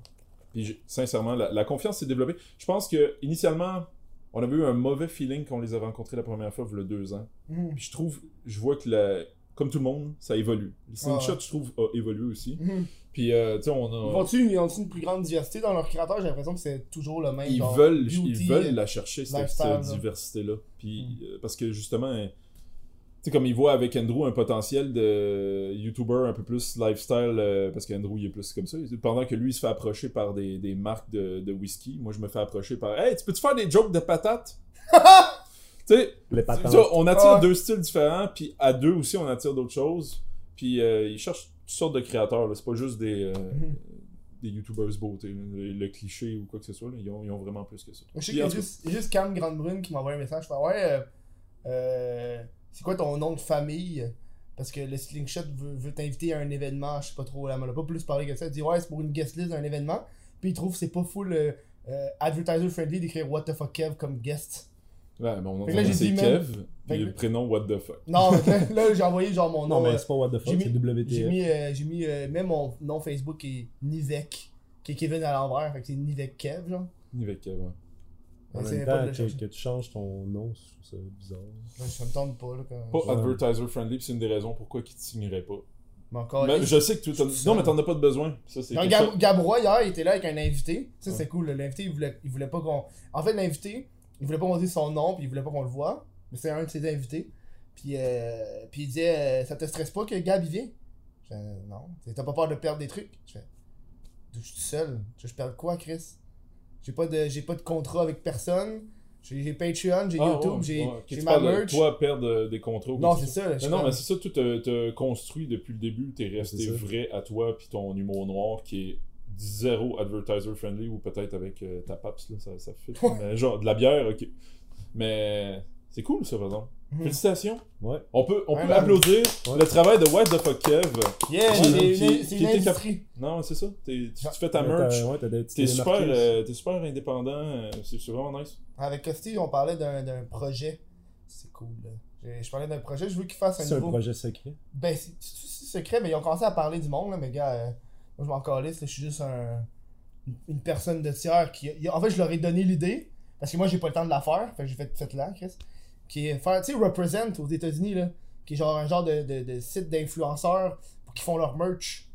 Puis sincèrement, la, la confiance s'est développée. Je pense que initialement, on avait eu un mauvais feeling quand on les a rencontrés la première fois, il y a deux ans. Mhm. Puis je trouve, je vois que la, comme tout le monde, ça évolue. Slingshot, Ah ouais. je trouve, a évolué aussi. Mhm. Puis euh, tu sais, on Ils a. vont-tu ils ont-tu une plus grande diversité dans leur créateur? J'ai l'impression que c'est toujours le même. ils genre, veulent, beauty, ils veulent la chercher, cette, diversité-là. Puis, euh, parce que justement, sais, comme ils voient avec Andrew un potentiel de YouTuber un peu plus lifestyle, euh, parce qu'Andrew, il est plus comme ça. Pendant que lui, il se fait approcher par des, des marques de, de whisky, moi, je me fais approcher par Hey, tu peux-tu faire des jokes de patates? tu sais, tu on attire Ah. deux styles différents, puis à deux aussi, on attire d'autres choses. Puis euh, ils cherchent toutes sortes de créateurs, là. c'est pas juste des, euh, Mhm. des YouTubers beauté, le, le cliché ou quoi que ce soit, là. Ils, ont, ils ont vraiment plus que ça. Je sais qu'il y a juste, il y a juste Cam Grande-Brune qui m'envoie un message. Je fais Ouais, euh, euh, c'est quoi ton nom de famille? Parce que le Slingshot veut, veut t'inviter à un événement. Je sais pas trop, elle m'en a pas plus parlé que ça. Elle dit Ouais, c'est pour une guest list d'un événement. Puis il trouve que c'est pas full euh, euh, advertiser friendly d'écrire What the fuck Kev comme guest. Ouais, mais on Fait que là, entend j'ai c'est Kev, puis le prénom What the fuck. Non, mais là, là, j'ai envoyé genre mon nom. Non, mais euh, c'est pas what the fuck, j'ai c'est mis- WTF. J'ai mis, euh, j'ai mis euh, même mon nom Facebook est Nivek, qui est Kevin à l'envers, fait que c'est Nivek Kev, genre. Ni avec Kev, ouais. En même temps, que, tu changes ton nom, je trouve ça bizarre. Ouais, Ça me tente pas, là. Quand... Pas advertiser friendly, c'est une des raisons pourquoi ils te signeraient pas. Mais encore. Ben, je sais que tu. Non, mais t'en as pas de besoin. Ça, Gab- chose- Gabrois, hier, il était là avec un invité. Ça, c'est cool. L'invité, il voulait, il voulait pas qu'on. En fait, l'invité, il voulait pas qu'on dise son nom, puis il voulait pas qu'on le voit. Mais c'est un de ses invités. Puis, euh, puis il disait euh, Ça te stresse pas que Gab, il vient Je fais, Non. T'as pas peur de perdre des trucs Je fais Je suis tout seul. Je, je perds quoi, Chris J'ai pas, de, j'ai pas de contrat avec personne. J'ai, Patreon, j'ai Ah, YouTube, ouais, j'ai, ouais. Tu ma merch. Toi, perdre euh, des contrats. ou non, c'est ça. non, mais c'est ça, tout te, te construit depuis le début. T'es resté vrai à toi, puis ton humour noir qui est zéro advertiser friendly, ou peut-être avec euh, ta paps, là, ça, ça fit. Ouais. Mais genre, de la bière, ok. Mais c'est cool, ça, par exemple. Mhm. Félicitations. Ouais. On peut, on Ouais, peut applaudir Ouais. le travail de What the fuck Kev. Yeah, qui- cap- industrie. Non, c'est ça. T'es- tu, tu fais ta merch. t'as- ouais, t'as des- T'es super, euh, super indépendant. euh, C'est vraiment nice. Avec Costi, on parlait d'un, d'un projet. C'est cool, là. Je parlais d'un projet, je veux qu'ils fassent un C'est un nouveau. projet secret. Ben, c'est, secret, mais ils ont commencé à parler du monde, là, mais gars, euh, moi je m'en calisse, là, je suis juste un, une- personne de tiers qui. En fait, je leur ai donné l'idée, parce que moi j'ai pas le temps de la faire, fait que j'ai fait cette là, Chris. Qui est faire, tu sais, Represent aux États-Unis, là, qui est genre un genre de, de, de site d'influenceurs pour qu'ils font leur merch.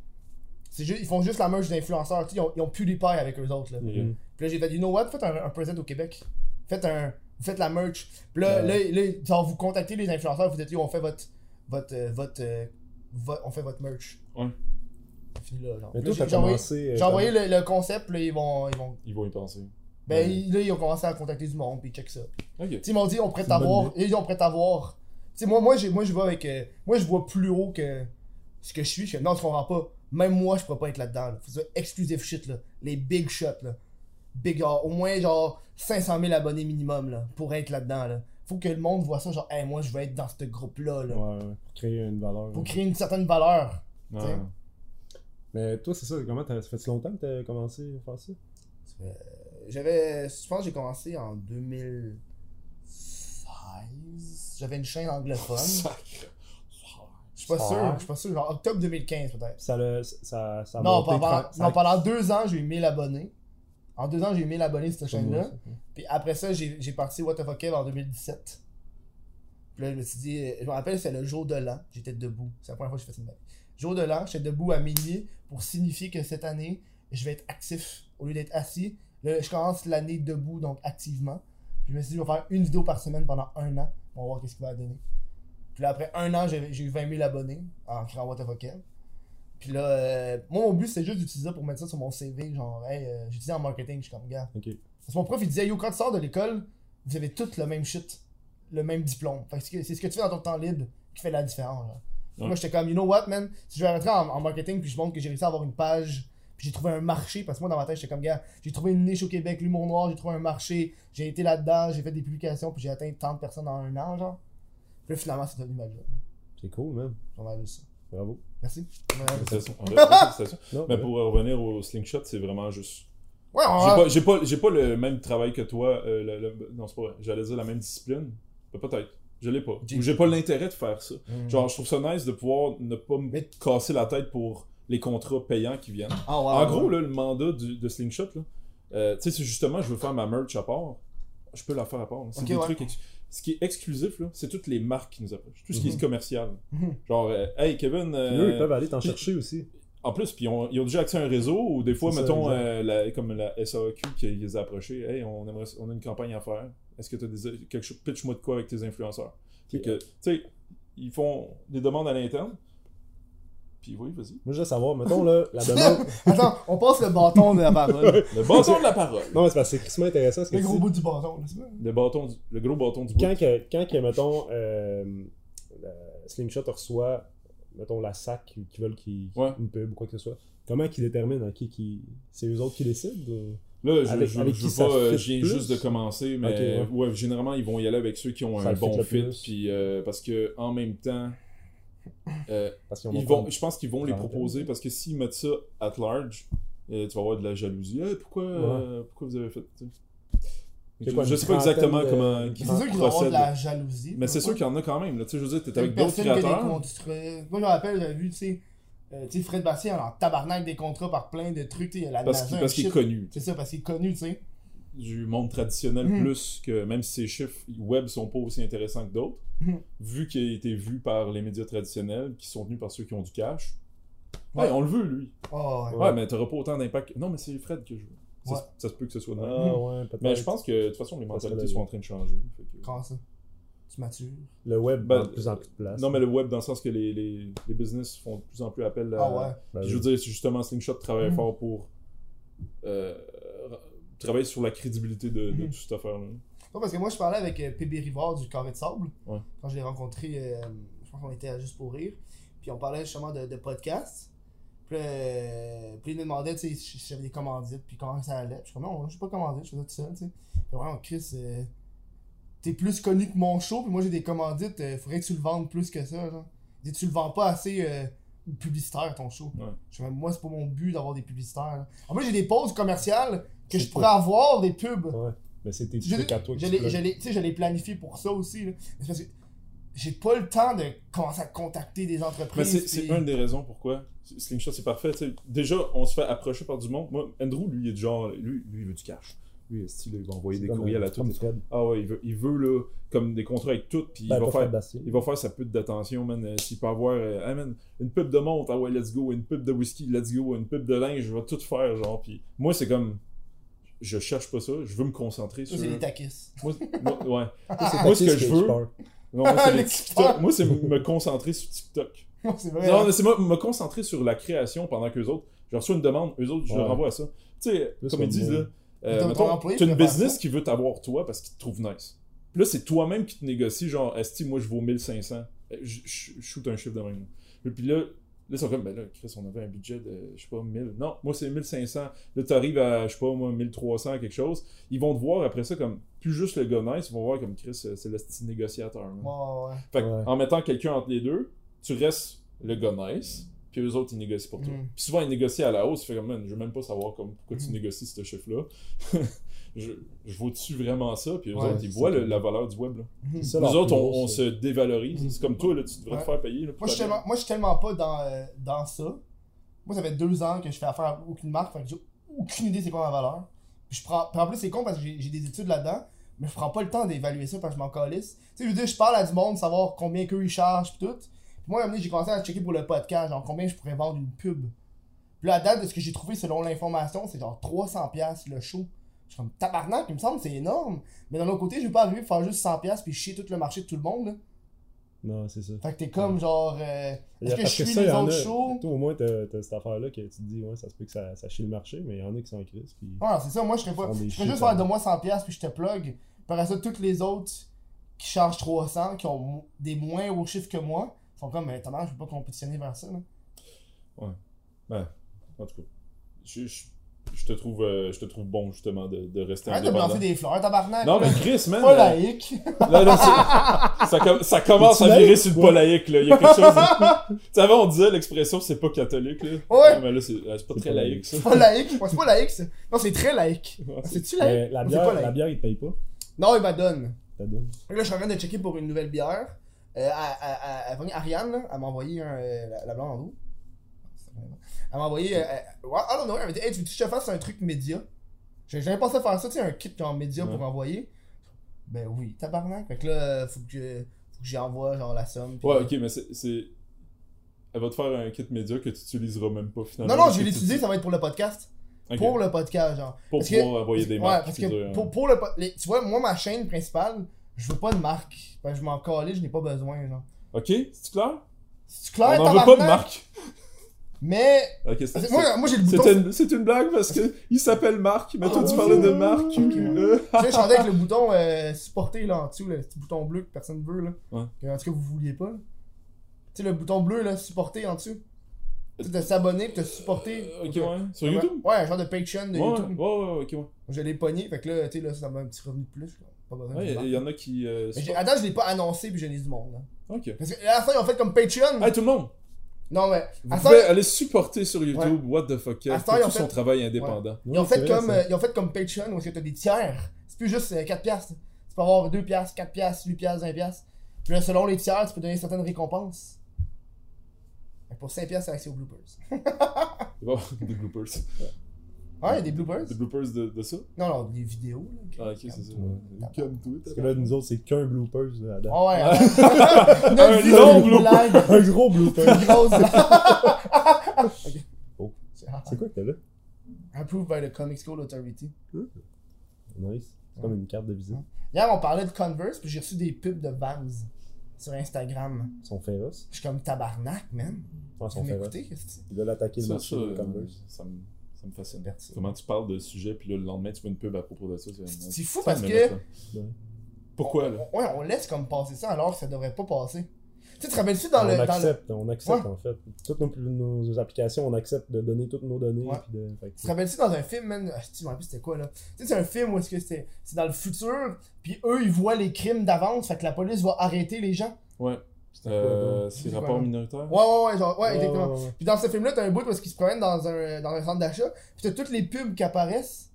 C'est juste, ils font juste la merch d'influenceurs, ils ont, ils ont PewDiePie avec eux autres, là. Mhm. Puis là, j'ai fait, you know what, faites un, un present au Québec. Faites un. Vous faites la merch. Puis là, Ouais. là, là, genre, vous contactez les influenceurs, vous dites, yo, on fait votre. votre, euh, votre, euh, on fait votre merch. Ouais. C'est fini là, genre. Mais Puis là, toi, j'ai- t'as envoyé, commencé. euh, j'ai envoyé le, le concept, là, ils vont. Ils vont Ils vont y penser. Ben, Ouais. là, ils ont commencé à contacter du monde, puis ils check ça. Ok. Tu sais, ils m'ont dit, on prête à voir. bonne Ils ont prêt à voir. Tu sais, moi, moi, j'ai- moi, je vois avec. euh, moi, je vois plus haut que ce que je suis. Je non, tu comprends pas. Même moi, je pourrais pas être là-dedans. Là. Faut exclusive shit, là. Les big shots, là. Big, genre, au moins, genre, 500 000 abonnés minimum, là, pour être là-dedans, là. Faut que le monde voit ça, genre, hey, moi, je veux être dans ce groupe-là, là. Ouais, ouais, pour créer une valeur. Pour créer une certaine valeur. Ouais. T'sais. Mais toi, c'est ça, comment t'as- ça fait longtemps que t'as commencé à faire ça? Euh, J'avais. Je pense que j'ai commencé en 2016. J'avais une chaîne anglophone. Je suis pas Ça sûr, va. je suis pas sûr, genre octobre 2015 peut-être. Ça l'a. Ça, ça a Non, monté pendant, tra- ça a- non, pendant deux ans, j'ai eu 1000 abonnés. En deux ans, j'ai eu 1000 abonnés sur cette chaîne-là. Puis après ça, j'ai j'ai parti What the fuck Kev en 2017. Puis là, je me suis dit, euh, je me rappelle, c'est le jour de l'an. J'étais debout. C'est la première fois que je fais ça de ma vie. Jour de l'an, j'étais debout à minuit pour signifier que cette année, je vais être actif au lieu d'être assis. Là, je commence l'année debout, donc activement. Puis je me suis dit, je vais faire une vidéo par semaine pendant un an. On va voir qu'est-ce qu'il va donner. Puis là, après un an, j'ai eu 20 000 abonnés en créant What. Puis là, euh, moi, mon but, c'est juste d'utiliser ça pour mettre ça sur mon CV. Genre, hey, euh, j'utilise en marketing, je suis comme, gars. Parce que mon prof, il disait, yo, quand tu sors de l'école, vous avez tous le même shit, le même diplôme. Fait que c'est ce que tu fais dans ton temps libre qui fait la différence. là. Ouais. Moi, j'étais comme, you know what, man, si je vais rentrer en, en marketing, puis je montre que j'ai réussi à avoir une page, j'ai trouvé un marché, parce que moi, dans ma tête, j'étais comme, gars, j'ai trouvé une niche au Québec, l'humour noir, j'ai trouvé un marché, j'ai été là-dedans, j'ai fait des publications, puis j'ai atteint tant de personnes en un an, genre. Puis là, finalement, c'est devenu ma job. C'est cool, man. On va juste ça. Bravo. Merci. Mais pour revenir au slingshot, c'est vraiment juste. Ouais, on J'ai va. pas, j'ai pas, j'ai pas le même travail que toi. euh, le- le- non, c'est pas vrai. J'allais dire la même discipline. Peut-être. Je l'ai pas. J'ai- Ou j'ai pas l'intérêt de faire ça. Mm. Genre, je trouve ça nice de pouvoir ne pas me casser la tête pour les contrats payants qui viennent. Ah, en gros, ouais. là, le mandat du- de Slingshot, là, euh, tu sais, c'est justement, je veux faire ma merch à part. Je peux la faire à part. C'est des ouais. trucs. ex- Ce qui est exclusif, là, c'est toutes les marques qui nous approchent. Tout ce qui Mhm. est commercial. Mhm. Genre, euh, hey Kevin. Euh, eux, ils peuvent aller t'en chercher aussi. en plus, puis ils ont, ils ont déjà accès à un réseau, ou des fois, ça, mettons, euh, la- comme la SAQ qui les a approchés, hey, on, aimerait, on a une campagne à faire. Est-ce que tu as des, quelque chose, pitch-moi de quoi avec tes influenceurs? Fait que, tu sais, ils font des demandes à l'interne. Puis oui, vas-y. Moi, je veux savoir, mettons, là, la demande. Attends, on passe le bâton de la parole. Le bâton de la parole. non, mais c'est parce que c'est crissement intéressant ce Le gros bout du bâton, là? Le, bâton du- le gros bâton du bout. Quand, que, quand que, mettons, euh, Slingshot reçoit, mettons, la SAC qui veulent qu'il Ouais. une pub ou quoi que ce soit, comment qu'ils déterminent à qui qui. C'est eux autres qui décident ou- Là, je, Avec- je, avec je qui veux pas, euh, je viens plus? juste de commencer, mais ouais. généralement, ils vont y aller avec ceux qui ont Ça un bon fit, puis euh, parce que en même temps, euh, Parce ils vont, je pense qu'ils vont les proposer parce que s'ils mettent ça at large, euh, tu vas avoir de la jalousie. Eh, pourquoi, euh, pourquoi vous avez fait Je, quoi, je sais pas exactement de- comment C'est ils sûr avoir de la jalousie. Mais c'est sûr qu'il y en a quand même. Là. Tu sais, je veux dire, t'es avec d'autres créateurs. Moi, je me rappelle, j'avais vu, tu sais, euh, tu sais, Fred Bastien, en tabarnak des contrats par plein de trucs, la Parce qu'il qu'il est connu. C'est ça, parce qu'il est connu, tu sais. Du monde traditionnel Mhm. plus que même si ses chiffres web sont pas aussi intéressants que d'autres, Mhm. vu qu'il a été vu par les médias traditionnels qui sont tenus par ceux qui ont du cash, Ouais, on le veut, lui. Oh, ouais. Ouais, mais t'auras pas autant d'impact. Non, mais c'est Fred que je veux. Ça, Ouais. ça se peut que ce soit de même. Ah. Mais je pense que de toute façon, les mentalités sont en train de changer. fait que- Quand ça Tu matures. Le web Ben, prend de plus en plus de place. Non, mais le web, dans le sens que les, les, les business font de plus en plus appel à. Ah ouais. Ben Puis je veux oui. dire, c'est justement, Slingshot travaille Mhm. fort pour. Euh, travailler sur la crédibilité de, de Mhm. toute cette affaire-là. Non, parce que moi, je parlais avec euh, PB Rivard du Carré de Sable. Ouais. Quand je l'ai rencontré, euh, je pense qu'on était à Juste pour Rire. Puis on parlait justement de, de podcast. Puis, euh, puis il me demandait tu sais, si j'avais des commandites, puis comment ça allait. Puis je suis comme, non, je suis pas commandé, je fais ça tout seul. tu sais. Puis vraiment, Chris, euh, t'es plus connu que mon show, puis moi j'ai des commandites, euh, faudrait que tu le vendes plus que ça. Genre. Il tu le vends pas assez euh, publicitaire ton show. Ouais. Je moi, c'est pas mon but d'avoir des publicitaires. là. En plus, j'ai des pauses commerciales que je pourrais avoir des pubs. Ouais. Mais c'est tes trucs à toi que je tu l'ai- je l'ai- tu sais, je l'ai planifié pour ça aussi. là. Mais parce que j'ai pas le temps de commencer à contacter des Mais entreprises. c'est c'est puis- une des raisons pourquoi Slingshot c'est parfait. tu sais. déjà, on se fait approcher par du monde. Moi, Andrew, lui, il est du genre. Lui, lui il veut du cash. Lui, est il va envoyer des courriels à tout. Ah ouais, il veut, il veut là, comme des contrats avec tout. Puis Ben, il, va pas faire, il va faire sa pute d'attention, man. Euh, S'il peut avoir. euh, Ah, man, une pub de montre, ah ouais, let's go. Une pub de whisky, let's go. Une pub de linge, je vais tout faire, genre. Puis moi, c'est comme. Je cherche pas ça. Je veux me concentrer sur. c'est des taquis. Moi, moi- ouais. C'est Moi, ce que Takis je veux-. Non, moi, c'est les. Moi, c'est me concentrer sur TikTok. c'est vrai. Non, hein. c'est moi me concentrer sur la création pendant qu'eux autres. Je reçois une demande, eux autres, je Ouais. leur envoie ça. Tu sais, comme ils disent, là, euh, t'as une business ça? qui veut t'avoir toi parce qu'il te trouve nice. Puis là, c'est toi-même qui te négocie, genre, Esti, moi, je vaux 1500. Euh, Je je- je shoot un chiffre de même. Et puis là, là, ils sont comme, ben là, Chris, on avait un budget de, je sais pas, 1000. Non, moi, c'est 1500. Là, t'arrives à, je sais pas, moi, 1300, quelque chose. Ils vont te voir après ça comme, plus juste le gars nice, ils vont voir comme Chris, c'est le style négociateur. man. Ouais, ouais. Fait que, Ouais. en mettant quelqu'un entre les deux, tu restes le gars nice, puis eux autres, ils négocient pour toi. Mhm. Puis souvent, ils négocient à la hausse, fait comme, man, je veux même pas savoir comme, pourquoi tu Mhm. négocies ce chiffre-là. je, je vaux-tu vraiment ça, puis eux Ouais, autres, ils voient le- la valeur du web. Là. Mhm. Ça, Nous autres, on, se dévalorise. Mhm. C'est comme toi, là, tu devrais Ouais. te faire payer. Là, Moi, je tellement, moi, je suis tellement pas dans, euh, dans ça. Moi, ça fait deux ans que je fais affaire à aucune marque, fait que j'ai aucune idée c'est quoi ma valeur. Puis je prends, puis en plus, c'est con parce que j'ai des études là-dedans, mais je prends pas le temps d'évaluer ça parce que je m'en calisse. Tu sais, je veux dire, je parle à du monde, savoir combien qu'eux ils chargent, pis tout. Puis moi, à un moment donné, j'ai commencé à checker pour le podcast, genre combien je pourrais vendre une pub. Puis là, à date de ce que j'ai trouvé selon l'information, c'est genre 300$ le show. Je suis comme tabarnak, il me semble c'est énorme. Mais d'un autre côté, je vais pas arriver à faire juste 100$ puis chier tout le marché de tout le monde. Là. Non, c'est ça. Fait que t'es comme genre. euh, Est-ce que je suis les autres shows? Toi, au moins, t'as cette affaire-là que tu te dis, ouais, ça se peut que ça, ça chie le marché, mais il y en a qui sont en crise. Puis... Ouais, c'est ça, moi je serais pas. Je ferais juste faire de hein. moi 100$ puis je te plug. Après ça, toutes les autres qui chargent 300, qui ont des moins hauts chiffres que moi, sont comme, mais t'as je peux pas compétitionner vers ça. Là. En tout cas, je, je- je te trouve, euh, je te trouve bon, justement, de, de rester Arrête de indépendant. lancer des fleurs, tabarnak. Non, là. mais Chris, man. Pas euh, laïque. Là, ça, com- ça commence à virer sur le pas laïque, là. Il y a quelque chose. de- tu sais, avant, on disait l'expression c'est pas catholique, là. Ouais. Non, mais là, c'est euh, c'est pas très laïque, ça. C'est pas laïque. Ouais, c'est pas laïque, ça. Non, c'est très laïque. Ouais, c'est- C'est-tu laïque? La bière, pas la bière, il te paye pas? Non, il m'a donne. Ça donne. Là, je suis en train de checker pour une nouvelle bière. Euh, à- à- à- à- à- Ariane, là, elle m'a envoyé un, euh, la, la blonde en dos. Elle m'a envoyé. Euh, euh, ouais, ah non, non, elle m'a dit Hey, tu veux que je te fasse un truc média? J'ai jamais pensé à faire ça, tu sais, un kit en média pour Ouais. envoyer. Ben oui, tabarnak. Fait que là, faut que, faut que j'y envoie genre la somme. Ouais, ok, mais c'est-. Elle va te faire un kit média que tu utiliseras même pas finalement. Non, non, parce je vais l'utiliser, ça va être pour le podcast. Pour le podcast, genre. Pour parce que- pouvoir envoyer des ouais, marques. parce puis dire, que euh, pour, pour le. les- tu vois, moi, ma chaîne principale, je veux pas de marque. Parce que je m'en calais, je n'ai pas besoin, genre. Ok, c'est clair? C'est clair, On en veut pas de marque. Mais. C'est Moi, moi j'ai le bouton. Une, c'est une blague parce que il s'appelle Marc, mais toi tu parlais de Marc. Euh, Tu sais, je avec le bouton euh, supporter là en dessous, là, le petit bouton bleu que personne veut là. Ouais. Que, en tout cas, vous vouliez pas. là. Tu sais, le bouton bleu là, supporter en dessous. Tu sais, de s'abonner pis de supporter. Euh, ok, ouais. Sur YouTube? Ouais, un genre de Patreon de Ouais, ouais, YouTube. ouais, ouais, ok, ouais. Je l'ai pogné, fait que là, tu sais, là, ça m'a un petit revenu de plus. Pas besoin Ouais, il y en a qui. euh, Mais j'ai- attends, je l'ai pas annoncé puis j'ai du monde. Là. Ok. Parce que à la fin, ils ont fait comme Patreon. Hey tout le monde! Non, mais. Vous À pouvez ça, aller supporter sur YouTube What the fuck, ont tout son travail indépendant. ils ont, fait comme, euh, ils ont fait comme Patreon où est-ce que t'as des tiers? C'est plus juste euh, 4 piastres. Tu peux avoir 2 piastres, 4 piastres, 8 piastres, 20 piastres. Puis là, selon les tiers, tu peux donner certaines récompenses. Pour 5 piastres, c'est accès aux bloopers. Bon, des bloopers. Ouais, il y a des bloopers? Des bloopers de, de ça? Non, non, des vidéos. Là, Ah, ok, c'est ça. Ouais. Calme-toi. Parce que là, nous autres, c'est qu'un bloopers. Là. Ah ouais, Un long blooper. Un gros blooper. Une grosse blague. Oh. C'est quoi que t'as là? Approved by the Comic School Authority. Nice. C'est comme une carte de visite. Hier, on parlait de Converse, puis j'ai reçu des pubs de Vans sur Instagram. Ils sont féroces. Je suis comme tabarnak, man. Ouais, ils sont féroces. Ils veulent attaquer le marché de Converse. ça me, ça me fascine. Merci. Comment tu parles de sujet, puis là, le lendemain, tu vois une pub à propos de ça. c'est C'est fou parce que. Pourquoi, là? Ouais, on laisse comme passer ça alors que ça devrait pas passer. Tu te rappelles-tu dans on le. Dans le... accepte, on accepte Ouais. en fait. Toutes nos, nos applications, on accepte de donner toutes nos données. Ouais. puis de... fait que- Tu te rappelles-tu dans un film, man? Ah, Tu me rappelles c'était quoi là? Tu sais, c'est un film où est-ce que c'est c'est dans le futur, puis eux ils voient les crimes d'avance, fait que la police va arrêter les gens. Ouais. Euh, c'est rapport minoritaire? Ouais, ouais, ouais, genre, ouais, Ouais, exactement. ouais, ouais. Puis dans ce film-là, t'as un bout est-ce qu'ils se promènent dans un, dans un centre d'achat, puis t'as toutes les pubs qui apparaissent,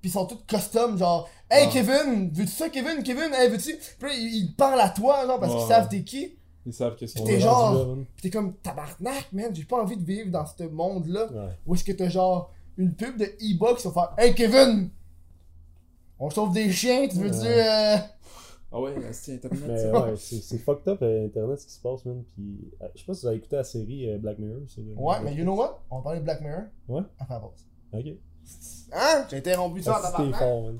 puis ils sont toutes custom, genre, Hey Ah. Kevin, veux-tu ça, Kevin, Kevin, hey, veux-tu. Puis là, ils, parlent à toi, genre, parce qu'ils savent t'es qui. Ils savent qu'est-ce qu'on T'es On est va genre-. Puis t'es comme, tabarnak, man, j'ai pas envie de vivre dans ce monde-là. Ouais. Où est-ce que t'as genre une pub de e-box qui va faire Hey Kevin! On sauve des chiens, tu veux-tu. Euh, Ah ouais, c'est internet. Mais ouais, c'est c'est fucked up euh, Internet ce qui se passe, man. Puis, euh, je sais pas si vous avez écouté la série euh, Black Mirror. sur, Ouais, mais you know what? On va parler de Black Mirror. Ouais. Après la pause. Ok. Hein? J'ai interrompu ça Ah, fort, man.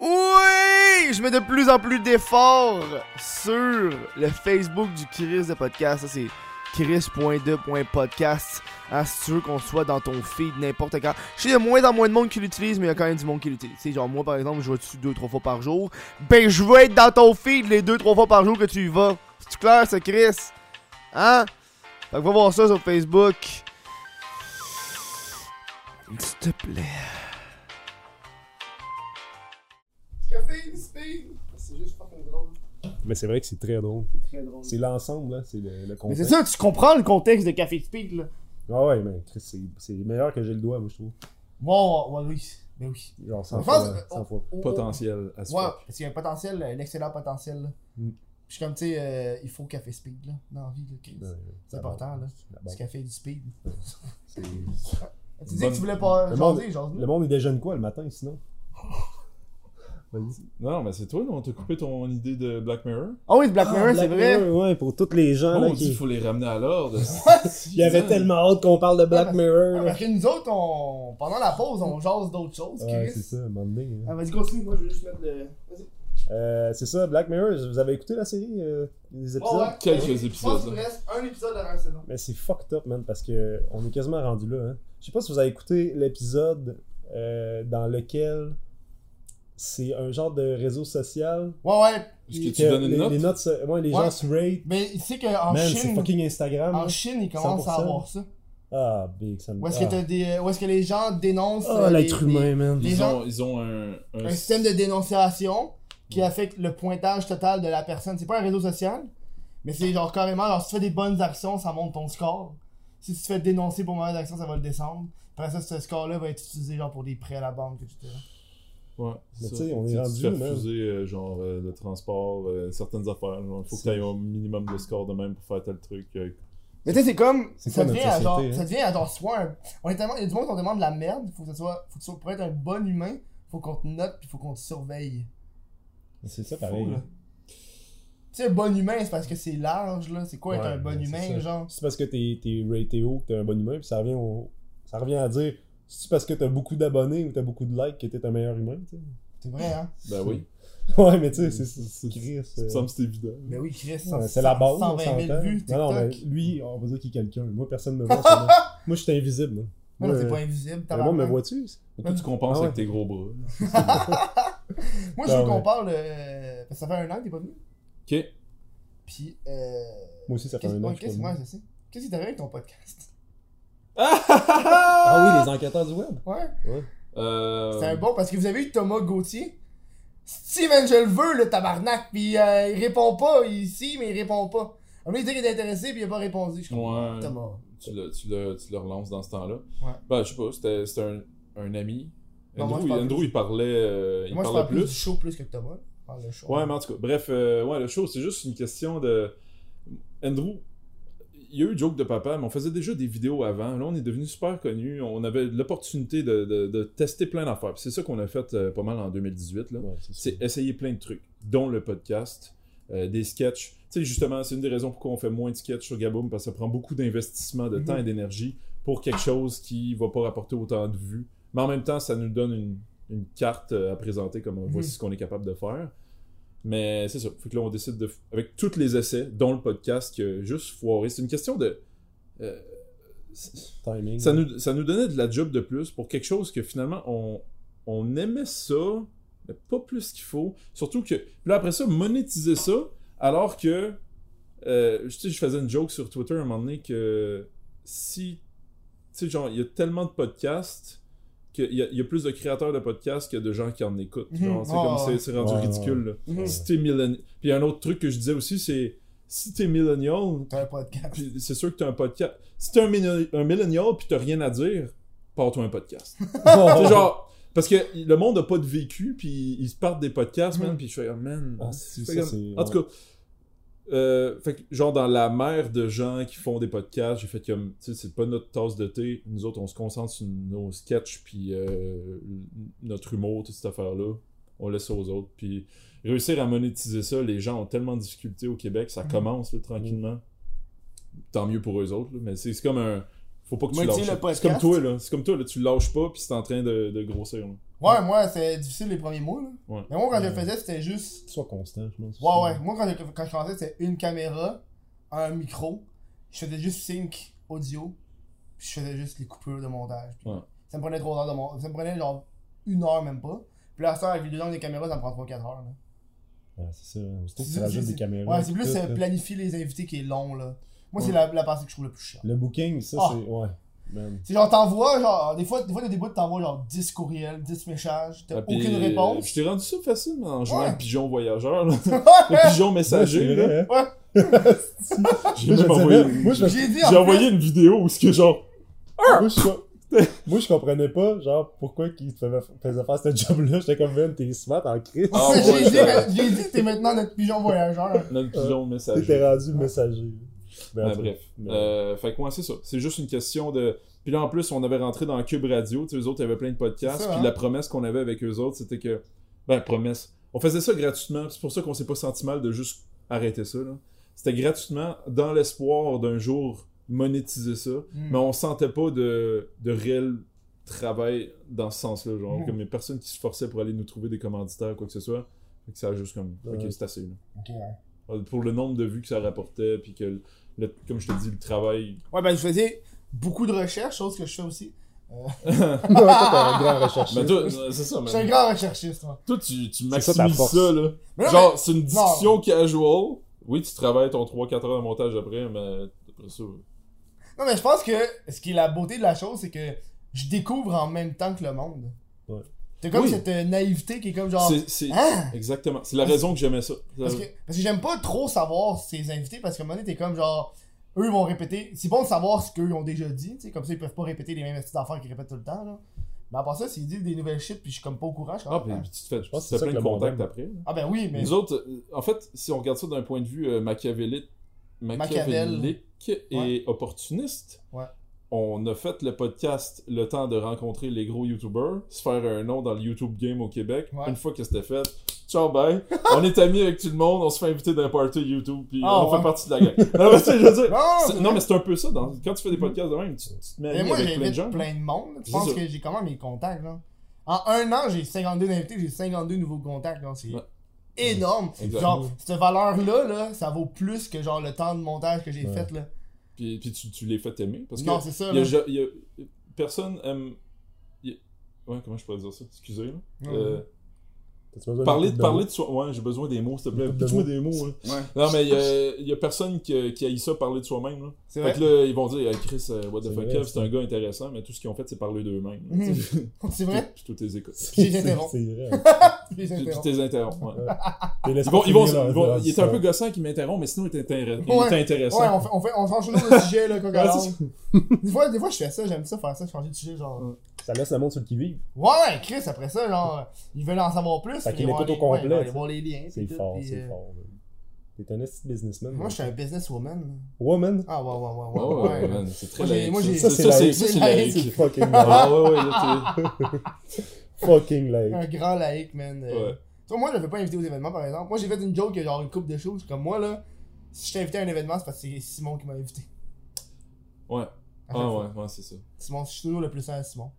Oui! Je mets de plus en plus d'efforts sur le Facebook du Chris de podcast. Ça, c'est chris.de.podcast. Hein, si tu veux qu'on soit dans ton feed n'importe quand. Je sais, a moins en moins de monde qui l'utilise, mais il y a quand même du monde qui l'utilise. Tu sais, genre, moi, par exemple, je vais dessus deux, trois fois par jour? Ben, je veux être dans ton feed les deux, trois fois par jour que tu y vas. C'est clair, ça, Chris? Hein? Fait que va voir ça sur Facebook. S'il te plaît. Café, speed. C'est juste fucking drôle. Mais c'est vrai que c'est très drôle. Très drôle. C'est l'ensemble, là. C'est le, le Mais contexte. c'est ça, tu comprends le contexte de Café Speed, là. Ah ouais, mais Chris, c'est- c'est meilleur que j'ai le doigt, moi, je trouve. Bon, ouais, oui. Mais oui. Genre 100 Je pense- fois. 100 fois. Oh, oh, Potentiel à ce Ouais, parce qu'il y a un potentiel, un excellent potentiel, là. Mm. Je suis comme, tu sais, euh, il faut Café Speed, là, dans la vie, là, Chris. Ouais, C'est important, là. Du base. café et du speed. C'est- Tu dis que tu voulais pas Le monde- jaser, jaser. Le monde, il déjeune quoi le matin, sinon? Vas-y. Non, mais c'est toi, là, on t'a coupé ton idée de Black Mirror? Ah oui, Black Mirror, Ah, c'est Black vrai. Mirror, ouais, pour tous les gens, Oh, là, on dit qui... qu'il faut les ramener à l'ordre. Il y avait tellement hâte qu'on parle de Black parce- Mirror, Ah, là. parce que nous autres, on... pendant la pause, on jase d'autres choses, Ouais, Chris. c'est ça, un moment donné. hein. Ah, vas-y, continue, moi je veux juste mettre le. Vas-y. Euh, c'est ça, Black Mirror, vous avez écouté la série, euh, les épisodes? Oh, ouais. Quelques Je pense épisodes, qu'il reste un épisode dans la saison. Mais c'est fucked up, man, parce que on est quasiment rendu là. Hein. Je sais pas si vous avez écouté l'épisode euh, dans lequel c'est un genre de réseau social. Ouais, ouais. Est-ce que tu donnes une les, note? les notes, ouais, les Ouais. gens se rate. Mais il sait qu'en c'est Chine, fucking Instagram. en. Chine, ils commencent à 100%. avoir ça. Ah, big, ça me Où est-ce que, ah. t'as des... Où est-ce que les gens dénoncent. Ah, euh, les- l'être les- humain, man. les Ils gens- ont, ils ont un, un- un système de dénonciation qui affecte le pointage total de la personne. C'est pas un réseau social, mais c'est genre carrément, genre si tu fais des bonnes actions, ça monte ton score. Si tu te fais dénoncer pour mauvaise action, ça va le descendre. Après ça, ce score-là va être utilisé genre pour des prêts à la banque, etc. Ouais, Mais tu sais, on est rendu Tu fais refuser, euh, genre, euh, le transport, euh, certaines affaires. Il faut que tu aies un minimum de score de même pour faire tel truc. euh. Mais tu sais, c'est comme. C'est Ça quoi devient, à genre, hein? ça devient à genre soit un. On est tellement. Il y a du monde qui tellement de la merde. Faut que ça soit. Faut que tu sois- pour être un bon humain, faut qu'on te note puis faut qu'on te surveille. C'est ça, Fou, pareil. là. hein. Tu sais, un bon humain, c'est parce que c'est large, là. C'est quoi être Ouais, un bon humain, ça. genre? C'est parce que t'es t'es raté haut que t'es un bon humain, puis ça revient, au- ça revient à dire c'est parce que t'as beaucoup d'abonnés ou t'as beaucoup de likes que t'es un meilleur humain, tu sais. C'est vrai, hein Ben oui. Ouais, mais tu sais, c'est C'est- c'est Chris. Ça euh, me semble que c'est évident. Mais oui, Chris, ouais, C'est la base, on 120 000 s'entend. vues, TikTok. Non, non, mais lui, on va dire qu'il est quelqu'un. Moi, personne me voit. Moi, je suis invisible. Moi, Non, euh, pas invisible, mais moi, me vois-tu? Toi, tu compenses Ah ouais. avec tes gros bras. Moi, je Ah veux qu'on ouais. parle. euh, que ça fait un an que t'es pas venu. Ok. Puis. Euh... Moi aussi, ça fait un an ouais, que je suis Qu'est-ce qui t'arrive avec ton podcast? Ah oui, les enquêteurs du web. Ouais. Euh... C'est un bon parce que vous avez eu Thomas Gauthier. Steven, je le veux, le tabarnak. Puis euh, il répond pas ici, mais il répond pas. Un moment, il dit qu'il est intéressé, puis il a pas répondu. Je Ouais. Thomas. Tu le, tu, le, tu le relances dans ce temps-là. Ouais. Ben, je sais pas, c'était c'était un, un ami. Non, Andrew, plus. il parlait, euh, il Moi, je parlait plus plus. du show plus que Thomas. Show. Ouais, mais en tout cas, bref, euh, ouais, le show, c'est juste une question de. Andrew, il y a eu Joke de Papa, mais on faisait déjà des vidéos avant. Là, on est devenu super connus. On avait l'opportunité de, de- de tester plein d'affaires. C'est ça qu'on a fait euh, pas mal en 2018. Là. Ouais, c'est essayer plein de trucs, dont le podcast, euh, des sketchs. Tu sais, justement, c'est une des raisons pourquoi on fait moins de sketchs sur Gaboom, parce que ça prend beaucoup d'investissement, de Mhm. temps et d'énergie pour quelque chose qui va pas rapporter autant de vues. Mais en même temps, ça nous donne une, une carte euh, à présenter comme voici ce qu'on est capable de faire. Mais c'est ça. Fait que là, on décide de. Avec tous les essais, dont le podcast, qui a juste foiré. C'est une question de. euh, Timing. ça nous, ça nous donnait de la job de plus pour quelque chose que finalement on, on aimait ça, mais pas plus qu'il faut. Surtout que. Puis là, après ça, monétiser ça, alors que. euh, je sais, je faisais une joke sur Twitter un moment donné que si. Tu sais, genre, il y a tellement de podcasts qu'il y, a- il y a plus de créateurs de podcasts que de gens qui en écoutent. Mhm. Genre, c'est Ouais, comme ouais. c'est- rendu Ouais, ridicule. là. Mhm. Si t'es millennial. Puis un autre truc que je disais aussi, c'est si t'es millennial, T'as un podcast. c'est sûr que t'as un podcast. Si t'es un, un millennial puis t'as rien à dire, pars-toi un podcast. c'est genre. Parce que le monde a pas de vécu, puis ils se partent des podcasts, man, Mhm. puis je fais, oh, man. Ah, ça, En tout cas, euh, fait que, genre dans la mer de gens qui font des podcasts, j'ai fait comme, tu sais, c'est pas notre tasse de thé. Nous autres, on se concentre sur nos sketchs, puis euh, notre humour, toute cette affaire-là. On laisse ça aux autres. Puis réussir à monétiser ça, les gens ont tellement de difficultés au Québec, ça Mhm. commence là, tranquillement. Tant mieux pour eux autres, là, mais c'est comme un. Faut pas que tu Monétiser lâches. C'est comme toi, là. C'est comme toi, là. Tu lâches pas, puis c'est en train de, de grossir. là. Ouais, moi, c'est difficile les premiers mois, là. Ouais. Mais moi, quand je le faisais, c'était juste. Sois constant, je pense. Ouais, ouais. Moi, quand je, quand je commençais, c'était une caméra, un micro. Je faisais juste sync audio. Puis je faisais juste les coupures de montage. Puis Ouais. Ça me prenait trois heures de montage. Ça me prenait genre une heure, même pas. Puis là, ça, avec les deux angles des caméras, ça me prend 3-4 heures. Là. Ouais, c'est ça. Que C'est- tu rajoutes c'est- des caméras. Ouais, c'est plus tout, là. planifier les invités qui est long, là. Moi, Ouais. c'est la, la partie que je trouve le plus chiant. Le booking, ça, Ah. c'est. Ouais. C'est genre, t'envoies, genre, des fois, des fois, t'as des bouts, t'envoies genre 10 courriels, 10 messages, t'as Ah, aucune euh, réponse. Je t'ai rendu ça facile en jouant Ouais. à Pigeon Voyageur, là. Le pigeon Ouais, messager, là. vrai, hein. J'ai même envoyé, J'ai une vidéo où ce que genre. Moi, je, co- moi, je comprenais pas, genre, pourquoi faisaient faisaient faire ce job-là. J'étais comme, man, t'es smart en crise. Ah, ouais, j'ai dit, j'ai t'es maintenant notre pigeon voyageur. Notre pigeon messager. T'étais rendu messager. Ben, bref. mais- Euh, fait que ouais, c'est ça. C'est juste une question de. Puis là, en plus, on avait rentré dans Cube Radio. Tu sais, eux autres, il y avait plein de podcasts. Ça, puis hein? la promesse qu'on avait avec eux autres, c'était que. Ben, promesse. On faisait ça gratuitement. C'est pour ça qu'on s'est pas senti mal de juste arrêter ça. C'était gratuitement dans l'espoir d'un jour monétiser ça. Hmm. Mais on sentait pas de, de réel travail dans ce sens-là. Genre, Mhm. comme il y a personne qui se forçait pour aller nous trouver des commanditaires, quoi que ce soit. Fait que ça a juste comme. Ok, c'est assez. Là. Ouais. Euh, Pour le nombre de vues que ça rapportait, puis que, le- comme je te dis, le travail. Ouais, ben, je faisais beaucoup de recherches, chose que je fais aussi. Ouais, toi, t'es un grand recherchiste. Mais c'est ça, Je suis un mais. grand recherchiste, moi. Toi, tu, tu ça, maximises ça, là. Mais non, Genre, c'est une discussion non. casual. Oui, tu travailles ton 3-4 heures de montage après, mais après ça. Non, mais je pense que ce qui est la beauté de la chose, c'est que je découvre en même temps que le monde. Ouais. T'as comme Oui. cette euh, naïveté qui est comme genre. C'est, Hein? Exactement. C'est la raison que j'aimais ça. Parce que, parce que j'aime pas trop savoir ces invités parce qu'à un moment donné, t'es comme genre. Eux ils vont répéter. C'est bon de savoir ce qu'eux ont déjà dit, tu sais, comme ça ils peuvent pas répéter les mêmes petites affaires qu'ils répètent tout le temps, là. Mais à part ça, s'ils disent des nouvelles shit puis je suis comme pas au courant, je suis Ah, puis ah. tu te fais, je pense plein de contacts après. là. Ah ben oui, mais. Nous autres, euh, en fait, si on regarde ça d'un point de vue euh, machiavélique, machiavélique et Ouais. opportuniste, Ouais. On a fait le podcast le temps de rencontrer les gros YouTubers, se faire un nom dans le YouTube game au Québec. Ouais. Une fois que c'était fait, ciao bye, on est amis avec tout le monde, on se fait inviter d'un party YouTube, puis Ah, on ouais. fait partie de la gang. non, mais tu sais, je veux dire, Non, c'est- c'est non, vrai. mais c'est un peu ça. Dans... Quand tu fais des podcasts de même, tu, tu te mets Mais moi, avec plein de gens. plein de monde. Penses ça. que j'ai quand même mes contacts, là? En un an, j'ai 52 invités, j'ai 52 nouveaux contacts. C'est Ouais. énorme. Genre, cette valeur-là, là, ça vaut plus que genre le temps de montage que j'ai fait, là. Puis, puis tu, tu les fais aimer. Parce que Non, c'est ça, y a y personne aime. Ouais, comment je pourrais dire ça? Excusez. Euh, besoin parler de, parler de soi. Ouais, j'ai besoin des mots, s'il te plaît. Pitch-moi des mots. hein? Ouais. Non, mais il y a, il y a personne qui, qui haït ça, parler de soi-même. Là. C'est Fait vrai. que là, ils vont dire, Hey, Chris, euh, what the C'est fuck, Kev, c'est un gars intéressant, mais tout ce qu'ils ont fait, c'est parler d'eux-mêmes. C'est vrai? Puis tous tes écoutes. Je les interromps. C'est vrai. Je les Puis interromps. ouais. Ils vont, ils vont, ils il était un peu gossant qui m'interrompt, mais sinon il était intéressant. Ouais, on fait, on fait, on change de sujet, là. Des fois, des fois, je fais ça, j'aime ça, faire ça, changer de sujet, genre. Ça laisse le monde sur le qui-vive. Ouais, ouais, Chris, après ça, genre, ils veulent en savoir plus. Fait ils vont l'écoutent au complet, aller voir les liens. C'est tout, fort, c'est euh, fort. man. T'es un businessman. Moi, je suis un businesswoman. Woman? Ah, ouais, ouais, ouais, ouais. Ouais, ouais, ouais, ouais. man, c'est très Moi, j'ai- laïque. moi, j'ai- ça, c'est laïque. ça, c'est C'est laïque. C'est fucking Ah like. ouais, ouais, là, fucking like. Un grand laïc, man. euh. Ouais. Tu vois, moi, je ne pas inviter aux événements, par exemple. Moi, j'ai fait une joke, il y a genre une coupe de choses. Comme moi, là, si je t'ai invité à un événement, c'est parce que c'est Simon qui m'a invité. Ouais. Ah ouais, ouais, c'est ça. Simon, je suis toujours le plus sain à Simon. Ok.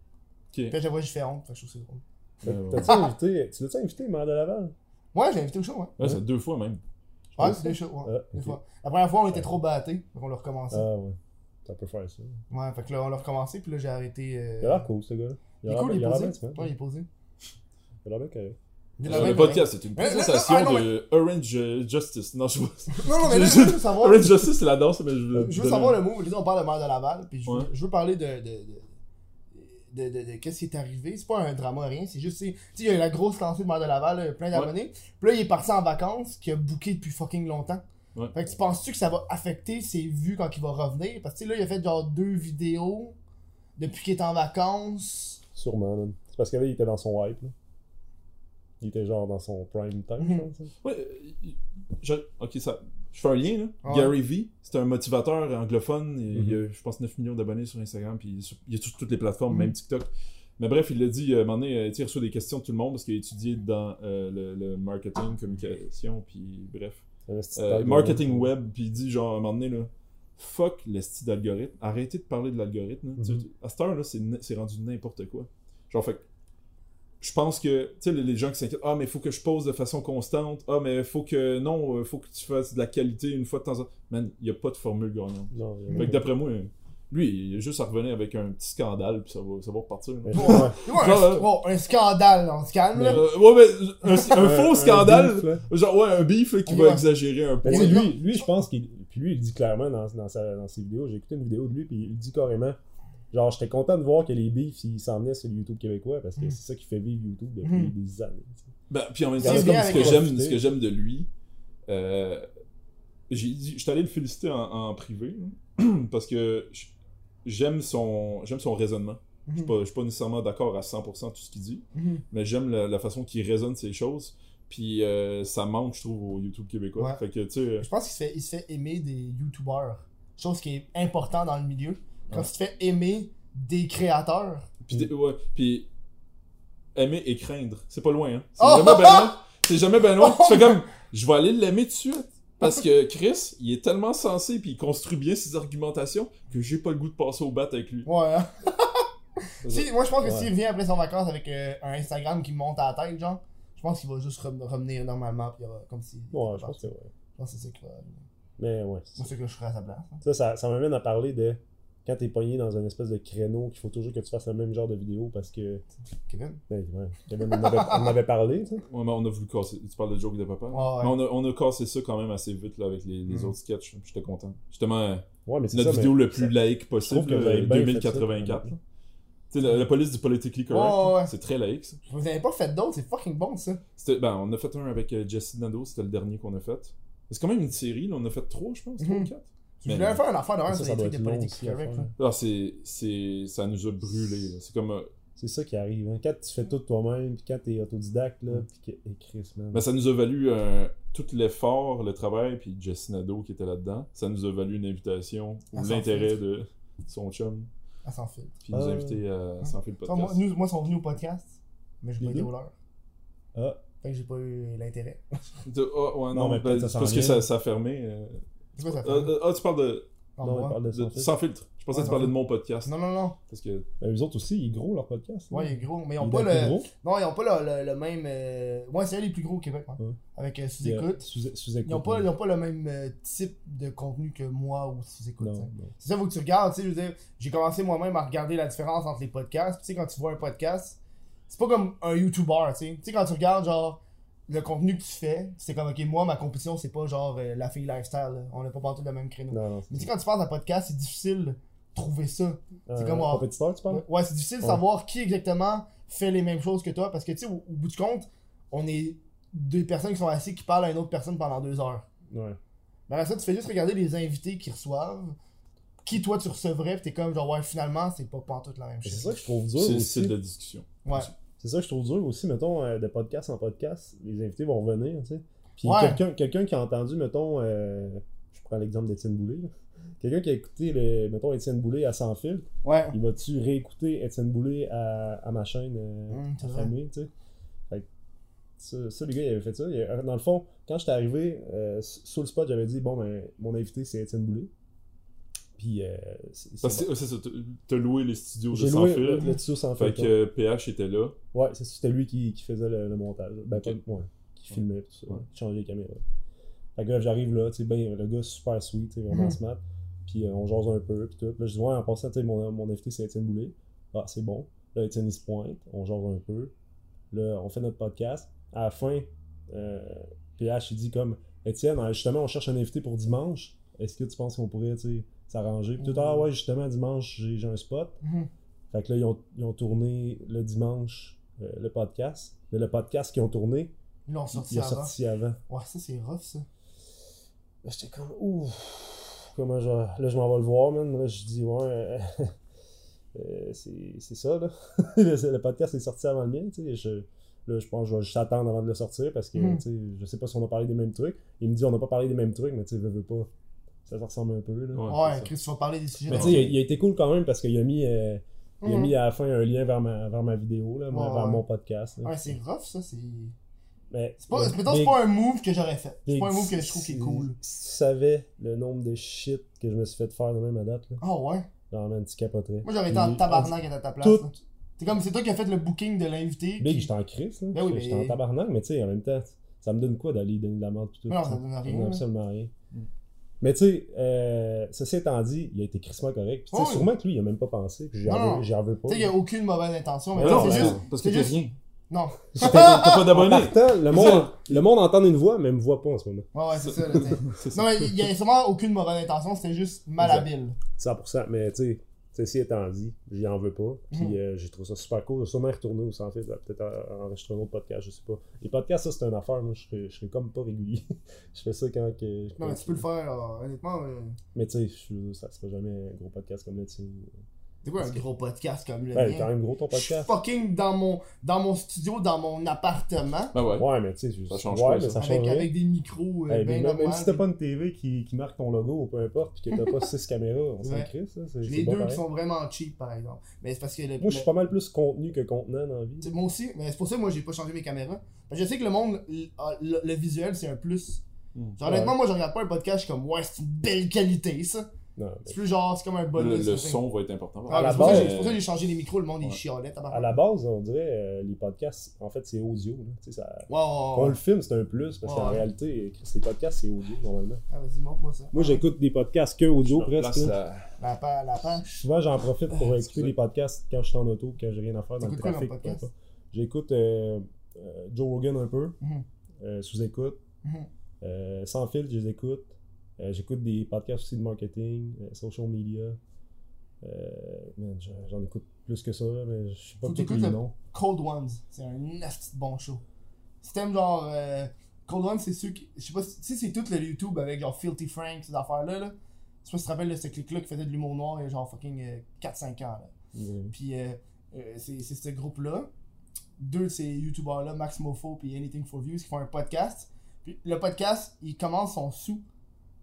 Puis à chaque fois, je fais honte, fait que je trouve que c'est drôle. Euh, T'as-tu invité, tu l'as-tu invité, Maire de Laval? Ouais, j'ai invité au show, ouais. Ouais, c'est deux fois même. Ouais, c'est des shows, ouais. Ah, ok. fois. La première fois, on était trop battés, donc on l'a recommencé. Ah ouais. Ça peut faire ça. Ouais, fait que là, on l'a recommencé, puis là, j'ai arrêté. euh, Il a l'air cool, ce gars-là. Il est cool, il est posé. Ouais, il est posé. Il a l'air bien Euh, le podcast, c'est une présentation ah, non, de Orange euh, Justice. Non, je vois. correct. Non, non, mais là, je veux savoir. Orange Justice, c'est la danse, mais je veux. Je veux savoir le mot, mais on parle de maire de Laval, puis je veux, Ouais. je veux parler de. de, de de, de, de qu'est-ce qui est arrivé, c'est pas un drama rien, c'est juste, c'est- tu sais, il y a eu la grosse lancée de maire de Laval, là, plein d'abonnés, puis là il est parti en vacances, qui a booké depuis fucking longtemps. Ouais. Fait que tu penses-tu que ça va affecter ses vues quand il va revenir? Parce que tu sais, là il a fait genre deux vidéos depuis qu'il est en vacances. Sûrement, man. C'est parce que là, il était dans son hype, là. Il était genre dans son prime time, je pense. hein. Ouais, euh, je... ok, ça. Je fais un lien, là. Ouais. Gary V, c'est un motivateur anglophone. Il Mhm. a, je pense, 9 millions d'abonnés sur Instagram. Puis il est sur, il est sur toutes les plateformes, Mhm. même TikTok. Mais bref, il l'a dit, euh, à un moment donné, euh, il reçoit des questions de tout le monde parce qu'il a étudié dans euh, le, le marketing, communication, puis bref. Euh, marketing web, puis il dit, genre, à un moment donné, là, fuck le style d'algorithme. Arrêtez de parler de l'algorithme. là. Mhm. À cette heure, là, c'est rendu n'importe quoi. Genre, fait que je pense que, tu sais, les, gens qui s'inquiètent, ah, mais il faut que je pose de façon constante, ah, mais faut que, non, il faut que tu fasses de la qualité une fois de temps en temps. Man, il n'y a pas de formule gagnante. Non, il a- Fait que d'après moi, lui, il a juste à revenir avec un petit scandale, puis ça va, ça va repartir. Ouais, ouais. Genre, un, euh, bon, un scandale, on se calme là. Euh, ouais, mais un, un faux scandale, beef, là. genre, ouais, un beef là, qui va exagérer un peu. Lui, lui je pense qu'il. Puis lui, il dit clairement dans, dans, sa, dans ses vidéos. J'ai écouté une vidéo de lui, puis il dit carrément. Genre, j'étais content de voir que les beefs, ils s'en venaient sur le YouTube québécois, parce que Mm. c'est ça qui fait vivre YouTube depuis Mm. des années. Ben, puis en même C'est temps, bien ce que j'aime, ce que j'aime de lui, euh, j'ai dit, j'étais allé le féliciter en, en privé, là, parce que j'aime son, j'aime son raisonnement. Je suis pas, je suis pas nécessairement d'accord à 100% tout ce qu'il dit, mais j'aime la, la façon qu'il raisonne ces choses. Puis euh, ça manque, je trouve, au YouTube québécois. Ouais. Fait que, tu sais, Je pense qu'il se fait, il se fait aimer des youtubeurs. Chose qui est important dans le milieu. Quand Ouais. tu te fais aimer des créateurs. Puis, ouais, puis aimer et craindre, c'est pas loin, hein. C'est Oh! jamais ben loin. C'est jamais ben loin. Tu fais comme, je vais aller l'aimer tout de suite. Parce que Chris, il est tellement sensé puis il construit bien ses argumentations que j'ai pas le goût de passer au bat avec lui. Ouais. hein. Si- moi, je pense que Ouais. s'il revient après son vacances avec euh, un Instagram qui monte à la tête, genre, je pense qu'il va juste re- revenir normalement. Puis comme si. Ouais, je pense que ouais. Je pense que c'est ça qui va. Mais ouais. C'est que je ferais à sa place. hein. Ça, ça, ça m'amène à parler de quand t'es pogné dans un espèce de créneau qu'il faut toujours que tu fasses le même genre de vidéo parce que. Kevin? Ben, ouais, Kevin avait, on en avait parlé, tu sais. Ouais, mais on a voulu casser. Tu parles de joke de papa? Ouais, ouais. Mais on a, on a cassé ça quand même assez vite là, avec les, les Mm. autres sketchs. J'étais content. Justement, euh, Ouais, mais c'est notre ça. vidéo mais le plus laïque possible, trouve que vous avez euh, bien fait 2084. ça. là. Tu sais, la, la police du politically correct, Ouais, ouais, ouais. c'est très laïque ça. Vous avez pas fait d'autres, c'est fucking bon ça. C'était- Ben, on a fait un avec euh, Jesse Nadeau, c'était le dernier qu'on a fait. C'est quand même une série, là. on a fait trois, je pense, trois ou Mhm. quatre. Je Mais- voulais faire une affaire de un Ça, sur doit trucs de être long politique aussi à correct. faire. là. Ah, c'est, c'est, ça nous a brûlé. là. C'est comme, euh, C'est ça qui arrive. Hein. Quand tu fais tout toi-même, puis quand t'es autodidacte, là, Mm. puis que. Et Chris, man. ben, ça nous a valu euh, tout l'effort, le travail, puis Jesse Nadeau qui était là-dedans. Ça nous a valu une invitation ou l'intérêt Filtre. de son chum, À sans fil. puis il nous a Ah. invités à s'en faire le Toi, moi, podcast. nous, moi, ils sont venus au podcast, mais j'ai pas été au leur. Ah, Fait que j'ai pas eu l'intérêt. De- ah, ouais, non, Non, mais ben, s'en parce que ça, ça a fermé. euh. C'est quoi ça fait? Ah, tu parles de, non, parle de de- son fils. sans filtre. Je pensais Ouais, que tu parlais sans de mon podcast. Non, non, non. Parce que Ben, eux autres aussi, ils gros leur podcast. Ouais, là. il est gros. Mais ils Il ont pas le. gros. Non, ils ont pas le, le, le même. euh, Ouais, c'est un des plus gros au Québec, hein. Ouais. Avec euh, sous-écoute. Sous- Sous-écoute. Ils ont, pas, ils ont pas le même euh, type de contenu que moi ou sous-écoute. C'est ça, faut que tu regardes, tu sais, je veux dire, j'ai commencé moi-même à regarder la différence entre les podcasts. Tu sais, quand tu vois un podcast, c'est pas comme un YouTuber, tu sais. Tu sais, quand tu regardes, genre, le contenu que tu fais, c'est comme, ok, moi, ma compétition, c'est pas genre euh, la fille lifestyle, là. on n'a pas partout le même créneau. Non, non. Mais tu sais, quand tu parles d'un podcast, c'est difficile de trouver ça. c'est comme, un ah, compétiteur, tu parles? Ouais, c'est difficile de Ouais. savoir qui exactement fait les mêmes choses que toi, parce que, tu sais, au, au bout du compte, on est deux personnes qui sont assises qui parlent à une autre personne pendant deux heures. Ouais. Mais après ça, tu fais juste regarder les invités qu'ils reçoivent. Qui toi tu recevrais, pis t'es comme genre, ouais, finalement, c'est pas pantoute la même C'est chose. ça que je trouve dur c'est, aussi. c'est de la discussion. Ouais. C'est ça que je trouve dur aussi, mettons, euh, de podcast en podcast, les invités vont revenir, tu sais. Puis Ouais. quelqu'un, qui a entendu, mettons, euh, je prends l'exemple d'Étienne Boulay, quelqu'un qui a écouté, le, mettons, Étienne Boulay à Sans Filtre, Ouais. il va-tu réécouter Étienne Boulay à, à ma chaîne euh, vrai. famille, tu sais? Ça, ça, les gars, ils avaient fait ça. Il Dans le fond, quand j'étais arrivé, euh, sur le spot, j'avais dit, bon, ben, mon invité, c'est Étienne Boulay. Puis, euh, c'est- que bon. ça, t'as- loué les studios de sans fil. le, le studio sans Fait fil. que euh, PH était là. Ouais, c'était lui qui, qui faisait le, le montage. Ben, Ok. pas- ouais, qui filmait, tout ça, Ouais. qui changeait les caméras. Fait que là, j'arrive là, tu sais, ben, le gars super sweet, tu sais, vraiment Mhm. smart. Puis euh, on jase un peu, puis tout. Là, je dis, ouais, en passant, tu sais, mon, mon invité, c'est Étienne Boulay. Ah, c'est bon. Là, Étienne, il se pointe, on jase un peu. Là, on fait notre podcast. À la fin, euh, PH, il dit comme, Étienne, euh, justement, on cherche un invité pour dimanche. Est-ce que tu penses qu'on pourrait, tu sais, s'arranger? Puis tout, ah ouais, justement, dimanche, j'ai j'ai un spot. Mhm. Fait que là, ils ont, ils ont tourné le dimanche euh, le podcast. Mais le podcast qu'ils ont tourné, Ils l'ont sorti sorti avant. Ouais, ça c'est rough ça. Là, j'étais comme, ouh, comment je. Là, je m'en vais le voir, man. Là, je dis, ouais, euh, euh, c'est c'est ça, là. le, le podcast est sorti avant le mien, tu sais. Je, là, je pense que je vais juste attendre avant de le sortir parce que, Mhm. tu sais, je sais pas si on a parlé des mêmes trucs. Il me dit, on n'a pas parlé des mêmes trucs, mais tu sais, veux, veux pas. Ça se ressemble un peu, là. Ouais. Chris, tu vas parler des sujets. Mais tu sais, il, a- il a été cool quand même parce qu'il a mis. euh, il a mis à la fin un lien vers ma, vers ma vidéo, là, Ouais, vers ouais. mon podcast. là. Ouais, c'est rough ça, c'est. Mais, C'est pas, mais- pas un move que j'aurais fait. C'est pas un move que je trouve qui est cool. Si tu savais le nombre de shit que je me suis fait faire de même à date, là, Ah ouais? genre, man, tu capoterais. Moi j'aurais été en tabarnak à ta place. tout- là. C'est comme c'est toi qui as fait le booking de l'invité. Big, qui- j'étais en crise, là. Ben oui, J'étais mais- en tabarnak, mais tu sais, en même temps, ça me donne quoi d'aller donner de la merde tout? Non, ça donne rien, absolument rien. Mais tu sais, euh, ceci étant dit, il a été crissement correct. Puis tu sais, oui. sûrement que lui, il a même pas pensé. Puis j'y Non, en non. veux- pas. Tu sais, il y a aucune mauvaise intention, mais Mais tu sais, non, c'est juste. Parce que juste- rien. Non. T'as pas partant, le monde, le monde entend une voix, mais me voit pas en ce moment. Ouais, ouais, c'est ça. là. Non, mais il y a sûrement aucune mauvaise intention, c'était juste malhabile. 100%, mais tu sais, ceci étant dit, j'y en veux pas. Puis Mhm. euh, j'ai trouvé ça super cool. Je vais sûrement retourner au sans fil, peut-être en- enregistrer un autre podcast, je sais pas. Les podcasts, ça, c'est une affaire. Moi, je serais, je serais comme pas régulier. je fais ça quand. Que, Non, mais tu peux le faire, euh, honnêtement. euh, Mais tu sais, je- ça sera jamais un gros podcast comme le tien. C'est quoi un gros podcast comme le Ben, mien? quand même gros ton Je suis podcast. fucking dans mon, dans mon studio, dans mon appartement, Ben ouais. Ouais, mais tu sais, Ça change ouais, mais ça? ça change avec, rien. avec des micros euh, Hey, mais même, même si t'as pas une TV qui, qui marque ton logo ou peu importe, puis que t'as pas 6 caméras, on s'en Ouais. crée, ça. C'est J'ai c'est les bon deux qui sont vraiment cheap, par exemple. Mais c'est parce que le, Moi, je suis pas mal plus contenu que contenant dans la vie. moi aussi, mais c'est pour ça que moi j'ai pas changé mes caméras. Parce que je sais que le monde, le, le- le visuel c'est un plus. Mm. Genre, honnêtement, moi je regarde pas un podcast, je suis comme, ouais, c'est une belle qualité ça. C'est plus genre, c'est comme un Le, bonus. le c'est- son va être important. Ah, À la c'est pour ça que base, j'ai- c'est pour ça que j'ai changé les micros, le monde Ouais. chialait, à la base, on dirait, euh, les podcasts, en fait, c'est audio. là. Tu sais, ça... Quand on le filme, c'est un plus, parce qu'en Ouais. réalité, les podcasts, c'est audio, normalement. Ah, vas-y, montre-moi ça. Moi, j'écoute des podcasts que audio, presque. la- page. Souvent, j'en profite pour écouter excusez. des podcasts quand je suis en auto, quand j'ai rien à faire dans le trafic. J'écoute euh, euh, Joe Rogan un peu, Mhm. euh, sous-écoute. Mhm. Euh, sans fil, je les écoute. Euh, J'écoute des podcasts aussi de marketing, euh, social media. Euh, j'en- écoute plus que ça, mais je sais pas Faut tous les noms. Cold Ones, c'est un nasty bon show. Si t'aimes genre. Cold Ones, c'est ceux qui. Je sais pas si c'est tout le YouTube avec genre Filthy Frank, ces affaires-là. Là. Je sais pas si tu te rappelles de ce clic-là qui faisait de l'humour noir il y a genre fucking euh, 4-5 ans. Là. Puis euh, euh, c'est ce groupe-là. Deux de ces YouTubers-là, Max Mofo et Anything for Views, qui font un podcast. Puis le podcast, il commence son sous.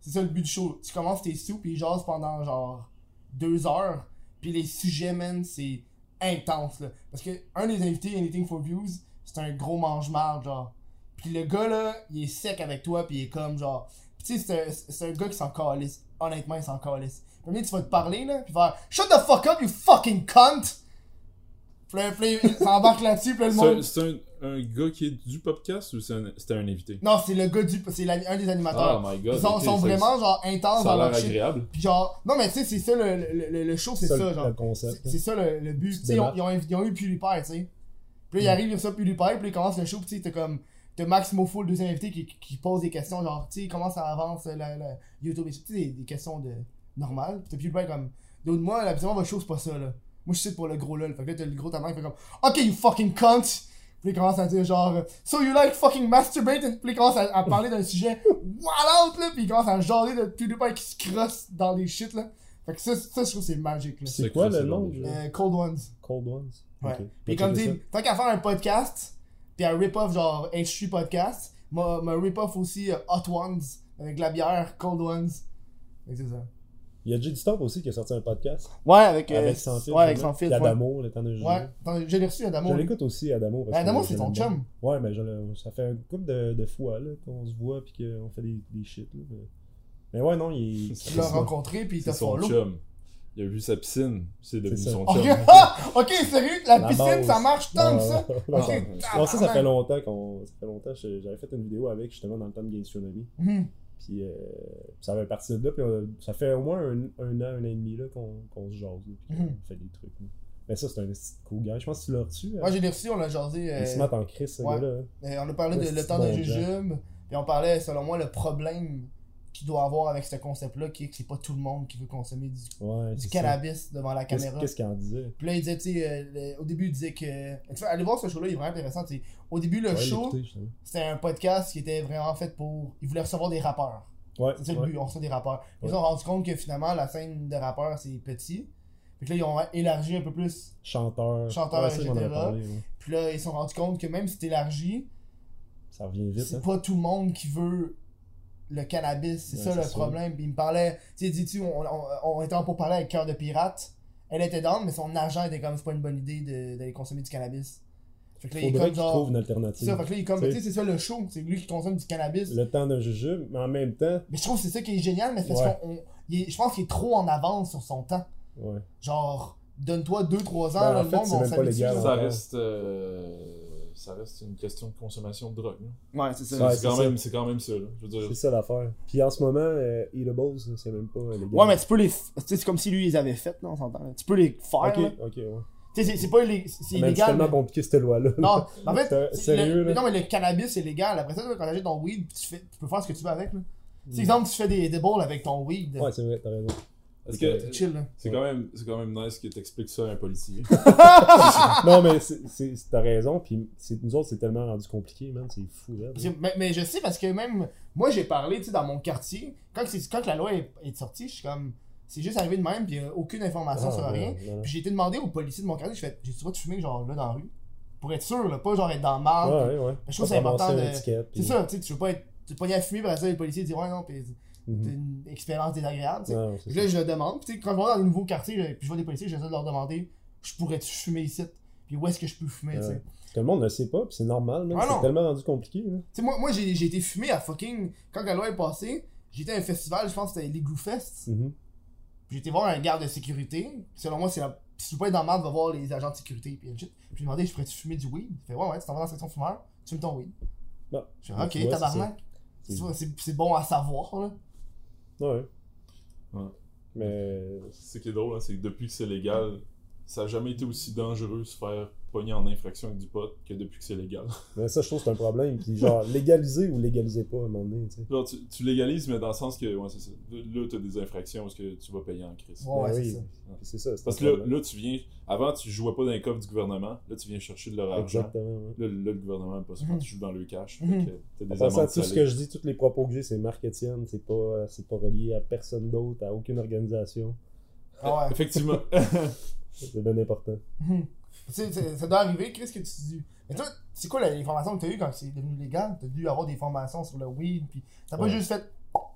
C'est ça le but du show. Tu commences tes sous, puis ils jasent pendant genre deux heures. Puis les sujets, man, c'est intense, là. Parce que un des invités, Anything for Views, c'est un gros mange-marde, genre. Puis le gars, là, il est sec avec toi, puis il est comme, genre... Tu sais, c'est un- un gars qui s'en calisse. Honnêtement, il s'en calisse. Premier, tu vas te parler, là, puis faire « Shut the fuck up, you fucking cunt! » Puis il s'embarque là-dessus, puis là, le C'est un- monde... C'est un, un gars qui est du podcast ou c'est un- c'était un invité? Non, c'est le gars du... C'est un des Oh animateurs. my god. Ils sont, ok, sont ça- vraiment, genre, intenses Ça dans a leur agréable. Puis genre... Non, mais tu sais, c'est ça, le, le, le- le show, c'est Ça, ça, le- genre. le concept. C'est c'est ça le, le but. Tu Tu sais, ils, ont- ils ont, ils ont eu PewDiePie, tu sais. Puis là, il arrive, il y a ça PewDiePie, puis il commence le show, puis tu sais, t'as comme. T'as Max Mofo, le deuxième invité, qui, qui pose des questions, genre, tu sais, comment ça avance, la, la YouTube, et tout, tu sais, des, des questions de normales. Puis t'as PewDiePie comme. D'autres moi, habituellement, votre show, c'est pas ça, là. Moi, je sais pour le gros lol. Fait que là, t'as le gros tabac qui fait comme. Ok, you fucking cunt! Puis il commence à dire genre So you like fucking masturbate? Puis il commence à, à parler d'un sujet wild là, puis il commence à jaser de PewDiePie qui se crosse dans des shit là. Fait que ça, ça je trouve c'est magique là. C'est quoi le nom? Euh, Cold Ones. Cold Ones. Ouais. Ok. Puis comme dit, tant qu'à faire un podcast, puis un rip-off genre H3 Podcast, m'a rip-off aussi euh, Hot Ones, avec la bière Cold Ones. C'est ça. Il y a J.D. Stop aussi qui a sorti un podcast. Ouais, avec, avec Sans Fil. Ouais, avec justement. Sans Fil. Puis Ouais, Adamo, le temps de ouais. Attends, je l'ai reçu Adamo. Je l'écoute aussi, Adamo. parce que Adamo, c'est ton chum. Ouais, mais ça fait une couple de, de fois là, qu'on se voit puis qu'on fait des, des shit. Là, mais ouais, non, il. Tu l'as rencontré, puis il t'a son follow. chum. Il a vu sa piscine, c'est devenu ça. son Ok, chum. ah! ok, sérieux, la, La piscine, base. ça marche tant que ça? Ah, Ah, Non, ça, ça fait longtemps qu'on. Ça fait longtemps. J'avais fait une vidéo avec justement dans le temps de Gastronomie. Puis euh, ça avait parti de là. Puis ça fait au moins un, un an, un an et demi là, qu'on qu'on se jase. là, puis qu'on Mhm. fait des trucs. là. Mais ça, c'est un petit cool gars. Je pense que tu l'as reçu. hein? Moi, j'ai reçu, on a jasé. euh, Il se met en crise, ce ouais. gars-là. hein. euh, on a parlé de le temps bon de jujube. Puis on parlait, selon moi, le problème qu'il doit avoir avec ce concept-là, qui est que c'est pas tout le monde qui veut consommer du, Ouais, du c'est ça. cannabis devant la caméra. qu'est-ce qu'il en disait? Puis là, il disait, tu sais, euh, au début, il disait que. Tu allez voir ce show-là, il est vraiment intéressant. Au début, le Ouais, show, c'était un podcast qui était vraiment fait pour. Il voulait recevoir des rappeurs. Ouais, C'est le but, on reçoit des rappeurs. Ils sont rendu compte que finalement, la scène de rappeurs, c'est petit. Puis là, ils ont élargi un peu plus. Chanteur. Chanteur, etc. parlé. Puis là, ils se sont rendus compte que même si c'est élargi, Ça revient vite. c'est hein. pas tout le monde qui veut le cannabis. C'est Ouais, ça le problème. Puis il me parlait, tu sais, dis-tu, on, on, on était en pour parler avec Cœur de Pirate. Elle était down, mais son agent était comme, c'est pas une bonne idée de- d'aller consommer du cannabis. Fait que là, il comme genre. trouve une C'est alternative. ça, fait que là, il est comme, Tu sais. c'est ça le show. C'est lui qui consomme du cannabis. Le temps d'un jujube, mais en même temps, Mais je trouve que c'est ça qui est génial, mais c'est parce qu'on. on- je pense qu'il est trop en avance sur son temps. ouais. Genre, donne-toi 2-3 ans, Ben, là, en le fait, monde légal, là. Ça reste, euh, ça reste une question de consommation de drogue. là. Ouais, c'est C'est ça. Ouais, c'est quand, c'est même- c'est quand même ça. là. Je veux dire, C'est ça l'affaire. Puis en ce moment, euh, Eatables, c'est même pas légal. Ouais, mais tu peux les. f- Tu c'est comme si lui, ils avaient fait, là, on s'entend. Tu peux les faire. Ok, là. ok, ouais. Tu sais, c'est- c'est pas illé- c'est Mais C'est illégal. tellement mais- compliqué cette loi-là. Non, en fait, sérieux, le- non, mais le cannabis, c'est légal. Après ça, toi, quand t'achètes ton weed, tu, fais, tu peux faire ce que tu veux avec. Là. Mm. Exemple, tu fais des, des bowls avec ton weed, Ouais, c'est vrai, t'as raison. C'est que chill. Là. c'est quand même, c'est quand même nice que t'expliques ça à un policier. non, mais c'est- c'est- c'est- t'as raison, puis c'est- nous autres, c'est tellement rendu compliqué, man, c'est fou, là. Mais, mais je sais parce que même moi j'ai parlé tu sais dans mon quartier quand, c'est- quand la loi est, est sortie je suis comme c'est juste arrivé de même puis aucune information Ah, sur ouais, rien ouais. puis j'ai été demandé aux policiers de mon quartier je fais j'ai tu droit de fumer genre là dans la rue? Pour être sûr là, pas genre être dans le mal Ouais, ouais, ouais. je trouve que c'est important de- c'est puis- ça tu sais tu veux pas être tu veux pas y à fumer parce que les policiers disent ouais non puis. Une expérience désagréable tu sais Non, c'est Puis ça. là je le demande puis tu sais quand je vais dans les nouveaux quartiers là, puis je vois des policiers j'essaie de leur demander je pourrais-tu fumer ici? Puis où est-ce que je peux fumer tu sais? Ouais. Parce que le monde ne sait pas, puis c'est normal, man. Ah non. c'est tellement rendu compliqué, là. Tu sais, moi, moi j'ai j'ai été fumé à fucking. Quand la loi est passée, j'étais à un festival, je pense que c'était les Glue Fest. Mhm. Puis j'étais voir un garde de sécurité. Selon moi, c'est la... si tu veux pas être dans le mal, va voir les agents de sécurité. Puis, shit. puis je lui demandais, je pourrais-tu fumer du weed? Il fait, ouais, ouais, tu t'en vas dans la section fumeur, tu fumes ton weed. Bon. Je fais, ok, tabarnak. c'est bon à savoir, là. Ouais. Ouais. Mais. C'est ce qui est drôle, hein, c'est que depuis que c'est légal, ça n'a jamais été aussi dangereux se faire pogner en infraction avec du pot que depuis que c'est légal. Mais ça, je trouve que c'est un problème. Puis genre, légaliser ou légaliser pas à un moment donné, tu sais. Genre, tu, tu légalises, mais dans le sens que, ouais, c'est ça. Là, tu as des infractions parce que tu vas payer en crise. Ouais, ouais, Ben c'est oui. ça. C'est ça, Parce que là, là, tu viens. Avant, tu jouais pas dans les coffres du gouvernement. Là, tu viens chercher de leur argent. Exactement, ouais. Là, là, le gouvernement n'aime pas ça Mhm. quand tu joues dans le cash. Mhm. Fait que t'as En des amendes tout ce que je dis, tous les propos que j'ai, c'est Marc Etienne, c'est pas, euh, c'est pas relié à personne d'autre, à aucune organisation. Ah ouais. Effectivement. C'est bien important. Mhm. Tu sais, ça doit arriver, qu'est-ce que tu dis Mais toi, c'est quoi les formations que t'as eues quand c'est devenu légal? T'as dû avoir des formations sur le weed, puis t'as pas Ouais. juste fait.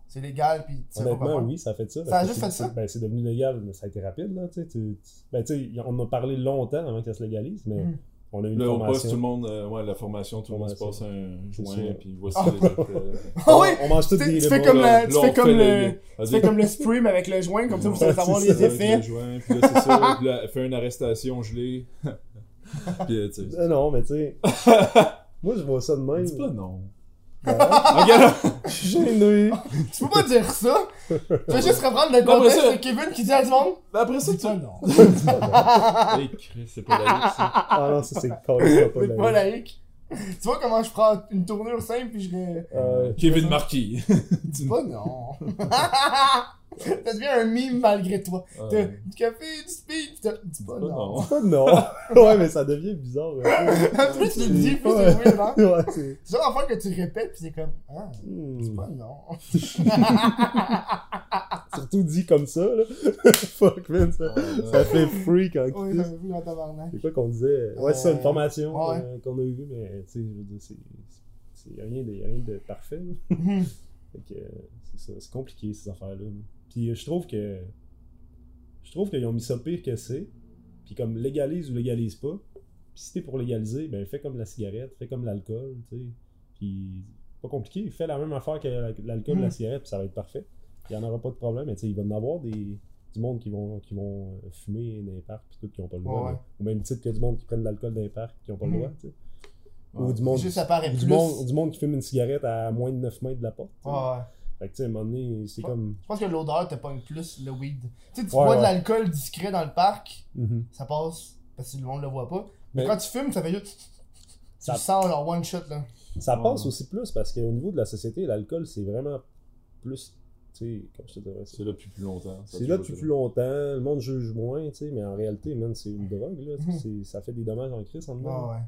C'est légal, puis tu Honnêtement, oui, ça a fait ça. Ça a juste fait ça? Ben, c'est devenu légal, mais ça a été rapide, là, tu sais. tu- tu- Ben, tu sais, on en a parlé longtemps avant que ça se légalise, mais Mhm. On a eu une Là, au formation. poste, tout le monde, euh, ouais, la formation, tout le monde se passe un joint, puis voici Ah. les autres. euh, Ah oui On mange tous Tu des tu fais comme là, le- tu là, fais on comme le. Tu fais comme le mais avec le joint, comme ça vous savez savoir les effets. le joint, puis là, c'est ça. puis là, fait une arrestation gelée. puis, euh, tu sais. Ah non, mais tu sais. moi, je vois ça de même. Dis pas non. Gêné. Tu peux pas dire ça Tu vas juste reprendre le contexte ça- de Kevin qui dit à tout le monde Mais après ça, tu. non. C'est pas la vie, ça. Ah non, ça, c'est pas C'est la pas laïque. Tu vois comment je prends une tournure simple puis je. Euh, Kevin Marquis. Dis pas non. ça devient un mime malgré toi. T'as Euh, du café, du speed, pis t'as- dis pas non. non. pas non. ouais, mais ça devient bizarre. un peu. plus tu le dis, plus Ouais. c'est weird, hein. Ouais, c'est. C'est genre que tu répètes pis c'est comme. Ah, dis Hmm. pas non. Surtout dit comme ça, là. Fuck, man, ça, Ouais, ça fait freak en Oui, ça m'a vu dans tabarnak. C'est quoi qu'on disait? Ouais, c'est ça, une Euh, formation ouais. euh, qu'on a eue, mais tu sais, je veux dire, c'est. Rien de, rien de parfait, là. Fait que euh, c'est ça, c'est compliqué ces affaires-là. là. Puis euh, je trouve que. Je trouve qu'ils ont mis ça pire que c'est. Puis comme légalise ou légalise pas. Puis si t'es pour légaliser, ben fais comme la cigarette, fais comme l'alcool, tu sais. Puis pas compliqué, fais la même affaire que la- l'alcool, Mm. la cigarette, puis ça va être parfait. il y en aura pas de problème, mais tu sais, il va y en avoir des, du monde qui vont, qui vont euh, fumer dans les parcs pis tout, qui ont pas le droit. Ouais. Au même titre que du monde qui prennent de l'alcool dans les parcs qui ont pas le Mhm. droit. Ouais. Ou du monde, Juste ça paraît ou plus. du monde, du monde qui fume une cigarette à moins de 9 mètres de la porte. ouais. Fait que tu sais, à un moment donné, c'est Ouais. comme. Je pense que l'odeur te pogne plus le weed. Tu sais, tu Ouais, bois de l'alcool discret dans le parc, Mhm. ça passe parce que le monde le voit pas. Mais, Mais- quand tu fumes, ça fait juste. Ça- Tu sens genre one shot là. Ça Ouais. passe aussi plus parce qu'au niveau de la société, l'alcool, c'est vraiment plus. Tu sais, comme je te dirais, C'est là depuis plus longtemps. C'est là depuis plus longtemps, le monde juge moins, tu sais, mais en réalité, man, c'est une drogue, là. C'est- Ça fait des dommages en crise en dedans. ouais.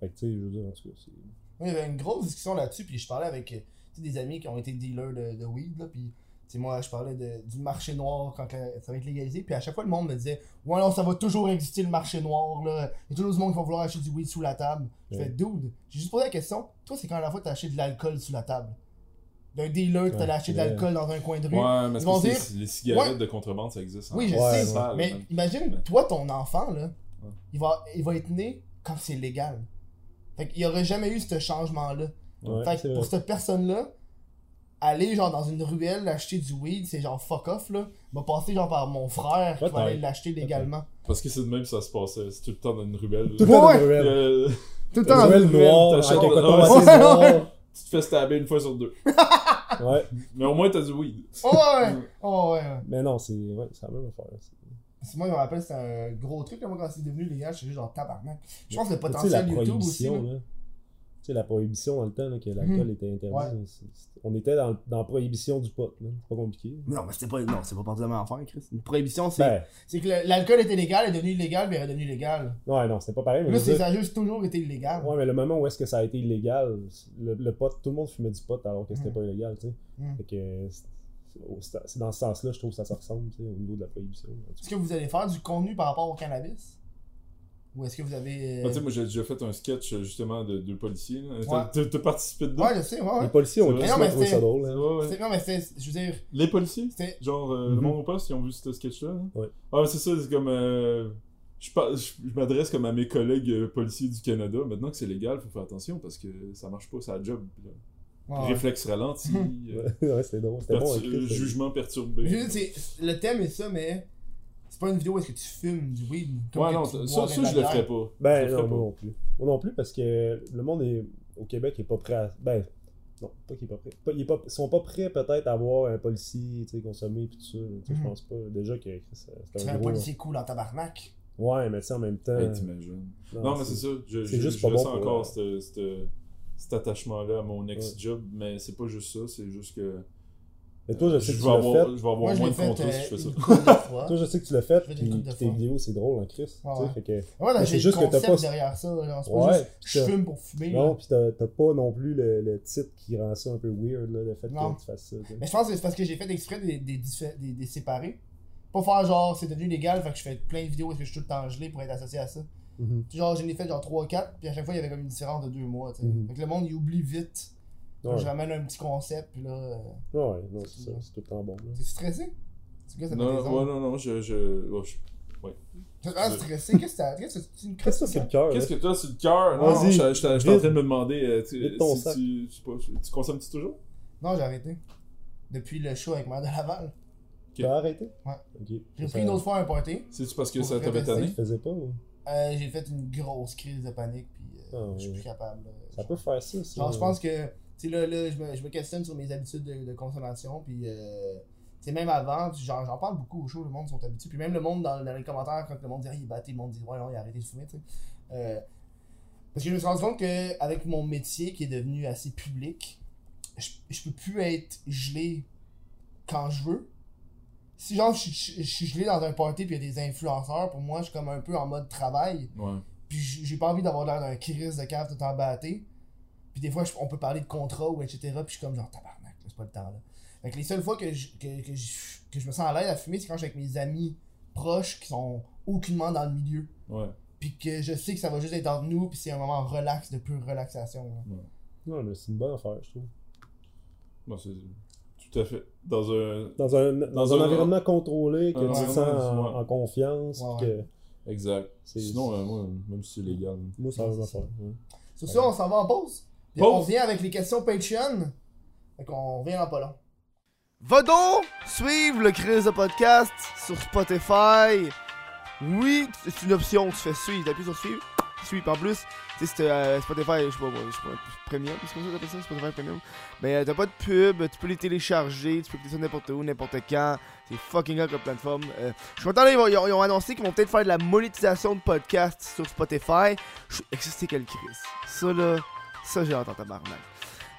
Fait que, tu sais, je veux dire, en tout cas, c'est. Moi, il y avait une grosse discussion là-dessus, puis je parlais avec tu des amis qui ont été dealers de, de weed, là, puis tu sais, moi, je parlais de- du marché noir quand ça va être légalisé, puis à chaque fois, le monde me disait Ouais, non, ça va toujours exister le marché noir, là. Il y a toujours du monde qui va vouloir acheter du weed sous la table. Je Ouais. fais Dude, j'ai juste posé la question Toi, c'est quand la fois que t'as acheté de l'alcool sous la table? D'un dealer que Ouais, t'allais acheter de l'alcool dans un coin de rue? Ouais, mais Ils vont dire- les cigarettes Ouais. de contrebande, ça existe. Oui, je Ouais, sais, mais imagine, toi, ton enfant, là, Ouais. il, va, il va être né quand c'est légal. Fait qu'il n'y aurait jamais eu ce changement-là. Ouais, fait c'est que pour cette personne-là, aller genre dans une ruelle acheter du weed, c'est genre fuck off là. Va passer genre par mon frère qui va aller l'acheter légalement. Parce que c'est de même que ça se passait. C'est tout le temps dans une ruelle. Tout le Ouais, temps ouais. de ruelle. Euh, Tout le Une temps. ruelle, noire, c'est noir. tu te fais stabber une fois sur deux. Ouais, Mais au moins, t'as du weed. Oh ouais, oh ouais, mais non, c'est ouais, c'est la même affaire. c'est- moi, je me rappelle, c'était un gros truc, là, moi, quand c'est devenu légal, j'étais juste genre tabarnak. Je pense que le potentiel YouTube aussi. là. Sais, la prohibition dans le temps, là, que l'alcool Mhm. était interdit. Ouais. On était dans, dans la prohibition du pot, là. C'est pas compliqué. Non, mais c'était pas, non, c'est pas parti de la même affaire, Chris. Une prohibition, c'est, Ben, c'est que l'alcool était légal, est devenu illégal, mais il est redevenu légal. ouais, non, c'était pas pareil, mais Là, ça a juste toujours été illégal. Ouais, mais le moment où est-ce que ça a été illégal, le, le pot, tout le monde fumait du pot alors que c'était Mm. pas illégal, tu sais. Mm. Fait que c'est- dans ce sens-là, je trouve que ça se ressemble, tu sais, au niveau de la prohibition. Est-ce que vous allez faire du contenu par rapport au cannabis? Ou est-ce que vous avez. Ah, moi, j'ai déjà fait un sketch euh, justement de deux policiers. T'as- Ouais. Participé dedans? Ouais, je sais, ouais. Les policiers ont C'est trouvé ça c'est- drôle. hein. Ouais, ouais. C'est- Non, mais c'est. Je veux dire, Les policiers? c'était. Genre, euh, le Mhm. monde au poste, ils ont vu ce sketch-là? hein? Ouais. Ah, c'est ça, c'est comme. euh, je, par- je, je m'adresse comme à mes collègues policiers du Canada. Maintenant que c'est légal, faut faire attention parce que ça marche pas, c'est la job. là. Ouais, ouais. Réflexe ralenti, euh, ouais, c'était drôle. C'était bon. ça. jugement perturbé. Je veux dire, c'est- le thème est ça, mais. C'est pas une vidéo où est-ce que tu fumes du weed. comme Ouais, non, ça, ça, de je le ferais pas. Je Ben, le non, ferais moi pas. non plus. Moi non plus, parce que le monde est, au Québec est pas prêt à. Ben, non, pas qu'il est pas prêt. Pas- il est pas- ils sont pas prêts peut-être à voir un policier, tu sais, consommer pis tout ça. Tu sais, Mhm. Je pense pas. Déjà que c'est Tu c'est serais un policier cool en tabarnak. Ouais, mais tu sais, en même temps. Hey, t'imagines. Non, mais c'est ça. Je, c'est je, juste je pas bon pour, encore cette- cette- cet attachement-là à mon ex-job, mais c'est pas juste ça, c'est juste que Mais toi, je sais je que tu l'as fait. je vais avoir Moi, je moins de fait contrats euh, si je fais ça. Toi, je sais que tu l'as fait, puis tes vidéos, c'est drôle en Chris. Ouais, fait que. C'est le juste que t'as concept pas- derrière ça. genre, C'est Ouais, pas juste je fume pour fumer. Non, pis t'as t'as pas non plus le, le titre qui rend ça un peu weird, là, le fait Non. que tu fasses ça. Mais je pense que c'est parce que j'ai fait exprès des, des, diffé- des, des séparés. Pas faire genre c'est devenu légal, fait que je fais plein de vidéos est-ce que je suis tout le temps gelé pour être associé à ça. Mhm. Genre j'en ai fait genre 3-4, puis à chaque fois il y avait comme une différence de 2 mois. Mhm. Fait que le monde il oublie vite. Ouais. Je ramène un petit concept, puis là. euh, Ouais, non, c'est ça, c'est tout le temps bon. T'es stressé? Tu ça Non, non, ouais, non, non, je. je... oh, je- T'es vraiment stressé? Qu'est-ce que t'as? Qu'est-ce que c'est une Qu'est-ce que c'est le cœur? Qu'est-ce que t'as sur le cœur? Non, Vas-y, je suis en train de me demander euh, tu, si sac. tu, tu, tu, tu consommes-tu toujours? Non, j'ai arrêté. Depuis le show avec Mère de Laval. Tu as arrêté? Ouais. J'ai pris une autre fois un party. C'est-tu parce que ça t'avait tanné? Tu faisais pas, ou? Euh, j'ai fait une grosse crise de panique, puis euh, Ah, je suis ouais. plus capable. Ça peut faire ça, ça. Genre, je pense que, tu sais, là, là je, me, je me questionne sur mes habitudes de, de consommation, puis, euh, même avant, j'en parle beaucoup au show, le monde sont habitués, puis même le monde dans, dans les commentaires, quand le monde dit, ah, il est batté, le monde dit, ouais, non, il a arrêté de fumer, tu sais. Euh, parce que je me suis rendu compte qu'avec mon métier qui est devenu assez public, je, je peux plus être gelé quand je veux. Si, genre, je, je- je suis gelé dans un party, puis il y a des influenceurs, pour moi, je suis comme un peu en mode travail. Ouais. Puis j'ai pas envie d'avoir l'air d'un Chris de cave tout en batté. Puis des fois, je- on peut parler de contrat ou etc. Puis je suis comme genre tabarnak, c'est pas le temps là. Fait que les seules fois que je, que, que je, que je me sens à l'aise à fumer, c'est quand je suis avec mes amis proches qui sont aucunement dans le milieu. Ouais. Puis que je sais que ça va juste être entre nous, puis c'est un moment relax, de pure relaxation. là. Non, mais c'est une bonne affaire, je trouve. Bon, c'est tout à fait. Dans un. Dans un, dans Dans un, un- environnement contrôlé, que un tu te sens en, ouais. en confiance, Ouais, que Exact. Sinon, euh, moi, même si c'est légal. moi, ça va faire. ouais. Sur ça, on s'en va en pause? On revient avec les questions Patreon. Fait qu'on revient en pas long. Va donc suivre le Chris de podcast sur Spotify. Oui, c'est une option, tu fais suivre, t'appuies sur suivre, suivre en plus. Tu sais, c'est euh, Spotify, je sais pas, moi, je sais pas, premium, c'est comme ça que t'appelles ça, Spotify premium. Mais euh, t'as pas de pub, tu peux les télécharger, tu peux écouter ça n'importe où, n'importe quand. C'est fucking up comme plateforme. Euh, je suis content, ils, ils ont, ils ont annoncé qu'ils vont peut-être faire de la monétisation de podcasts sur Spotify. Je suis excité quel Chris? Ça là, ça j'ai entendu tabarnak.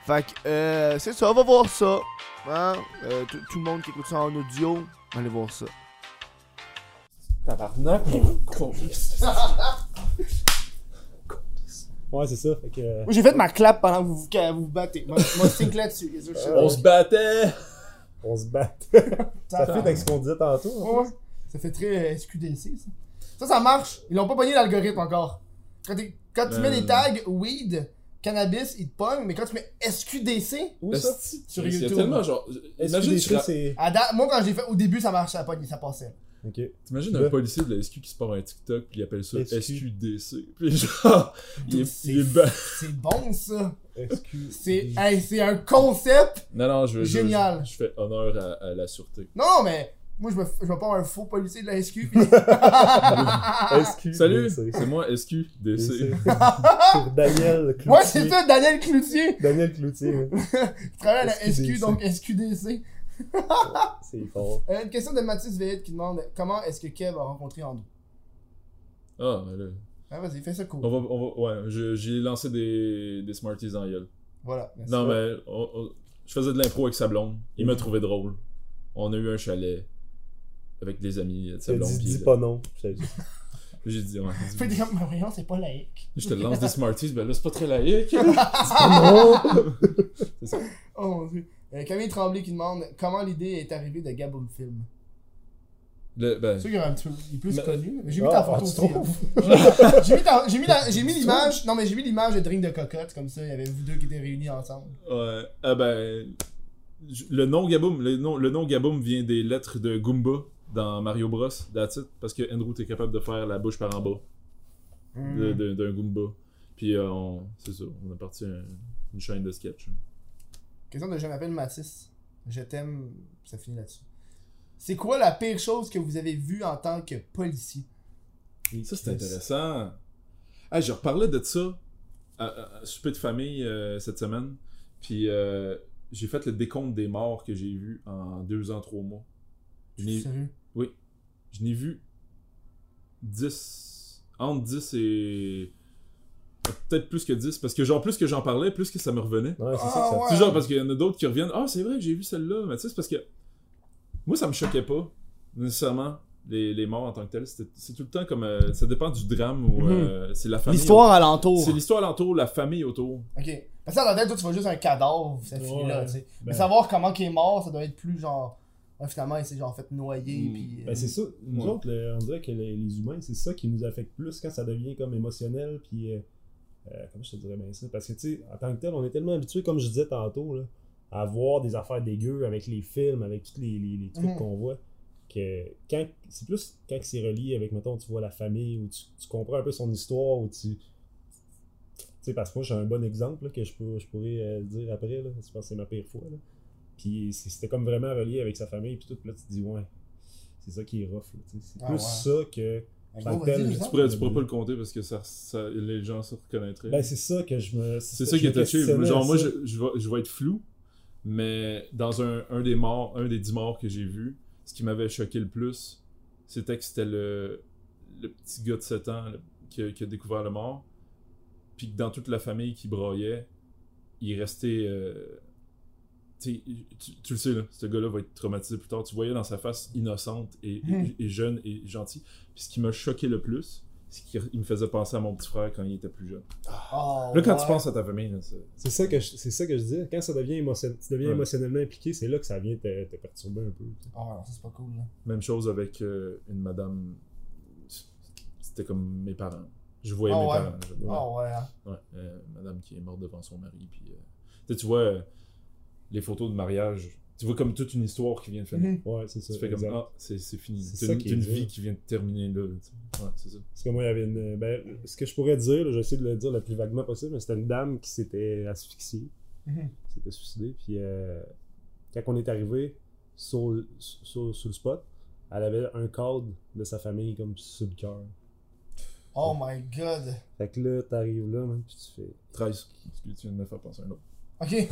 Fait que, euh, c'est ça, on va voir ça. Hein? Euh, tout tout le monde qui écoute ça en audio, allez voir ça. Tabarnak, Ouais, c'est ça. Fait que. euh, Moi, j'ai fait ma clap pendant que vous que vous, vous battez. Moi, moi sync là-dessus. On se battait! On se bat. Ça fait avec ce qu'on disait tantôt. hein. Ouais, ça fait très euh, SQDC, ça. Ça, ça marche. Ils l'ont pas pogné l'algorithme encore. Quand, quand tu Euh. mets des tags weed, cannabis, ils te pognent, mais quand tu mets SQDC, Où ça? Sur Il YouTube. tellement genre. Imagine, c'est. à date- moi, quand j'ai fait au début, ça marchait, ça, pognait, ça passait. Ok. T'imagines un policier de la SQ qui se part un TikTok puis il appelle ça SQ. SQDC. Puis genre, il est, C'est- il C'est bon, ça. C'est hey, c'est un concept. Non, non, je, je- Génial. Je, je fais honneur à, à la sûreté. Non, mais moi, je me, je me pas un faux policier de la SQ. puis- SQ. Salut, c'est moi SQDC. DC. Pour Daniel Cloutier. ouais, c'est ça, Daniel Cloutier. Daniel Cloutier. ouais. Il travaille à la SQ, donc SQDC. C'est fort. Euh, une question de Mathis Veillette qui demande comment est-ce que Kev a rencontré Andrew? Ah, ben là. Ah, vas-y, fais ça cool. On va, on va, ouais, je- j'ai lancé des, des Smarties en gueule. Voilà. merci. Non, mais on- on- je faisais de l'impro avec sa blonde. Il m'a trouvé drôle. On a eu un chalet avec des amis Tu dis, dis pas non. J'ai dit, ouais. que t'es comme, mais voyons, c'est pas laïque. Je te lance des Smarties, ben là, c'est pas très laïque. c'est ça. Oh mon dieu. Euh, Camille Tremblay qui demande comment l'idée est arrivée de Gaboum Film? Le- ben, C'est sûr qu'il est un petit peu il est plus Mais- connu. mais J'ai mis Ah, ta photo tu aussi. trouves? hein. J'ai mis, ta- j'ai mis, la- j'ai mis l'image. Non, mais j'ai mis l'image de drink de cocotte, comme ça, il y avait vous deux qui étaient réunis ensemble. Ouais. Ah ben. Le nom Gaboum, le nom, le nom Gaboum vient des lettres de Goomba dans Mario Bros. That's it, parce que Andrew t'es capable de faire la bouche par en bas de- d'un Goomba. Puis euh, on, c'est ça, on a parti un- une chaîne de sketch. Question de je m'appelle Mathis. Je t'aime. Ça finit là-dessus. C'est quoi la pire chose que vous avez vue en tant que policier? Ça c'est intéressant. Ah, je reparlais de ça à, à- à souper de famille euh, cette semaine. Puis euh, j'ai fait le décompte des morts que j'ai vus en deux ans, trois mois. Sérieux? Oui. Je n'ai vu 10. Entre 10 et. Peut-être plus que 10. Parce que, genre, plus que j'en parlais, plus que ça me revenait. Ouais, c'est Ah, ça que ça. ouais. C'est genre parce qu'il y en a d'autres qui reviennent. Ah, c'est vrai que j'ai vu celle-là. Mais tu sais, c'est parce que. Moi, ça me choquait pas, nécessairement, les, les morts en tant que telles. C'était- C'est tout le temps comme. euh, ça dépend du drame ou. euh, c'est la famille. L'histoire alentour. C'est l'histoire alentour, la famille autour. Ok. Parce que dans la tête, toi, tu vois juste un cadavre, ça finit Ouais. là, tu sais. Mais Ben- savoir comment il est mort, ça doit être plus genre. Ouais, finalement, il s'est genre fait noyer, Mm. puis. euh, Ben, c'est ça. Nous Ouais. autres, le- on dirait que les, les humains, c'est ça qui nous affecte plus quand ça devient comme émotionnel. Puis, euh, euh, comment je te dirais bien ça? Parce que, tu sais, en tant que tel, on est tellement habitué, comme je disais tantôt, là, à voir des affaires dégueu avec les films, avec tous les, les- les trucs Mhm. qu'on voit. Que quand c'est plus quand c'est relié avec, mettons, tu vois la famille, ou tu, tu comprends un peu son histoire, ou tu. Tu sais, parce que moi, j'ai un bon exemple là, que je, peux, je pourrais euh, dire après. Là, je pense que c'est ma pire fois. Là. Puis c'était comme vraiment relié avec sa famille, puis tout. Puis là, tu te dis, ouais, c'est ça qui est rough. C'est Ah, plus ouais. ça que. Ben, tel. Tu pourrais, tu pourrais pas le compter parce que ça, ça- les gens se reconnaîtraient. Ben, c'est ça que je me. C'est ça qui est touché. Genre, moi, je, je, vais, je vais être flou, mais dans un, un des morts, un des dix morts que j'ai vus, ce qui m'avait choqué le plus, c'était que c'était le, le petit gars de 7 ans qui, a, qui a découvert le mort. Puis que dans toute la famille qui braillait, il restait. euh, tu, sais, tu, le sais, là, ce gars-là va être traumatisé plus tard. Tu voyais dans sa face innocente et, Hmm. et, et jeune et gentil. Puis ce qui m'a choqué le plus, c'est qu'il me faisait penser à mon petit frère quand il était plus jeune. Oh, Là, quand ouais. tu penses à ta famille, là, c'est. C'est ça que je, c'est ça que je dis. Quand ça devient émotionnel, tu deviens Ouais. émotionnellement impliqué, c'est là que ça vient te, te perturber un peu. Ah, ça c'est pas cool, là. Même chose avec euh, une madame. C'était comme mes parents. Je voyais Ah mes ouais. parents. Ah, ouais. hein. Ouais, euh, madame qui est morte devant son mari. Puis, euh, tu sais, tu vois euh, les photos de mariage. Tu vois comme toute une histoire qui vient de finir. Mhm. Ouais, c'est ça. Tu fais comme exact. ah, c'est fini. C'est une, qui c'est est une vie qui vient de terminer là. Ouais, c'est ça. Parce que moi, il y avait une. Ben, ce que je pourrais dire, là, j'essaie de le dire le plus vaguement possible, mais c'était une dame qui s'était asphyxiée, Mhm. qui s'était suicidée. Puis euh, quand on est arrivé, sur, sur, sur le spot, elle avait un cadre de sa famille comme sur le cœur. Oh my god. Fait que là, t'arrives là, man, puis tu fais. 13. Tu viens de me faire penser à un autre. Ok.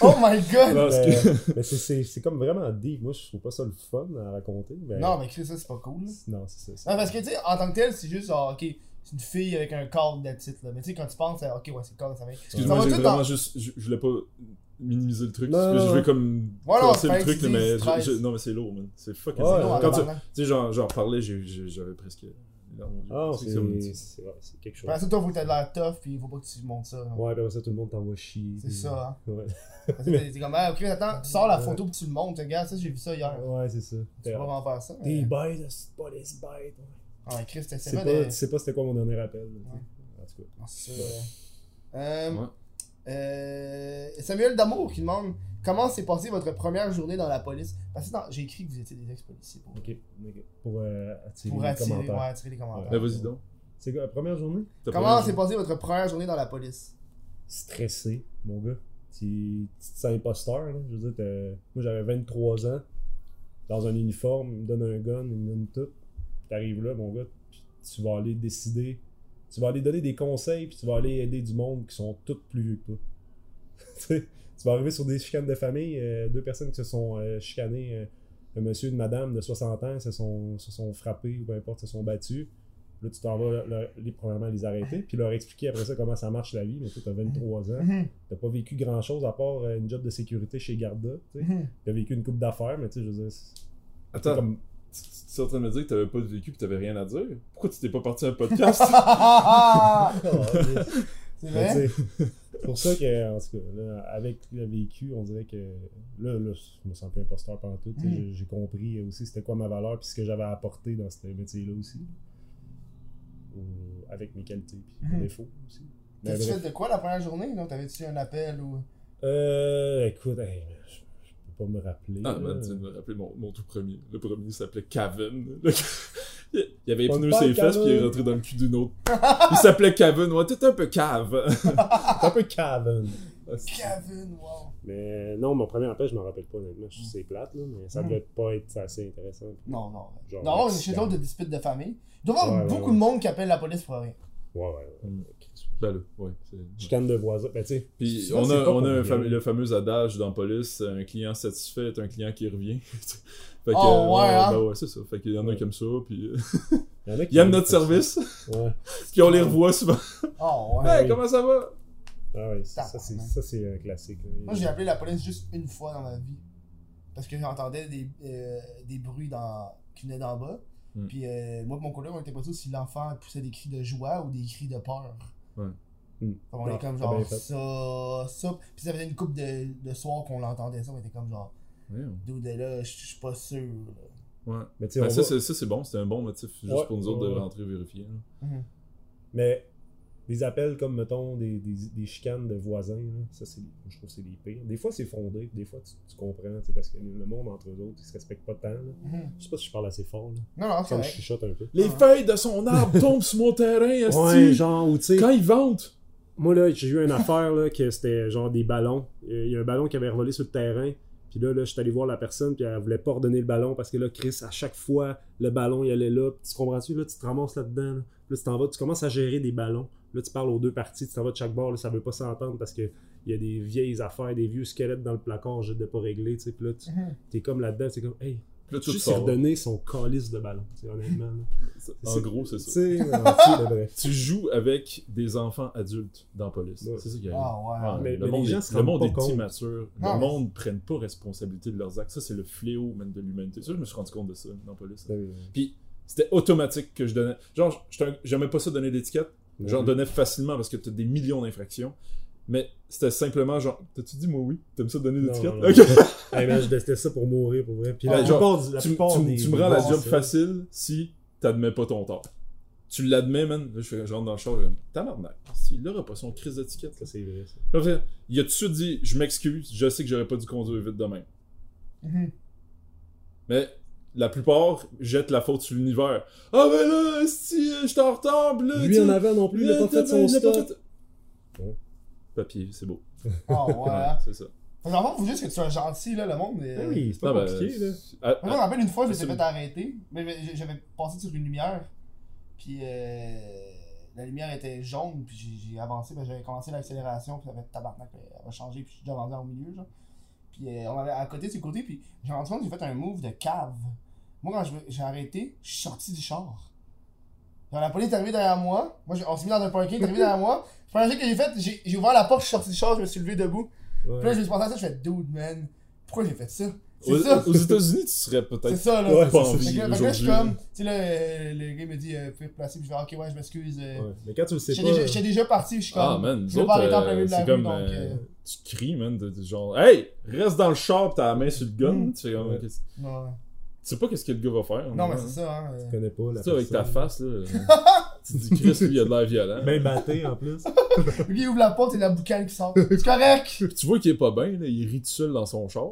oh my god. Mais, que- mais c'est- c'est c'est comme vraiment deep. Moi, je trouve pas ça le fun à raconter. Mais... Non, mais Chris, ça, c'est pas cool. Non, c'est ça. c'est- Non, parce que, tu sais, en tant que tel, c'est juste, genre, ok, c'est une fille avec un cadre de titre, là. Mais tu sais, quand tu penses, ok, ouais, c'est le cadre de sa mère. Excuse-moi, j'ai vraiment dans- juste. Je, je voulais pas minimiser le truc. Non, je voulais non. comme. Casser c'est le truc, mais. easy, je- je- non, mais c'est lourd, man. C'est fucking Ouais, lourd. Non, Quand tu sais, j'en j'en parlais, j'avais presque. Aux yeux. Ah, C'est c'est ouais, quelque chose. Après ça, toi, faut que t'aies de l'air tough, pis faut pas que tu montes ça. là. Ouais, puis après ça, tout le monde t'envoie chier. C'est puis- ça, hein. Ouais, Parce que t'es t'es comme, ah, ok, attends, tu sors la photo pis tu le montes, regarde, ça, j'ai vu ça hier. ouais c'est ça. Tu peux pas vraiment faire ça. T'es mais- bête, c'est pas les bêtes. ouais. Ah, Chris, Tu t'essaies sais pas pas, de. tu sais pas c'était quoi mon dernier appel. là, tu sais. En tout cas. Non, c'est ça. Euh, Ouais. euh, Samuel Damour qui demande comment s'est passée votre première journée dans la police? Parce que j'ai écrit que vous étiez des ex-policiers pour, Ok, ok. Pour euh, attirer pour les attirer, commentaires. ouais, attirer les commentaires. Ben, vas-y donc. C'est quoi, la première journée? T'as Comment s'est passée votre première journée dans la police? Stressé, mon gars. Tu, tu te sens imposteur, là. Je veux dire, t'as- moi j'avais 23 ans, dans un uniforme, il me donne un gun, il me donne tout. T'arrives là, mon gars, puis tu vas aller décider. Tu vas aller donner des conseils, puis tu vas aller aider du monde qui sont tous plus vieux que toi. tu tu vas arriver sur des chicanes de famille, euh, deux personnes qui se sont euh, chicanées, euh, un monsieur et une madame de 60 ans se sont, se sont frappés ou peu importe, se sont battus. Là, tu t'en vas, leur- leur- les, premièrement, les arrêter, puis leur expliquer après ça comment ça marche la vie. Mais tu as 23 ans, Mhm, t'as pas vécu grand chose à part euh, une job de sécurité chez Garda. tu sais. mhm. T'as vécu une coupe d'affaires, mais tu sais, je veux dire, c'est Attends, comme. tu tu es en train de me dire que t'avais pas vécu pis t'avais rien à dire? Pourquoi tu t'es pas parti à un podcast? c'est Mais vrai tu sais, C'est pour ça que, en tout cas, là, avec le vécu, on dirait que là, là je me sens plus imposteur pendant tout. Mm. J'ai compris aussi c'était quoi ma valeur puis ce que j'avais à apporter dans ce métier-là aussi. Ou- avec mes qualités puis mes Mm. défauts aussi. T'as-tu fait de quoi la première journée T'avais-tu un appel ou? Euh, écoute, hey, je, je peux pas me rappeler. Ah, man, tu viens de me rappeler mon, mon tout premier. Le premier s'appelait Kevin. Il avait de ses fesses puis il est Kevin. rentré dans le cul d'une autre. Il s'appelait Kevin. Ouais, t'es un peu cave. C'est un peu cave. Kevin, wow. Mais non, mon premier appel, je m'en rappelle pas honnêtement. Je- C'est plate, là, mais ça Mm. devait pas être assez intéressant. Non, non. Genre, non, on est chez l'autre de dispute de famille. Il doit y avoir beaucoup ouais. de monde qui appelle la police pour rien. Ouais, ouais, ouais. Mm. Ben là, ouais. Chicane de voisins. Ben, tu sais. Puis on a, on a le fameux adage dans la police, un client satisfait est un client qui revient. fait que, Oh, ouais, hein? ben ouais, c'est ça. Fait qu'il y en a Ouais. qui aiment ça, puis euh, Il y en a qui ils aiment notre service, Ouais. puis on les revoit souvent. Oh, ouais. Hey, oui. comment ça va? Ah ouais, ça, ça, c'est Tabarnak. ça, c'est un classique. là. Moi, j'ai appelé la police juste une fois dans ma vie. Parce que j'entendais des, euh, des bruits dans... qui venaient d'en bas. Hmm. Puis euh, moi et mon collègue, on était pas sûr si l'enfant poussait des cris de joie ou des cris de peur. Ouais. Hmm. On Non, est comme t'as genre ça, ça. Puis ça faisait une couple de, de soirs qu'on l'entendait ça. On était comme genre, Ouais, dude, là, je suis pas sûr. là. ouais. Mais tu sais, Ben, on ça, va- c'est- ça, c'est bon, c'était un bon motif juste Ouais, pour nous autres ouais, de ouais. rentrer vérifier. Mhm. Mais des appels comme, mettons, des, des, des chicanes de voisins, là, ça, c'est, je trouve que c'est les pires. Des fois, c'est fondé, des fois, tu, tu comprends, tu sais, parce que le monde entre eux autres, ils se respectent pas tant. Là. Mhm. Je sais pas si je parle assez fort, là. Non, non, c'est Comme je chuchote un peu. Les Ouais. feuilles de son arbre tombent sur mon terrain. Ouais, genre, ou tu sais, Quand ils vendent. moi, là, j'ai eu une affaire, là, que c'était genre des ballons. Euh, Il y a un ballon qui avait revolé sur le terrain. Puis là, là, je suis allé voir la personne, puis elle voulait pas redonner le ballon parce que là, Chris, à chaque fois, le ballon, il allait là. Puis tu comprends-tu? Là, tu te ramasses là-dedans. Là, Là, tu t'en vas, tu commences à gérer des ballons. Là, tu parles aux deux parties, tu t'en vas de chaque bord, là, ça veut pas s'entendre parce que il y a des vieilles affaires, des vieux squelettes dans le placard, juste de pas régler, tu sais. Puis là, tu Mhm. es comme là-dedans, c'est comme, hey, là, tout juste redonner son calice de ballon, tu honnêtement. En C'est- gros, c'est Tu ça. vrai. Tu joues avec des enfants adultes dans la police. Ouais. C'est ça qui arrive. Ah, ouais. Ah, Mais- le mais monde, les gens est, le monde pas est compte. immature. Le mais- monde ne prenne pas responsabilité de leurs actes. Ça, c'est le fléau même de l'humanité. Ça, je me suis rendu compte de ça dans la police. Puis c'était automatique que je donnais. Genre, j'aimais pas ça donner d'étiquette. J'en Mhm. donnais facilement parce que t'as des millions d'infractions. Mais c'était simplement genre, t'as-tu dit moi oui? T'aimes ça donner non, non. Ok. Hey, man, je détestais ça pour mourir, pour vrai. Puis la genre, plupart, du- la tu, plupart tu- des- tu me des rends la job facile si t'admets pas ton tort. Tu l'admets, man. Là, je, fais, je rentre dans le char, je dis, tabarnak. S'il aura pas son crise d'étiquette, Ça, c'est vrai, ça. Là, il a tout de suite dit Je m'excuse, je sais que j'aurais pas dû conduire vite demain. Mhm. Mais la plupart jettent la faute sur l'univers. Ah, ben là, si j'étais en retard, là. Lui en avant non plus, il a pas fait il son pas stop. fait- Ouais. Papier, c'est beau. Ah, ouais. hein. c'est ça. Fond, faut juste que tu sois gentil, là, le monde. mais- Ah oui, c'est pas Non, ben, compliqué, là. à- Moi, je me rappelle une fois, je m'étais fait arrêter. Mais j'avais passé sur une lumière. Puis euh, la lumière était jaune. Puis j'ai- avancé. Puis j'avais commencé l'accélération. Puis ça fait tabarnak. Elle va changer. Puis je suis déjà rendu au milieu. Genre. Puis euh, on avait à côté, sur côté. Puis j'ai rendu compte que j'ai fait un move de cave. Moi, quand j'ai arrêté, je suis sorti du char. Genre, la police est arrivée derrière moi. Moi, on s'est mis dans un parking, elle est arrivée derrière moi. Premier truc que j'ai fait, j'ai ouvert la porte, je suis sorti du char, je me suis levé debout. Puis là, je me suis pensé à ça, je fais dude, man. Pourquoi j'ai fait ça? C'est Aux, ça. aux États-Unis, tu serais C'est peut-être ça, là. Ouais, pas c'est en ça. Fait que là, je suis comme, tu sais, là, euh, le gars me dit, euh, pouvez placer, puis je fais, ok, ouais, je m'excuse. euh, Ouais. Mais quand tu le sais pas. déjà, j'étais déjà parti, je suis comme. Ah, man, je vais pas arrêter en plein euh, milieu de la c'est rue, comme. donc. euh, euh, Tu cries, man, de, de genre, hey, reste dans le char, pis t'as la main sur le gun. Mm. Tu fais comme, Ouais. tu sais pas qu'est-ce que le gars va faire. Non, mais hein? c'est ça, hein. euh. Tu connais pas la Tu sais, avec ta face, là. Tu te dis, Chris, lui, il a de l'air violent. Ben batté en plus. Lui, il ouvre la porte et la boucane qui sort. C'est correct! Puis tu vois qu'il est pas bien, là, il rit tout seul dans son char.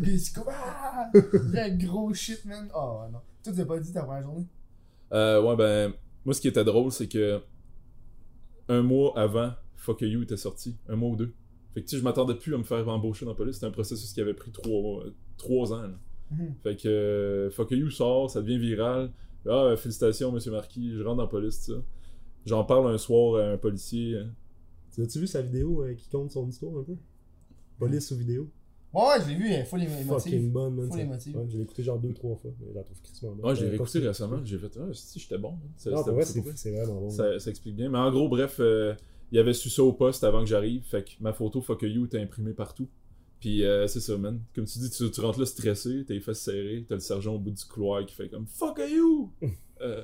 Puis il se comme, ah! Il gros shit, man. Oh, ouais, non. Toi, tu l'as pas dit ta première journée? Euh, ouais, ben, moi, ce qui était drôle, c'est que un mois avant, Fuck You était sorti. Un mois ou deux. Fait que, tu sais, je m'attendais plus à me faire embaucher dans la police. C'était un processus qui avait pris trois, euh, trois ans. là. Mhm. Fait que euh, Fuck You sort, ça devient viral. Ah, euh, félicitations, monsieur Marquis, je rentre dans la police. J'en parle un soir à un policier. hein. Tu as-tu vu sa vidéo euh, qui compte son histoire un peu? Police ou vidéo? Ouais, ouais, je l'ai vu, elle est full émo- Fucking émotive. bonne, man. Ça. émotive. Ouais, je l'ai écouté genre deux, trois fois. Mais je la trouve crissement bonne. Ouais, je l'ai réécouté continue. récemment. J'ai fait, ah, si, j'étais bon. hein. Vrai, c'était- c'est vraiment bon. ça, ça explique bien. Mais en gros, bref, euh, il avait su ça au poste avant que j'arrive. Fait que ma photo Fuck You était imprimée partout. Puis euh, c'est ça, man. Comme tu dis, tu, tu rentres là stressé, t'as les fesses serrées, t'as le sergent au bout du couloir qui fait comme Fuck you! Euh,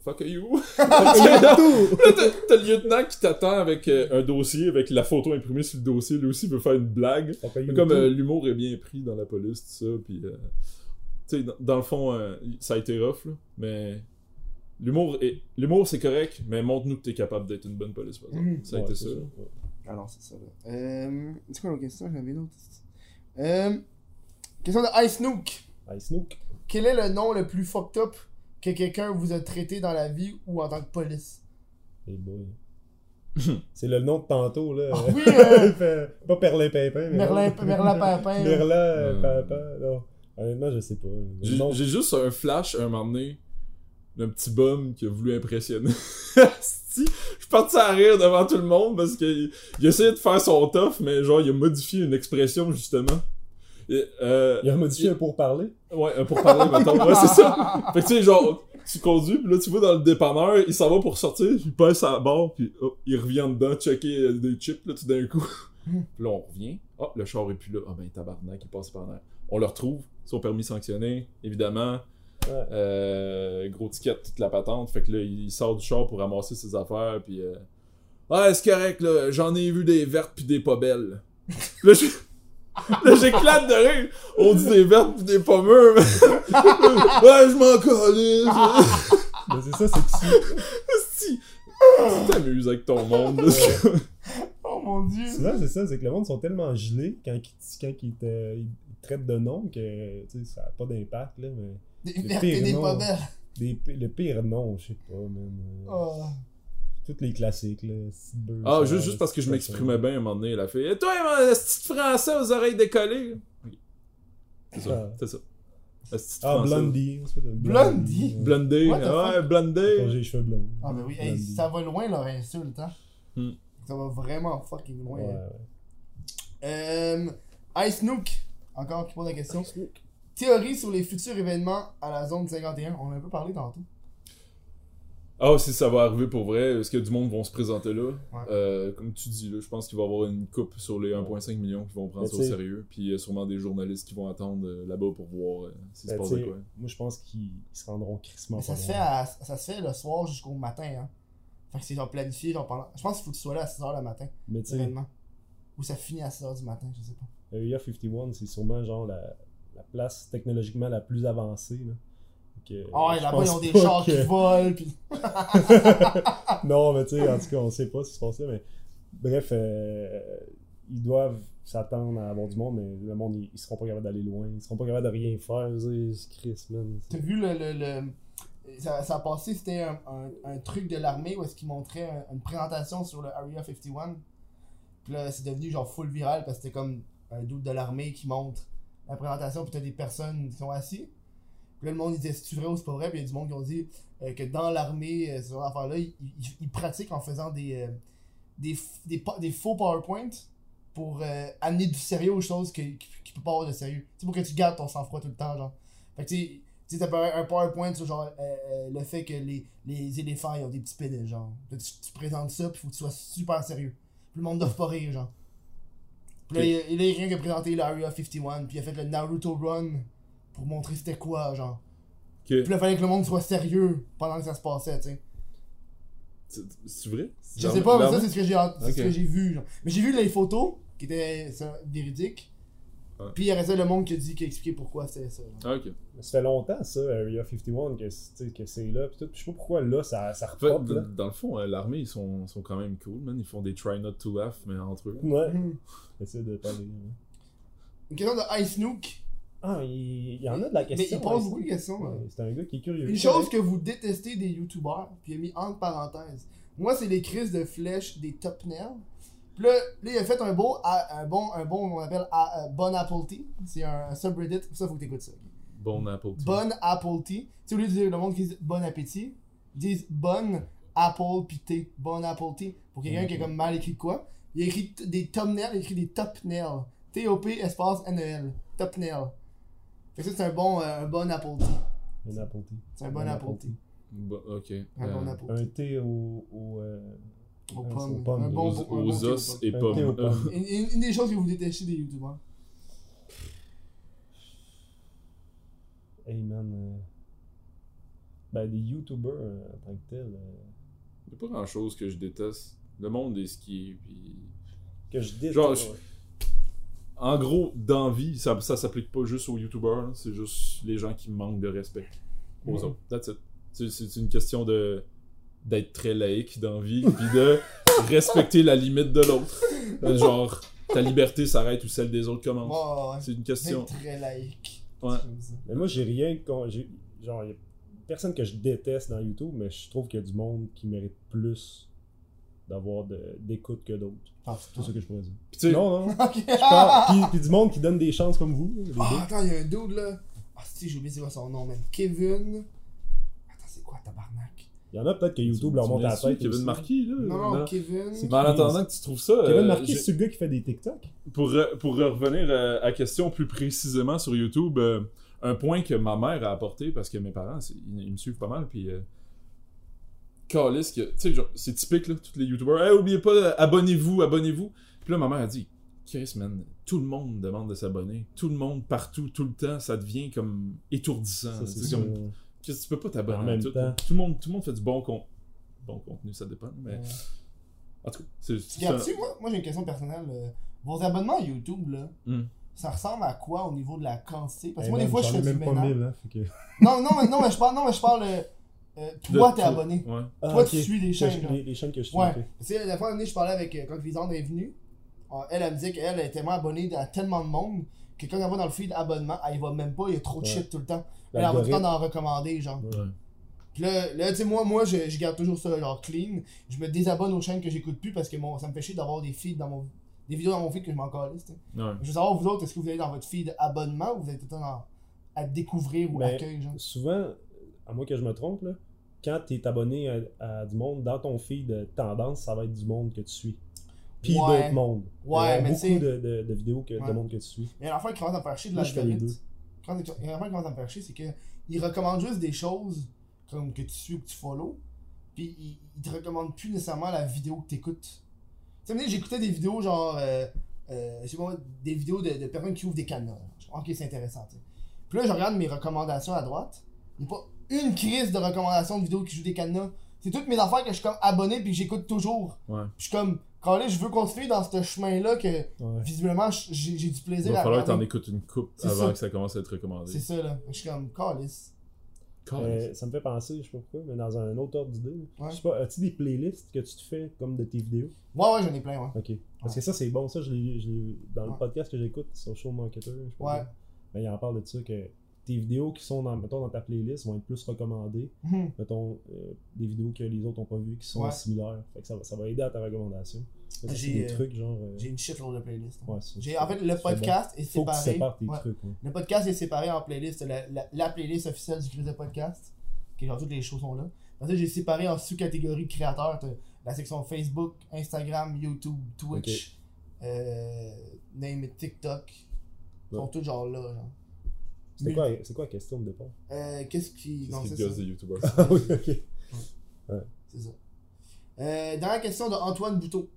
fuck you! T'as le lieutenant qui t'attend avec euh, un dossier, avec la photo imprimée sur le dossier. Lui aussi veut faire une blague. Mais comme euh, l'humour est bien pris dans la police, tout ça, puis euh, tu sais, dans, dans le fond, ça a été rough, là, mais l'humour est l'humour c'est correct, mais montre-nous que t'es capable d'être une bonne police, par exemple. Mhm. Ça a Ouais, été ça. Ouais. Ah non, c'est ça, là. Euh. C'est quoi l'autre question? J'en avais une autre. Euh. Question de Ice Nook. Hey, Snook. Quel est le nom le plus fucked up que quelqu'un vous a traité dans la vie ou en tant que police? Hey boy. c'est le nom de tantôt, là. Ah oui, euh, fait- Pas Perlin Pimpin, mais. Merlin, non. Merlin Pimpin. Merlin Hmm. Pimpin, non. Honnêtement, je sais pas. J'ai juste un flash un moment donné d'un petit bum qui a voulu impressionner. Je suis parti à rire devant tout le monde parce qu'il il essayait de faire son tough, mais genre il a modifié une expression justement. Et, euh, Il a modifié un pour parler. Ouais, euh, pour parler, mettons. Ouais, c'est ça. Fait que tu sais, genre, tu conduis, pis là, tu vas dans le dépanneur, il s'en va pour sortir, puis il passe à la barre, puis hop, il revient dedans, checker euh, des chips, là, tout d'un coup. puis là, on revient. Ah, le char est plus là. Ah ben, tabarnak, il passe par là. On le retrouve, son permis sanctionné, évidemment. Ouais. Euh, gros ticket, toute la patente. Fait que là, il sort du char pour ramasser ses affaires, puis... Euh... Ah, c'est correct, là, j'en ai vu des vertes puis des pas belles. là, je... Là, j'éclate de rire. On dit des vertes pis des pas mûres. mais- ouais, je m'en calisse. Mais c'est ça, c'est que Si. Tu t'amuses avec ton monde. là. Oh mon dieu. Souvent, c'est ça, c'est que le monde sont tellement gelés quand ils, quand ils te, ils te traitent de nom que tu sais, ça n'a pas d'impact, là, mais Des Le pire des nom. des, le pire nom, je sais pas, man. euh, Oh. Tous les classiques, là. beurre, Ah, juste, juste parce que je m'exprimais bien à un moment donné, elle a fait Et toi, mon petit français aux oreilles décollées? C'est ça, Ah. c'est ça. Ah, français. Blondie. un Blondie? ouais. Quand j'ai les cheveux blonds. Ah, ben oui, hey, Blondie. ça va loin leur insulte, hein. Hmm. Ça va vraiment fucking loin. Ouais, hein. ouais. Euh, Ice Nook, encore qui pose la question. Théorie sur les futurs événements à la zone 51. On en a un peu parlé tantôt. Ah, si ça va arriver pour vrai, est-ce que du monde vont se présenter là? Ouais. Euh, comme tu dis, là, je pense qu'il va y avoir une coupe sur les 1,5 millions qui vont prendre ça au sérieux. Puis il y a sûrement des journalistes qui vont attendre euh, là-bas pour voir euh, s'il se Ben, passe de sais, quoi. Moi, je pense qu'ils ils se rendront crissement ça se, fait à- ça se fait le soir jusqu'au matin, hein. Fait que c'est genre planifié, genre pendant. Je pense qu'il faut que tu sois là à 6h le matin, Mais tu sais, événement. Ou ça finit à 6h du matin, je sais pas. Area 51, c'est sûrement genre la, la place technologiquement la plus avancée, là. Donc, Ah ouais, là-bas, ils ont des chars que- qui volent, non, mais tu sais, en tout cas, on sait pas ce qui se passe là, mais bref, euh, ils doivent s'attendre à avoir du monde, mais le monde, ils, ils seront pas capables d'aller loin, ils seront pas capables de rien faire, Chris, man. T'as vu le. le, le... ça, ça a passé, c'était un, un, un truc de l'armée où est-ce qu'il montrait un- une présentation sur le Area 51. Puis là, c'est devenu genre full viral parce que c'était comme un doute de l'armée qui montre la présentation, puis t'as des personnes qui sont assis. Puis là, le monde il disait c'est vrai ou c'est pas vrai, puis il y a du monde qui ont dit euh, que dans l'armée, euh, ce genre d'affaires-là, ils, pratiquent en faisant des, euh, des, des, des faux PowerPoint pour euh, amener du sérieux aux choses qui qui peut pas avoir de sérieux. C'est pour que tu gardes ton sang-froid tout le temps, genre. Fait que tu sais, t'as un PowerPoint sur genre le fait que les, les éléphants ils ont des petits pédales, genre. Tu présentes ça, puis faut que tu sois super sérieux. Puis le monde doit pas rire, genre. Puis là, il, il a rien que présenté l'Area 51, puis il a fait le Naruto Run pour montrer c'était quoi, genre. Que- Puis là, il fallait que le monde soit sérieux pendant que ça se passait, tu sais. C'est vrai? Je sais pas, mais ça, c'est ce que j'ai vu. Genre. Mais j'ai vu les photos, qui étaient véridiques. Ouais. Puis il ça le monde qui a dit, qui a expliqué pourquoi c'était ça. Ah, ok. Ça fait longtemps, ça, Area 51, que, c'est- que là. Pis tout. Je sais pas pourquoi là, ça, ça En fait, repop. dans, là. dans le fond, euh, l'armée, ils sont, sont quand même cool, man. Ils font des try not to laugh, mais entre eux. Ouais. Mhm. Essaye de parler. hein. Une question de Ice Nook. Ah, il, il y en a de la Mais question. il pose beaucoup de questions. Ouais, ouais. C'est un gars qui est curieux. Une chose que vous détestez des youtubeurs, puis il a mis entre parenthèses. Moi, c'est les crises de flèches des top nerfs. Puis là, là, il a fait un beau, un bon, un bon, on appelle euh, Bon Apple Tea. C'est un, un subreddit, pour ça, faut que t'écoutes ça. Bon Apple tea. Bonne Apple Tea. Tu sais, au lieu de dire le monde qui dit bon appétit, ils disent bonne Apple pis thé. Bon Apple Tea. Pour quelqu'un qui a comme mal écrit quoi. Il a écrit des thumbnails, il a écrit des top nails. T-O-P espace N-E-L. Top nails. Fait que ça, c'est un bon, euh, un bon Apple Tea. Un Apple Tea. C'est un bon Un Apple Apple Tea. Bon, ok. Un bon Euh, Apple Un Tea. thé au. au, euh, Aux pommes. aux pommes. Un bon- aux, un aux bon thé os et pommes. thé aux pommes. Une, des choses que vous détestez des youtubeurs. Hey man. euh, Ben, des youtubers euh, en tant que tel. euh, Il y a pas grand chose que je déteste. Le monde des skis, puis. que je déteste. Genre, je- ouais. En gros, d'envie, ça, ça s'applique pas juste aux youtubeurs, c'est juste les gens qui manquent de respect aux autres. That's it. C'est une question de d'être très laïque d'envie, puis de respecter la limite de l'autre. Euh, Genre, ta liberté s'arrête où celle des autres commence. Ouais, C'est une question. Très laïque. Ouais. Mais moi, j'ai rien con- j'ai- Genre, y a personne que je déteste dans YouTube, mais je trouve qu'il y a du monde qui mérite plus d'avoir de- d'écoute que d'autres. Ah, C'est tout ce que je pourrais dire. Puis tu sais, Non, non. Ok. Je parle- puis, puis du monde qui donne des chances comme vous. Ah, attends, il y a un dude là. Ah, si, j'ai oublié c'est quoi son nom, man. Kevin. Attends, c'est quoi, tabarnak? Il y en a peut-être que YouTube leur monte à la tête. Kevin aussi. Marquis, là. Non? Kevin. C'est Mais en attendant que tu trouves ça, Kevin euh, Marquis, c'est le gars qui fait des TikTok. pour, re- pour revenir euh, à la question plus précisément sur YouTube, euh, un point que ma mère a apporté, parce que mes parents, ils, ils me suivent pas mal, puis... Euh, Calice tu sais, genre, c'est typique, là, tous les YouTubers. Hey, oubliez pas, euh, abonnez-vous, abonnez-vous. Puis là, ma mère a dit, Chris, man, tout le monde demande de s'abonner. Tout le monde, partout, tout le temps, ça devient comme étourdissant. Ça, tu peux pas t'abonner à même tout. temps. Tout le, monde, tout le monde fait du bon, con... bon contenu, ça dépend. Mais Ouais. en tout cas, c'est... ça. moi, moi j'ai une question personnelle. euh, Vos abonnements à YouTube, là, Hmm. ça ressemble à quoi au niveau de la quantité? Parce que Hey, moi, des fois, je fais ai du même pas ménage. 1000, hein, que- Non, non, mais, non, mais je parle, non, mais je parle euh, euh, toi, t'es abonné. Ouais. Ah, Toi, tu suis des Que chaînes, les, les chaînes que je suis. Ouais. Tu sais, la fois donné, je parlais avec, euh, quand est venue, euh, elle, elle me disait qu'elle est tellement abonnée à tellement de monde que quand elle va dans le feed abonnement, elle y va même pas, il y a trop de shit tout le temps. Elle a tout le temps L'algorithme. d'en recommander, genre. Puis là, là tu sais, moi, moi je, je garde toujours ça, genre, clean. Je me désabonne aux chaînes que j'écoute plus parce que mon, ça me fait chier d'avoir des feeds dans mon. Des vidéos dans mon feed que je m'en calisse. Je veux savoir, vous autres, est-ce que vous allez dans votre feed abonnement ou vous êtes tout le temps dans- à découvrir ou Ben, accueil, genre? Souvent, à moins que je me trompe, là, quand tu es abonné à, à du monde, dans ton feed de tendance, ça va être du monde que tu suis. Puis Ouais. d'autres mondes. Ouais, Il y a mais beaucoup de, de, de vidéos que, Ouais. de monde que tu suis. Mais l'affaire qui commence à me faire chier de l'algorithme. Quand il y a une affaire qui commence à me faire chier, c'est qu'il recommande juste des choses comme que tu suis ou que tu follow. Puis il, il te recommande plus nécessairement la vidéo que tu écoutes. Tu sais, j'écoutais des vidéos genre. Euh, euh, des vidéos de, de personnes qui ouvrent des cadenas. Ok, c'est intéressant. tu sais. Puis là, je regarde mes recommandations à droite. Il n'y a pas une crise de recommandations de vidéos qui jouent des cadenas. C'est toutes mes affaires que je suis comme abonné puis que j'écoute toujours. Ouais. Puis je suis comme, quand je veux continuer dans ce chemin-là que Ouais. visiblement j'ai j'ai du Il plaisir va à falloir que t'en écoutes une coupe avant ça. que ça commence à être recommandé. C'est ça, là. Je suis comme, calice. Euh, ça me fait penser, je sais pas pourquoi, mais dans un autre ordre d'idée. Ouais. Je sais pas, as-tu des playlists que tu te fais comme de tes vidéos? Ouais, ouais, j'en ai plein, ouais. Ok. Parce Ouais. que ça, c'est bon, ça, je l'ai je l'ai- dans le Ouais. podcast que j'écoute, Social Marketer. je sais pas Ouais. Ben, il en parle de ça que tes vidéos qui sont dans, mettons, dans ta playlist vont être plus recommandées. Mhm. Mettons, euh, des vidéos que les autres n'ont pas vues qui sont Ouais. similaires. Fait que ça, va, ça va aider à ta recommandation. J'ai, des euh, trucs genre. euh, J'ai une shitload de ouais, c'est- J'ai, en fait, le podcast est Faut séparé. tes Ouais. trucs. Le podcast est séparé en playlists. La, la, la playlist officielle du Chris de podcast, qui est genre toutes les shows sont là. Ensuite, j'ai séparé en sous-catégories créateurs. La section Facebook, Instagram, YouTube, Twitch, euh, name it, TikTok. Ils sont tous genre là. Genre. C'est quoi, c'est quoi la question de départ? Euh, qu'est-ce qui. Non, Qu'est-ce ça. disent des youtubeurs? Ah oui, ok. C'est ça. Euh, dernière question de Antoine Bouteau.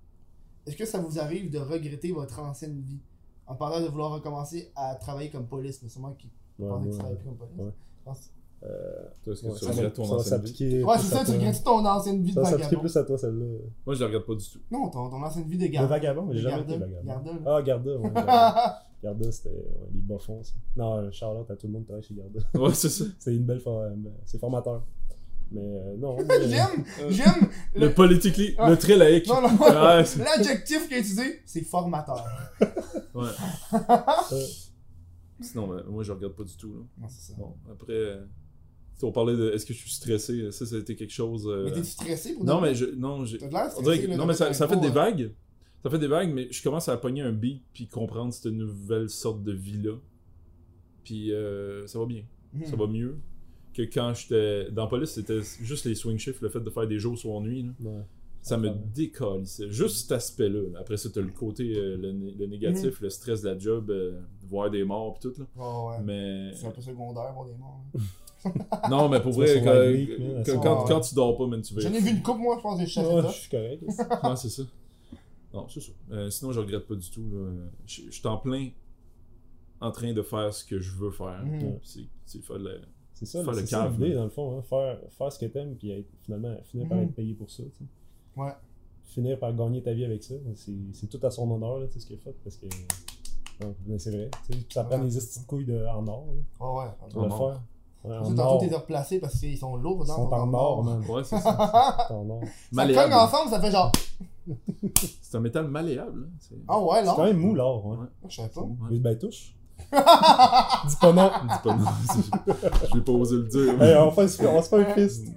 Est-ce que ça vous arrive de regretter votre ancienne vie? En parlant de vouloir recommencer à travailler comme police, mais sûrement qui Ouais, pensait que tu travaillais plus comme police. ouais. Je pense- euh, Toi, est-ce que ouais, tu ça regrettes ton ça ancienne vie? Ouais, c'est ça, tu regrettes ton ancienne vie de Ça va s'appliquer vagabond. plus à toi, celle-là. Moi, je la regarde pas du tout. Non, ton, ton ancienne vie de garde. vagabond, j'ai jamais été vagabond. Ah, Garda, ouais. Garda, c'était ouais, les bas-fonds, ça. Non, Charlotte, à tout le monde travaille chez Garda. Ouais, c'est ça. C'est une belle for- euh, C'est formateur. Mais euh, non. mais- J'aime, j'aime Le le... politically, Ah. le très laïque. Non, non, l'adjectif qu'il a utilisé, c'est formateur. ouais. Euh, Sinon, ben, moi, je regarde pas du tout. Là. Non, c'est ça. Bon, après, euh, on parlait de est-ce que je suis stressé? Ça, ça a été quelque chose. euh, Mais t'es-tu stressé pour Non, mais je. Non, j'ai. T'as de l'air On stressé, dirait que- là, non, mais ça, ça fait des euh, vagues. Ça fait des vagues, mais je commence à pogner un beat puis comprendre cette nouvelle sorte de vie-là. Puis euh, ça va bien. hmm. Ça va mieux que quand j'étais. Dans la police, c'était juste les swing shifts, le fait de faire des jours, soir, nuit. là. ouais. Ça me décalissait. Juste cet aspect-là. là. Après ça, t'as le côté, euh, le, né- le négatif, le stress de la job, euh, voir des morts pis tout. Là. Ouais. Mais. C'est un peu secondaire pour des morts. hein. Non, mais pour vrai, quand, quand, quand- tu dors pas, man, tu vas. J'en ai vu une coupe, moi, je pense, des chefs Ouais, je suis correct. Ouais, c'est ça. Non, c'est ça. Euh, sinon, je regrette pas du tout. là. Je je suis en plein en train de faire ce que je veux faire. Mhm. C'est c'est faire ça, Faire le c'est ça cave, l'idée, là. dans le fond. Hein, faire, faire ce que t'aimes, puis être- finalement finir par Mhm. être payé pour ça. Ouais. Finir par gagner ta vie avec ça, c'est c'est tout à son honneur, là, ce qu'il a fait. Parce que. C'est vrai. Ça prend Ouais. des de couilles de, en or là, Ouais, ouais. pour le En or. faire. Ouais, en tantôt, t'es replacé parce qu'ils sont lourds. Ils sont en or, man. Ouais, c'est ça. ça Ils sont en or. cogne ensemble, ça fait genre. C'est un métal malléable. hein. C'est- Ah ouais, C'est là. quand même mou l'or, ouais. Ouais. Je savais pas. Ouais. Mais ben touche. Dis pas non. Dis pas non. Je vais pas osé le dire. Hey, on, fait, on se fait un fist.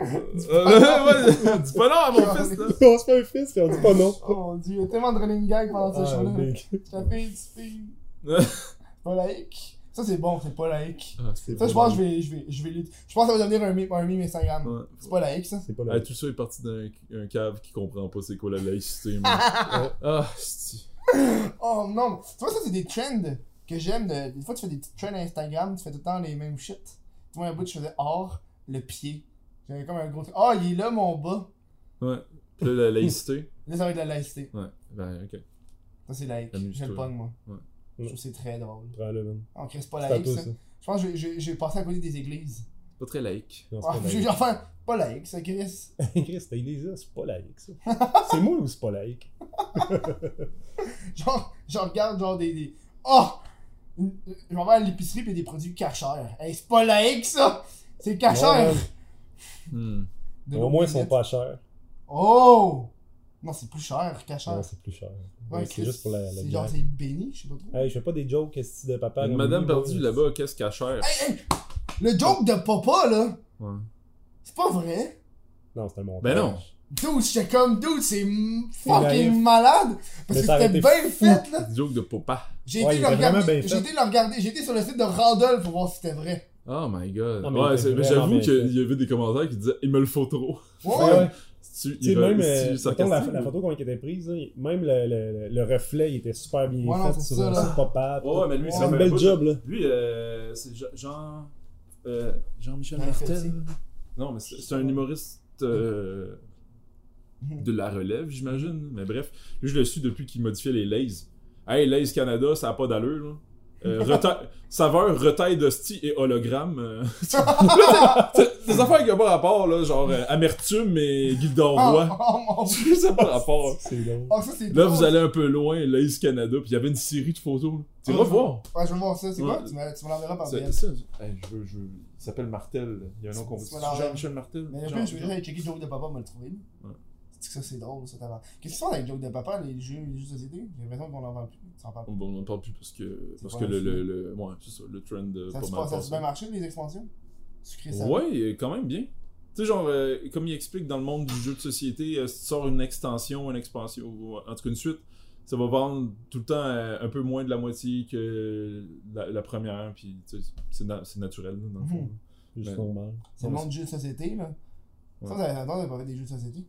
Euh, Dis pas non à mon fils, là. on se fait un fist et on dit pas non. Oh mon dieu, il y a tellement de running gag pendant ce Ah, show-là. big. Ta fille, tu fille. Pas laïque. Ça, c'est bon, c'est pas laïque. Ah, c'est Ça, je pense que je vais, je vais, je vais, je pense que ça va devenir un meme, un meme Instagram. Ouais. C'est pas laïque, ça. C'est pas Ah, tout ça est parti d'un un cave qui comprend pas c'est quoi la laïcité. man. ah, c'est. Oh non, tu vois, ça, c'est des trends que j'aime. De... Des fois, tu fais des petites trends Instagram, tu fais tout le temps les mêmes shit. Tu vois, un bout, je faisais or, le pied. J'avais comme un gros truc. Oh, il est là, mon bas. Ouais. Puis là, la laïcité. Là, ça va être la laïcité. Ouais. Ben, ok. Ça, c'est laïque. Le pogne, moi. Ouais. Je trouve que c'est très drôle. Prends-le, man. On crée pas à laïque, ça. ça. Je pense que je vais- je vais- je vais passer à côté des églises. Pas très laïque. Non, Ah, pas je vais laïque. enfin, pas laïque, ça, Chris. Chris, t'as idée, ça, c'est pas laïque, ça. C'est moi ou c'est pas laïque? Genre, je regarde genre des. des... Oh! Je vais vers l'épicerie pis a des produits cachers. Hey, c'est pas laïque ça! C'est cacher! Ouais, Hmm. Au moins, ils sont pas chers. Oh! Non, c'est plus cher, cacher. Non, c'est plus cher. Ouais, c'est juste pour la, la C'est genre, c'est béni, je sais pas trop. Hey, je fais pas des jokes esti de papa. Une madame perdue là. là-bas, qu'est-ce cher? Hey, hey! Le joke de papa là, Ouais. c'est pas vrai. Non, c'était mon Ben non. Dude, j'étais comme, dude, c'est C'est fucking malade! Parce Mais que c'était bien fou. fait là! Joke de papa. J'ai Ouais, été le regarder, j'ai été le regarder, j'ai été sur le site de Randall pour voir si c'était vrai. Oh my god. Non, mais ouais, c'est- j'avoue qu'il y avait des commentaires qui disaient il me le faut trop. Ouais, Ouais, Tu sais, même euh, mettons, la, la photo qu'on était prise, là, même le, le, le reflet il était super bien Ouais, fait c'est sur là. site papa. Ouais, mais lui, c'est belle pas- job là. Lui, euh, c'est Jean- euh, Jean-Michel Jean Martel. Non, mais c'est c'est un humoriste euh, de la relève, j'imagine. Mais bref, lui, je le suis depuis qu'il modifiait les Lays. Hey, Lays Canada, ça a pas d'allure, là. Euh, reta- saveur, retaille d'hostie et hologramme. euh. Des affaires qui ont pas rapport, là, genre euh, amertume et Gildor Oh, Roy. oh mon dieu! ça pas rapport. C'est. Oh, ça Là, drôle. vous allez un peu loin, Lays Canada, puis il y avait une série de photos. Tu vas voir. Ouais, je veux voir ça. C'est quoi? Ouais. Tu me tu me l'enverras par C'est DM. ça. Hey, je veux, je veux- Il s'appelle Martel. Il y a un nom qu'on pas Jean-Michel Martel. Mais Jean- après, je vais checker Joke de Papa, me le trouver. Ouais. C'est que ça, c'est drôle, ça, t'avais. Qu'est-ce qui se passe avec les jokes de papa, les jeux, les jeux de société? J'ai l'impression qu'on en parle plus. Ça en parle plus. On n'en parle plus parce que, parce que le, le, le- ouais, c'est ça, le trend euh, Ça pas mal ça bien marché, les expansions? Sucré ça. Ouais, quand même bien. Tu sais, genre, euh, comme il explique dans le monde du jeu de société, euh, si tu sors une extension, une expansion, ou en tout cas une suite, ça va vendre tout le temps euh, un peu moins de la moitié que la, la première, puis tu sais, c'est na- c'est naturel, dans le fond. Mhm. Juste normal. C'est le monde du jeu de société, là. Ça, Ouais. vous avez longtemps, vous avez pas fait des jeux de société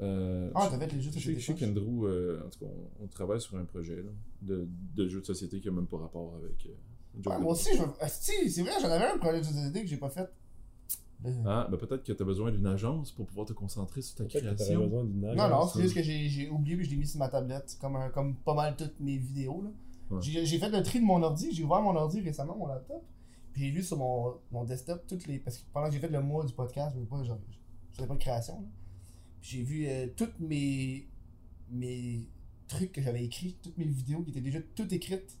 Euh, Ah, t'as fait les jeux de société. je sais qu'Andrew, euh, en tout cas, on, on travaille sur un projet là, de, de jeu de société qui a même pas rapport avec. euh, le jeu Ouais, de- moi aussi. Ah, si, c'est vrai, j'en avais un projet de jeu de société que j'ai pas fait. Euh, Ah, ben peut-être que tu as besoin d'une agence pour pouvoir te concentrer sur ta création. besoin d'une Non, agence. non, c'est juste que j'ai j'ai oublié puis je l'ai mis sur ma tablette, comme, un- comme pas mal toutes mes vidéos. là. Ouais. J'ai j'ai fait le tri de mon ordi, j'ai ouvert mon ordi récemment, mon laptop, puis j'ai vu sur mon, mon desktop toutes les. Parce que pendant que j'ai fait le mois du podcast, je ne pas, genre, je faisais pas de création. là. J'ai vu euh, toutes mes, mes trucs que j'avais écrits, toutes mes vidéos qui étaient déjà toutes écrites.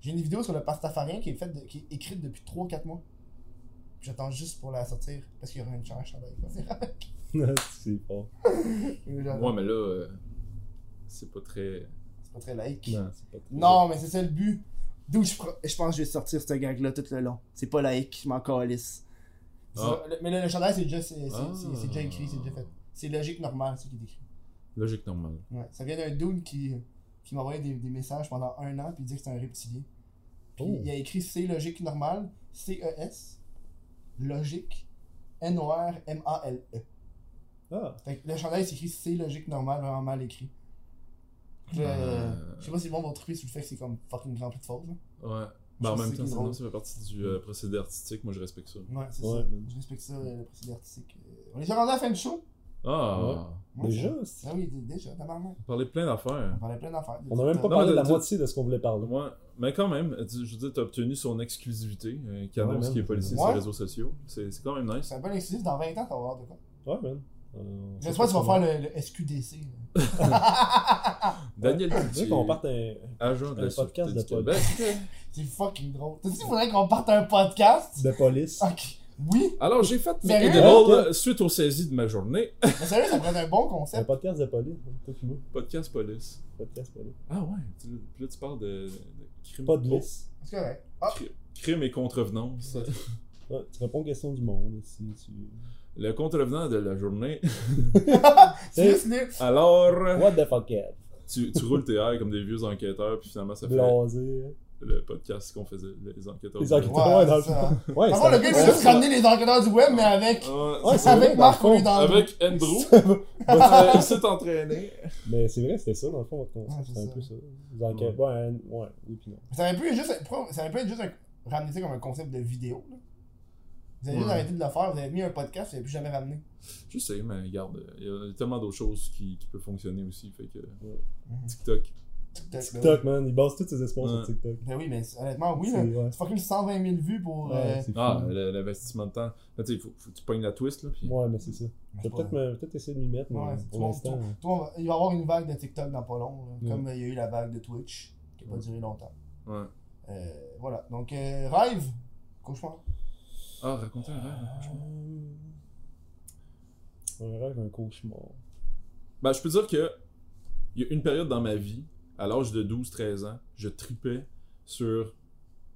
J'ai une vidéo sur le pastafarien qui est, faite de- qui est écrite depuis 3-4 mois. J'attends juste pour la sortir parce qu'il y aura une change c'est fort. Ouais, mais là, euh, c'est pas très. C'est pas très laïque. Non, c'est pas très- Non, mais c'est ça le but. D'où je, je pense que je vais sortir ce gag-là tout le long. C'est pas laïque, je m'en calisse. Ah. Mais le, le chandail, c'est déjà, Ah. c'est- c'est déjà écrit, c'est déjà fait. C'est logique normale, ce qui est écrit. Logique normale. Ouais. Ça vient d'un dude qui, qui m'envoyait des, des messages pendant un an, puis il disait que c'était un reptilien. Puis Oh. il a écrit C logique normale, C-E-S, logique, N-O-R-M-A-L-E. Ah, E. Fait que le chandail, c'est écrit C logique normale, vraiment mal écrit. Puis là, Euh. Je sais pas si le monde va triper sur le fait que c'est comme fucking rempli de fautes. Ouais. Ben, en même temps, ça, ça fait partie du euh, procédé artistique. Moi, je respecte ça. Ouais, c'est Ouais, ça. Je respecte ça, euh, le procédé artistique. Euh, On est déjà rendu à la fin du show? Ah, Ouais, déjà? Ah oui, déjà, tabarnak. on parlait plein d'affaires. On parlait plein d'affaires. On a même pas parlé de la moitié de ce qu'on voulait parler. Ouais, mais quand même, tu- je veux dire, t'as obtenu son exclusivité, euh, qui annonce Ouais, qu'il est laissé sur Ouais. les réseaux sociaux. C'est c'est quand même nice. C'est un peu exclusif, dans 20 ans, ça va avoir de quoi. Ouais, man. Euh, J'espère que tu vas faire le, le SQDC. Daniel Tu veux Cloutier, qu'on parte un. agent de un podcast de Québec. C'est fucking drôle. T'as dit qu'il faudrait qu'on parte un podcast? de police. Ok. Oui, Alors, j'ai fait mes Sérieux? edibles suite aux saisies de ma journée. mais sérieux, ça pourrait être un bon Un concept. podcast de police. hein, Toi. Podcast police. Podcast police. Ah ouais, tu- puis là, tu parles de, de crime. Pas de lisse. C'est correct. Ah, Crime, et contrevenance. Ouais, tu réponds aux questions du monde. Si tu... Le contrevenant de la journée. c'est juste nul. Alors, What the fuck, Kev? tu, tu roules tes airs comme des vieux enquêteurs, puis finalement, ça fait Blasé. hein. Le podcast qu'on faisait, les enquêteurs. Les enquêteurs. Ouais, Ouais, dans le c'est ça. Ouais, le gars, il juste ramener les enquêteurs du web, mais avec. Ouais, c'est avec vrai, Marc dans lieu fond. d'Andrew. Avec Andrew. Euh, il s'est entraîné. Mais c'est vrai, c'était ça, dans le fond, votre Ouais, concept. c'est un peu ça. Les enquêtes. Ouais, ouais, oui, puis non. Ça aurait pu juste être, pourquoi- ça aurait pu être juste un, ramener ça comme un concept de vidéo. Là. Vous avez juste arrêté de le faire, vous avez mis un podcast, vous n'avez plus jamais ramené. Je sais, mais regarde, il y a tellement d'autres choses qui, qui peuvent fonctionner aussi. Fait que Mhm. TikTok. TikTok, ben man, il base tous ses espoirs Ouais. sur TikTok. Ben oui, mais honnêtement, oui, là. ouais. C'est fucking 120 000 vues pour. Ouais, euh. Ah, l'investissement de temps. Là, tu sais, il faut, faut que tu pognes la twist, là. Puis... Ouais, mais c'est ça. Je vais Ouais. peut-être me- peut-être essayer de m'y mettre, mais Ouais, pour toi, l'instant. euh, il va y avoir une vague de TikTok dans pas long, là, Ouais. comme euh, il y a eu la vague de Twitch, qui n'a pas Ouais. duré longtemps. Ouais. Euh, voilà, donc euh, rêve, cauchemar. Ah, racontez un rêve. hein, franchement. Un rêve, un cauchemar. Ben, je peux dire que il y a une période dans ma vie, à l'âge de 12-13 ans, je tripais sur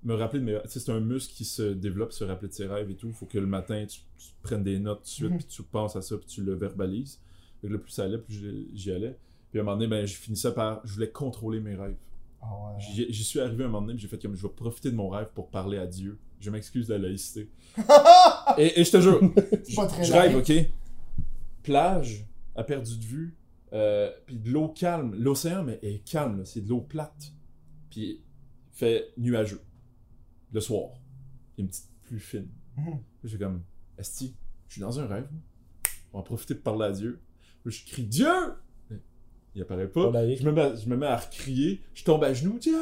me rappeler de mes sais, c'est un muscle qui se développe, se rappeler de ses rêves et tout. faut que le matin, tu, tu prennes des notes tout de suite, Mhm. puis tu penses à ça, puis tu le verbalises. Que là, plus ça allait, plus j'y- allais. Puis à un moment donné, ben, je finissais par. Je voulais contrôler mes rêves. Ah ouais. J'y suis arrivé un moment donné, j'ai fait comme je vais profiter de mon rêve pour parler à Dieu. Je m'excuse de la laïcité. et, et je te jure, je rêve, ok? Plage, à perdu de vue, euh, puis de l'eau calme. L'océan, mais est calme, c'est de l'eau plate. Puis il fait nuageux. Le soir. Il y a une petite pluie fine. Mhm. J'ai comme, Esti, je suis dans un rêve. moi. On va profiter de parler à Dieu. Là, je crie Dieu! Il apparaît pas. Je me, mets à, je me mets à recrier. Je tombe à genoux. Dieu!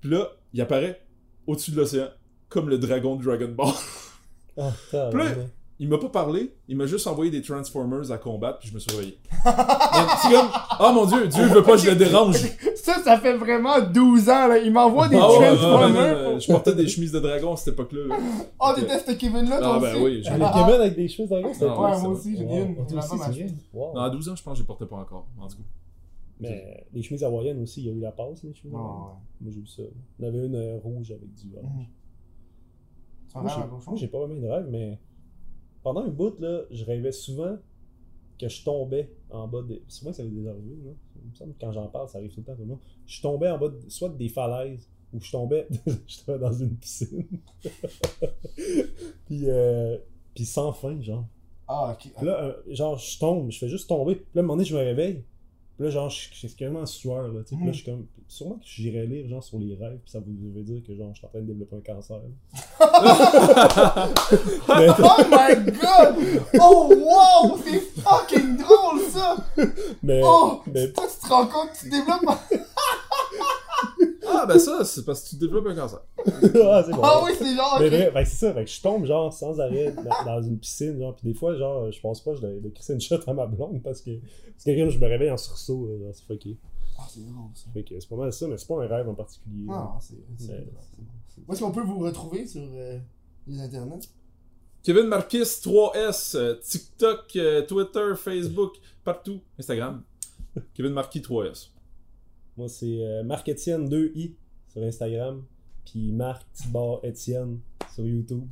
Puis là, il apparaît au-dessus de l'océan, comme le dragon de Dragon Ball. Ah. Il m'a pas parlé, il m'a juste envoyé des Transformers à combattre, puis je me suis réveillé. C'est comme, oh mon dieu, Dieu veut pas que je le dérange. Ça, ça fait vraiment 12 ans, là. Il m'envoie des Ah ouais, ouais, ouais, Transformers. ouais, ouais, je portais des chemises de dragon à cette époque-là. là. Oh, t'étais ce Kevin-là, toi Ah aussi? ben oui, j'ai- Kevin avec des cheveux dans c'était Ah, toi. Ouais, moi aussi, j'ai Wow. une. Aussi. Wow. Non, à 12 ans, je pense que je les portais pas encore. En tout cas. Mais les chemises hawaïennes aussi, il y a eu la passe, les chemises. Moi, j'ai eu ça. Il y en avait une euh, rouge avec du orange. Mhm. C'est Moi, j'ai- pas vraiment de rêve, mais pendant un bout, là, je rêvais souvent que je tombais en bas des. Souvent, ça avait déjà arrivé, là. Il me semble que quand j'en parle, ça arrive tout le temps tout le monde. Je tombais en bas de... soit des falaises ou je tombais, je tombais dans une piscine. puis, euh... puis sans fin, genre. Ah, ok. Puis là, euh, genre, je tombe, je fais juste tomber. Puis là, à un moment donné, je me réveille. Puis là, genre, je suis en sueur, là, tu sais. Puis là, je suis comme... Sûrement que j'irais lire, genre, sur les rêves, puis ça vous veut dire que, genre, je suis en train de développer un cancer. Mais- Oh my god! Oh wow! C'est fucking drôle ça! mais... Oh! mais... Toi, tu te rends compte que tu développes. Ah, ben ça, c'est parce que tu développes un cancer. ah, c'est bon. Ah oui, c'est genre. Mais que c'est ça, fait que je tombe genre sans arrêt dans, dans une piscine, genre, pis des fois, genre, je pense pas je de, de crisser une shot à ma blonde parce que, parce que quand je me réveille en sursaut, genre, c'est fucké. Ah, c'est drôle ça. Fait que c'est pas mal ça, mais c'est pas un rêve en particulier. Ah, c'est. c'est- Mais- c'est- Où est-ce qu'on peut vous retrouver sur euh, les internets? Kevin Marquis 3S, euh, TikTok, euh, Twitter, Facebook, partout. Instagram. Kevin Marquis 3S. Moi, c'est euh, Marc Etienne 2i sur Instagram, puis Marc Thibault Etienne sur YouTube,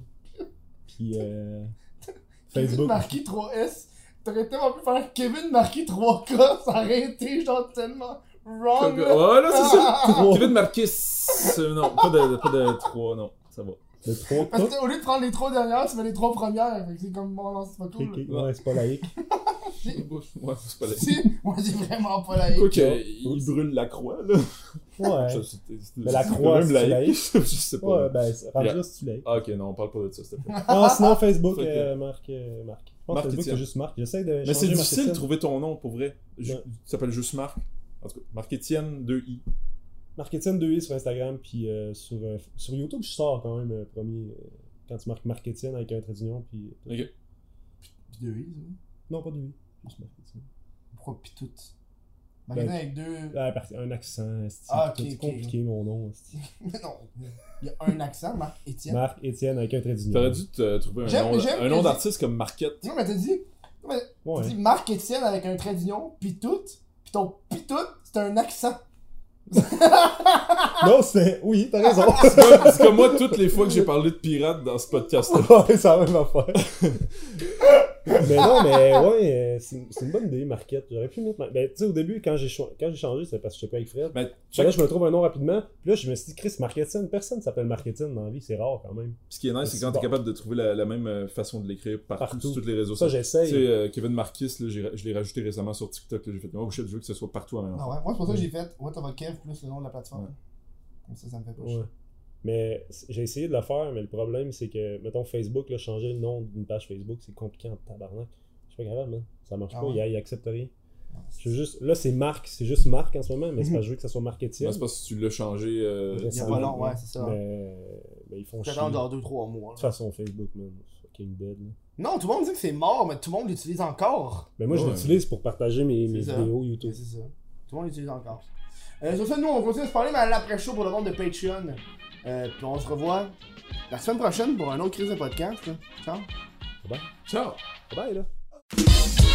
puis euh, Kevin Facebook. Marquis 3S. T'aurais tellement pu faire Kevin Marquis 3K, ça aurait été genre tellement wrong. là. Oh là, c'est ça. Kevin Marquis. euh, non, pas de, pas de 3, non. Ça va. Le 3 Parce que au lieu de prendre les trois dernières, tu mets les trois premières. Fait que c'est comme bon, non, c'est pas cool. Ouais, c'est pas laïque. Ouais, c'est pas la Si, moi, c'est vraiment pas laïque. Quoi qu'il il brûle la croix, là. Ouais. Ça, c'est, c'est, c'est, mais la croix, c'est laïque. laïque. je sais pas. Ouais, ben, rendu là, c'est laïque. Ah, ok, non, on parle pas de ça, s'il te. Non, sinon, Facebook, euh, Marc. Euh, Marc. C'est juste Marc. J'essaie de. Mais c'est difficile de trouver ton nom, pour vrai. Tu t'appelles juste Marc. En tout cas, Marc Etienne 2i. Marc Etienne 2i sur Instagram, puis euh, sur, euh, sur YouTube, je sors quand même euh, premier. Euh, quand tu marques Marc Etienne avec un trait d'union, puis. Ok. Puis 2i, Non, pas 2i. Pourquoi pis tout? Magasin avec deux. Ah, un accent, c'est Ah, ok, c'est ok. compliqué mon nom. Mais non, il y a un accent, Marc Étienne. Marc Etienne avec un trait d'union. T'aurais dû te trouver un nom, un d'artiste comme Marquette. Non, mais t'as dit. Ouais. Marc Étienne avec un trait d'union, pis tout. Pis ton pis tout, c'est un accent. Non, c'est. Oui, t'as raison. C'est comme, moi toutes les fois que j'ai parlé de pirates dans ce podcast-là. ouais, c'est la même affaire. mais non, mais ouais, c'est une- c'est une bonne idée, Marquette. J'aurais pu mettre. Ben, tu sais, au début, quand j'ai cho- quand j'ai changé, c'est parce que j'étais pas avec Fred. Mais Fait là, je me trouve un nom rapidement. Puis là, je me suis dit, Chris, Marketing, personne s'appelle Marketing dans la vie, c'est rare quand même. ce qui est nice, c'est quand t'es capable de trouver la, la même euh, façon de l'écrire partout, Partout. sur tous les réseaux Ça, sociaux. j'essaye. Tu sais, euh, Kevin Marquis, là, j'ai- je l'ai rajouté récemment sur TikTok. là, J'ai fait, oh shit, je veux que ce soit partout en même Ah ouais, moi c'est pour ça que j'ai fait What of a Plus le nom de la plateforme. Ouais. Comme ça, ça me fait pas Ouais. chier. Mais j'ai essayé de le faire, mais le problème, c'est que, mettons, Facebook, là, changer le nom d'une page Facebook, c'est compliqué en tabarnak. Je suis pas capable, man. Ça marche Ah pas, ouais? il, il accepte rien. Je veux juste... Là, c'est Marc, c'est juste Marc en ce moment, mais c'est Mhm. parce que je veux que ça soit Marc Etienne. Non, c'est pas si tu l'as changé. euh, Il y a pas long, ouais, c'est ça. Mais, mais ils font chier. De dans 2-3 mois. toute là. façon, Facebook, man, c'est fucking dead. là. Non, tout le monde dit que c'est mort, mais tout le monde l'utilise encore. Ben moi, je Ouais. l'utilise pour partager mes, vidéos YouTube. c'est ça. Tout le monde l'utilise encore. Euh, sur ça, nous, on continue à se parler, mais à l'après-show pour le monde de Patreon. Euh, puis on se revoit la semaine prochaine pour un autre crise de podcast. là. Ciao. Ciao! Bye, là.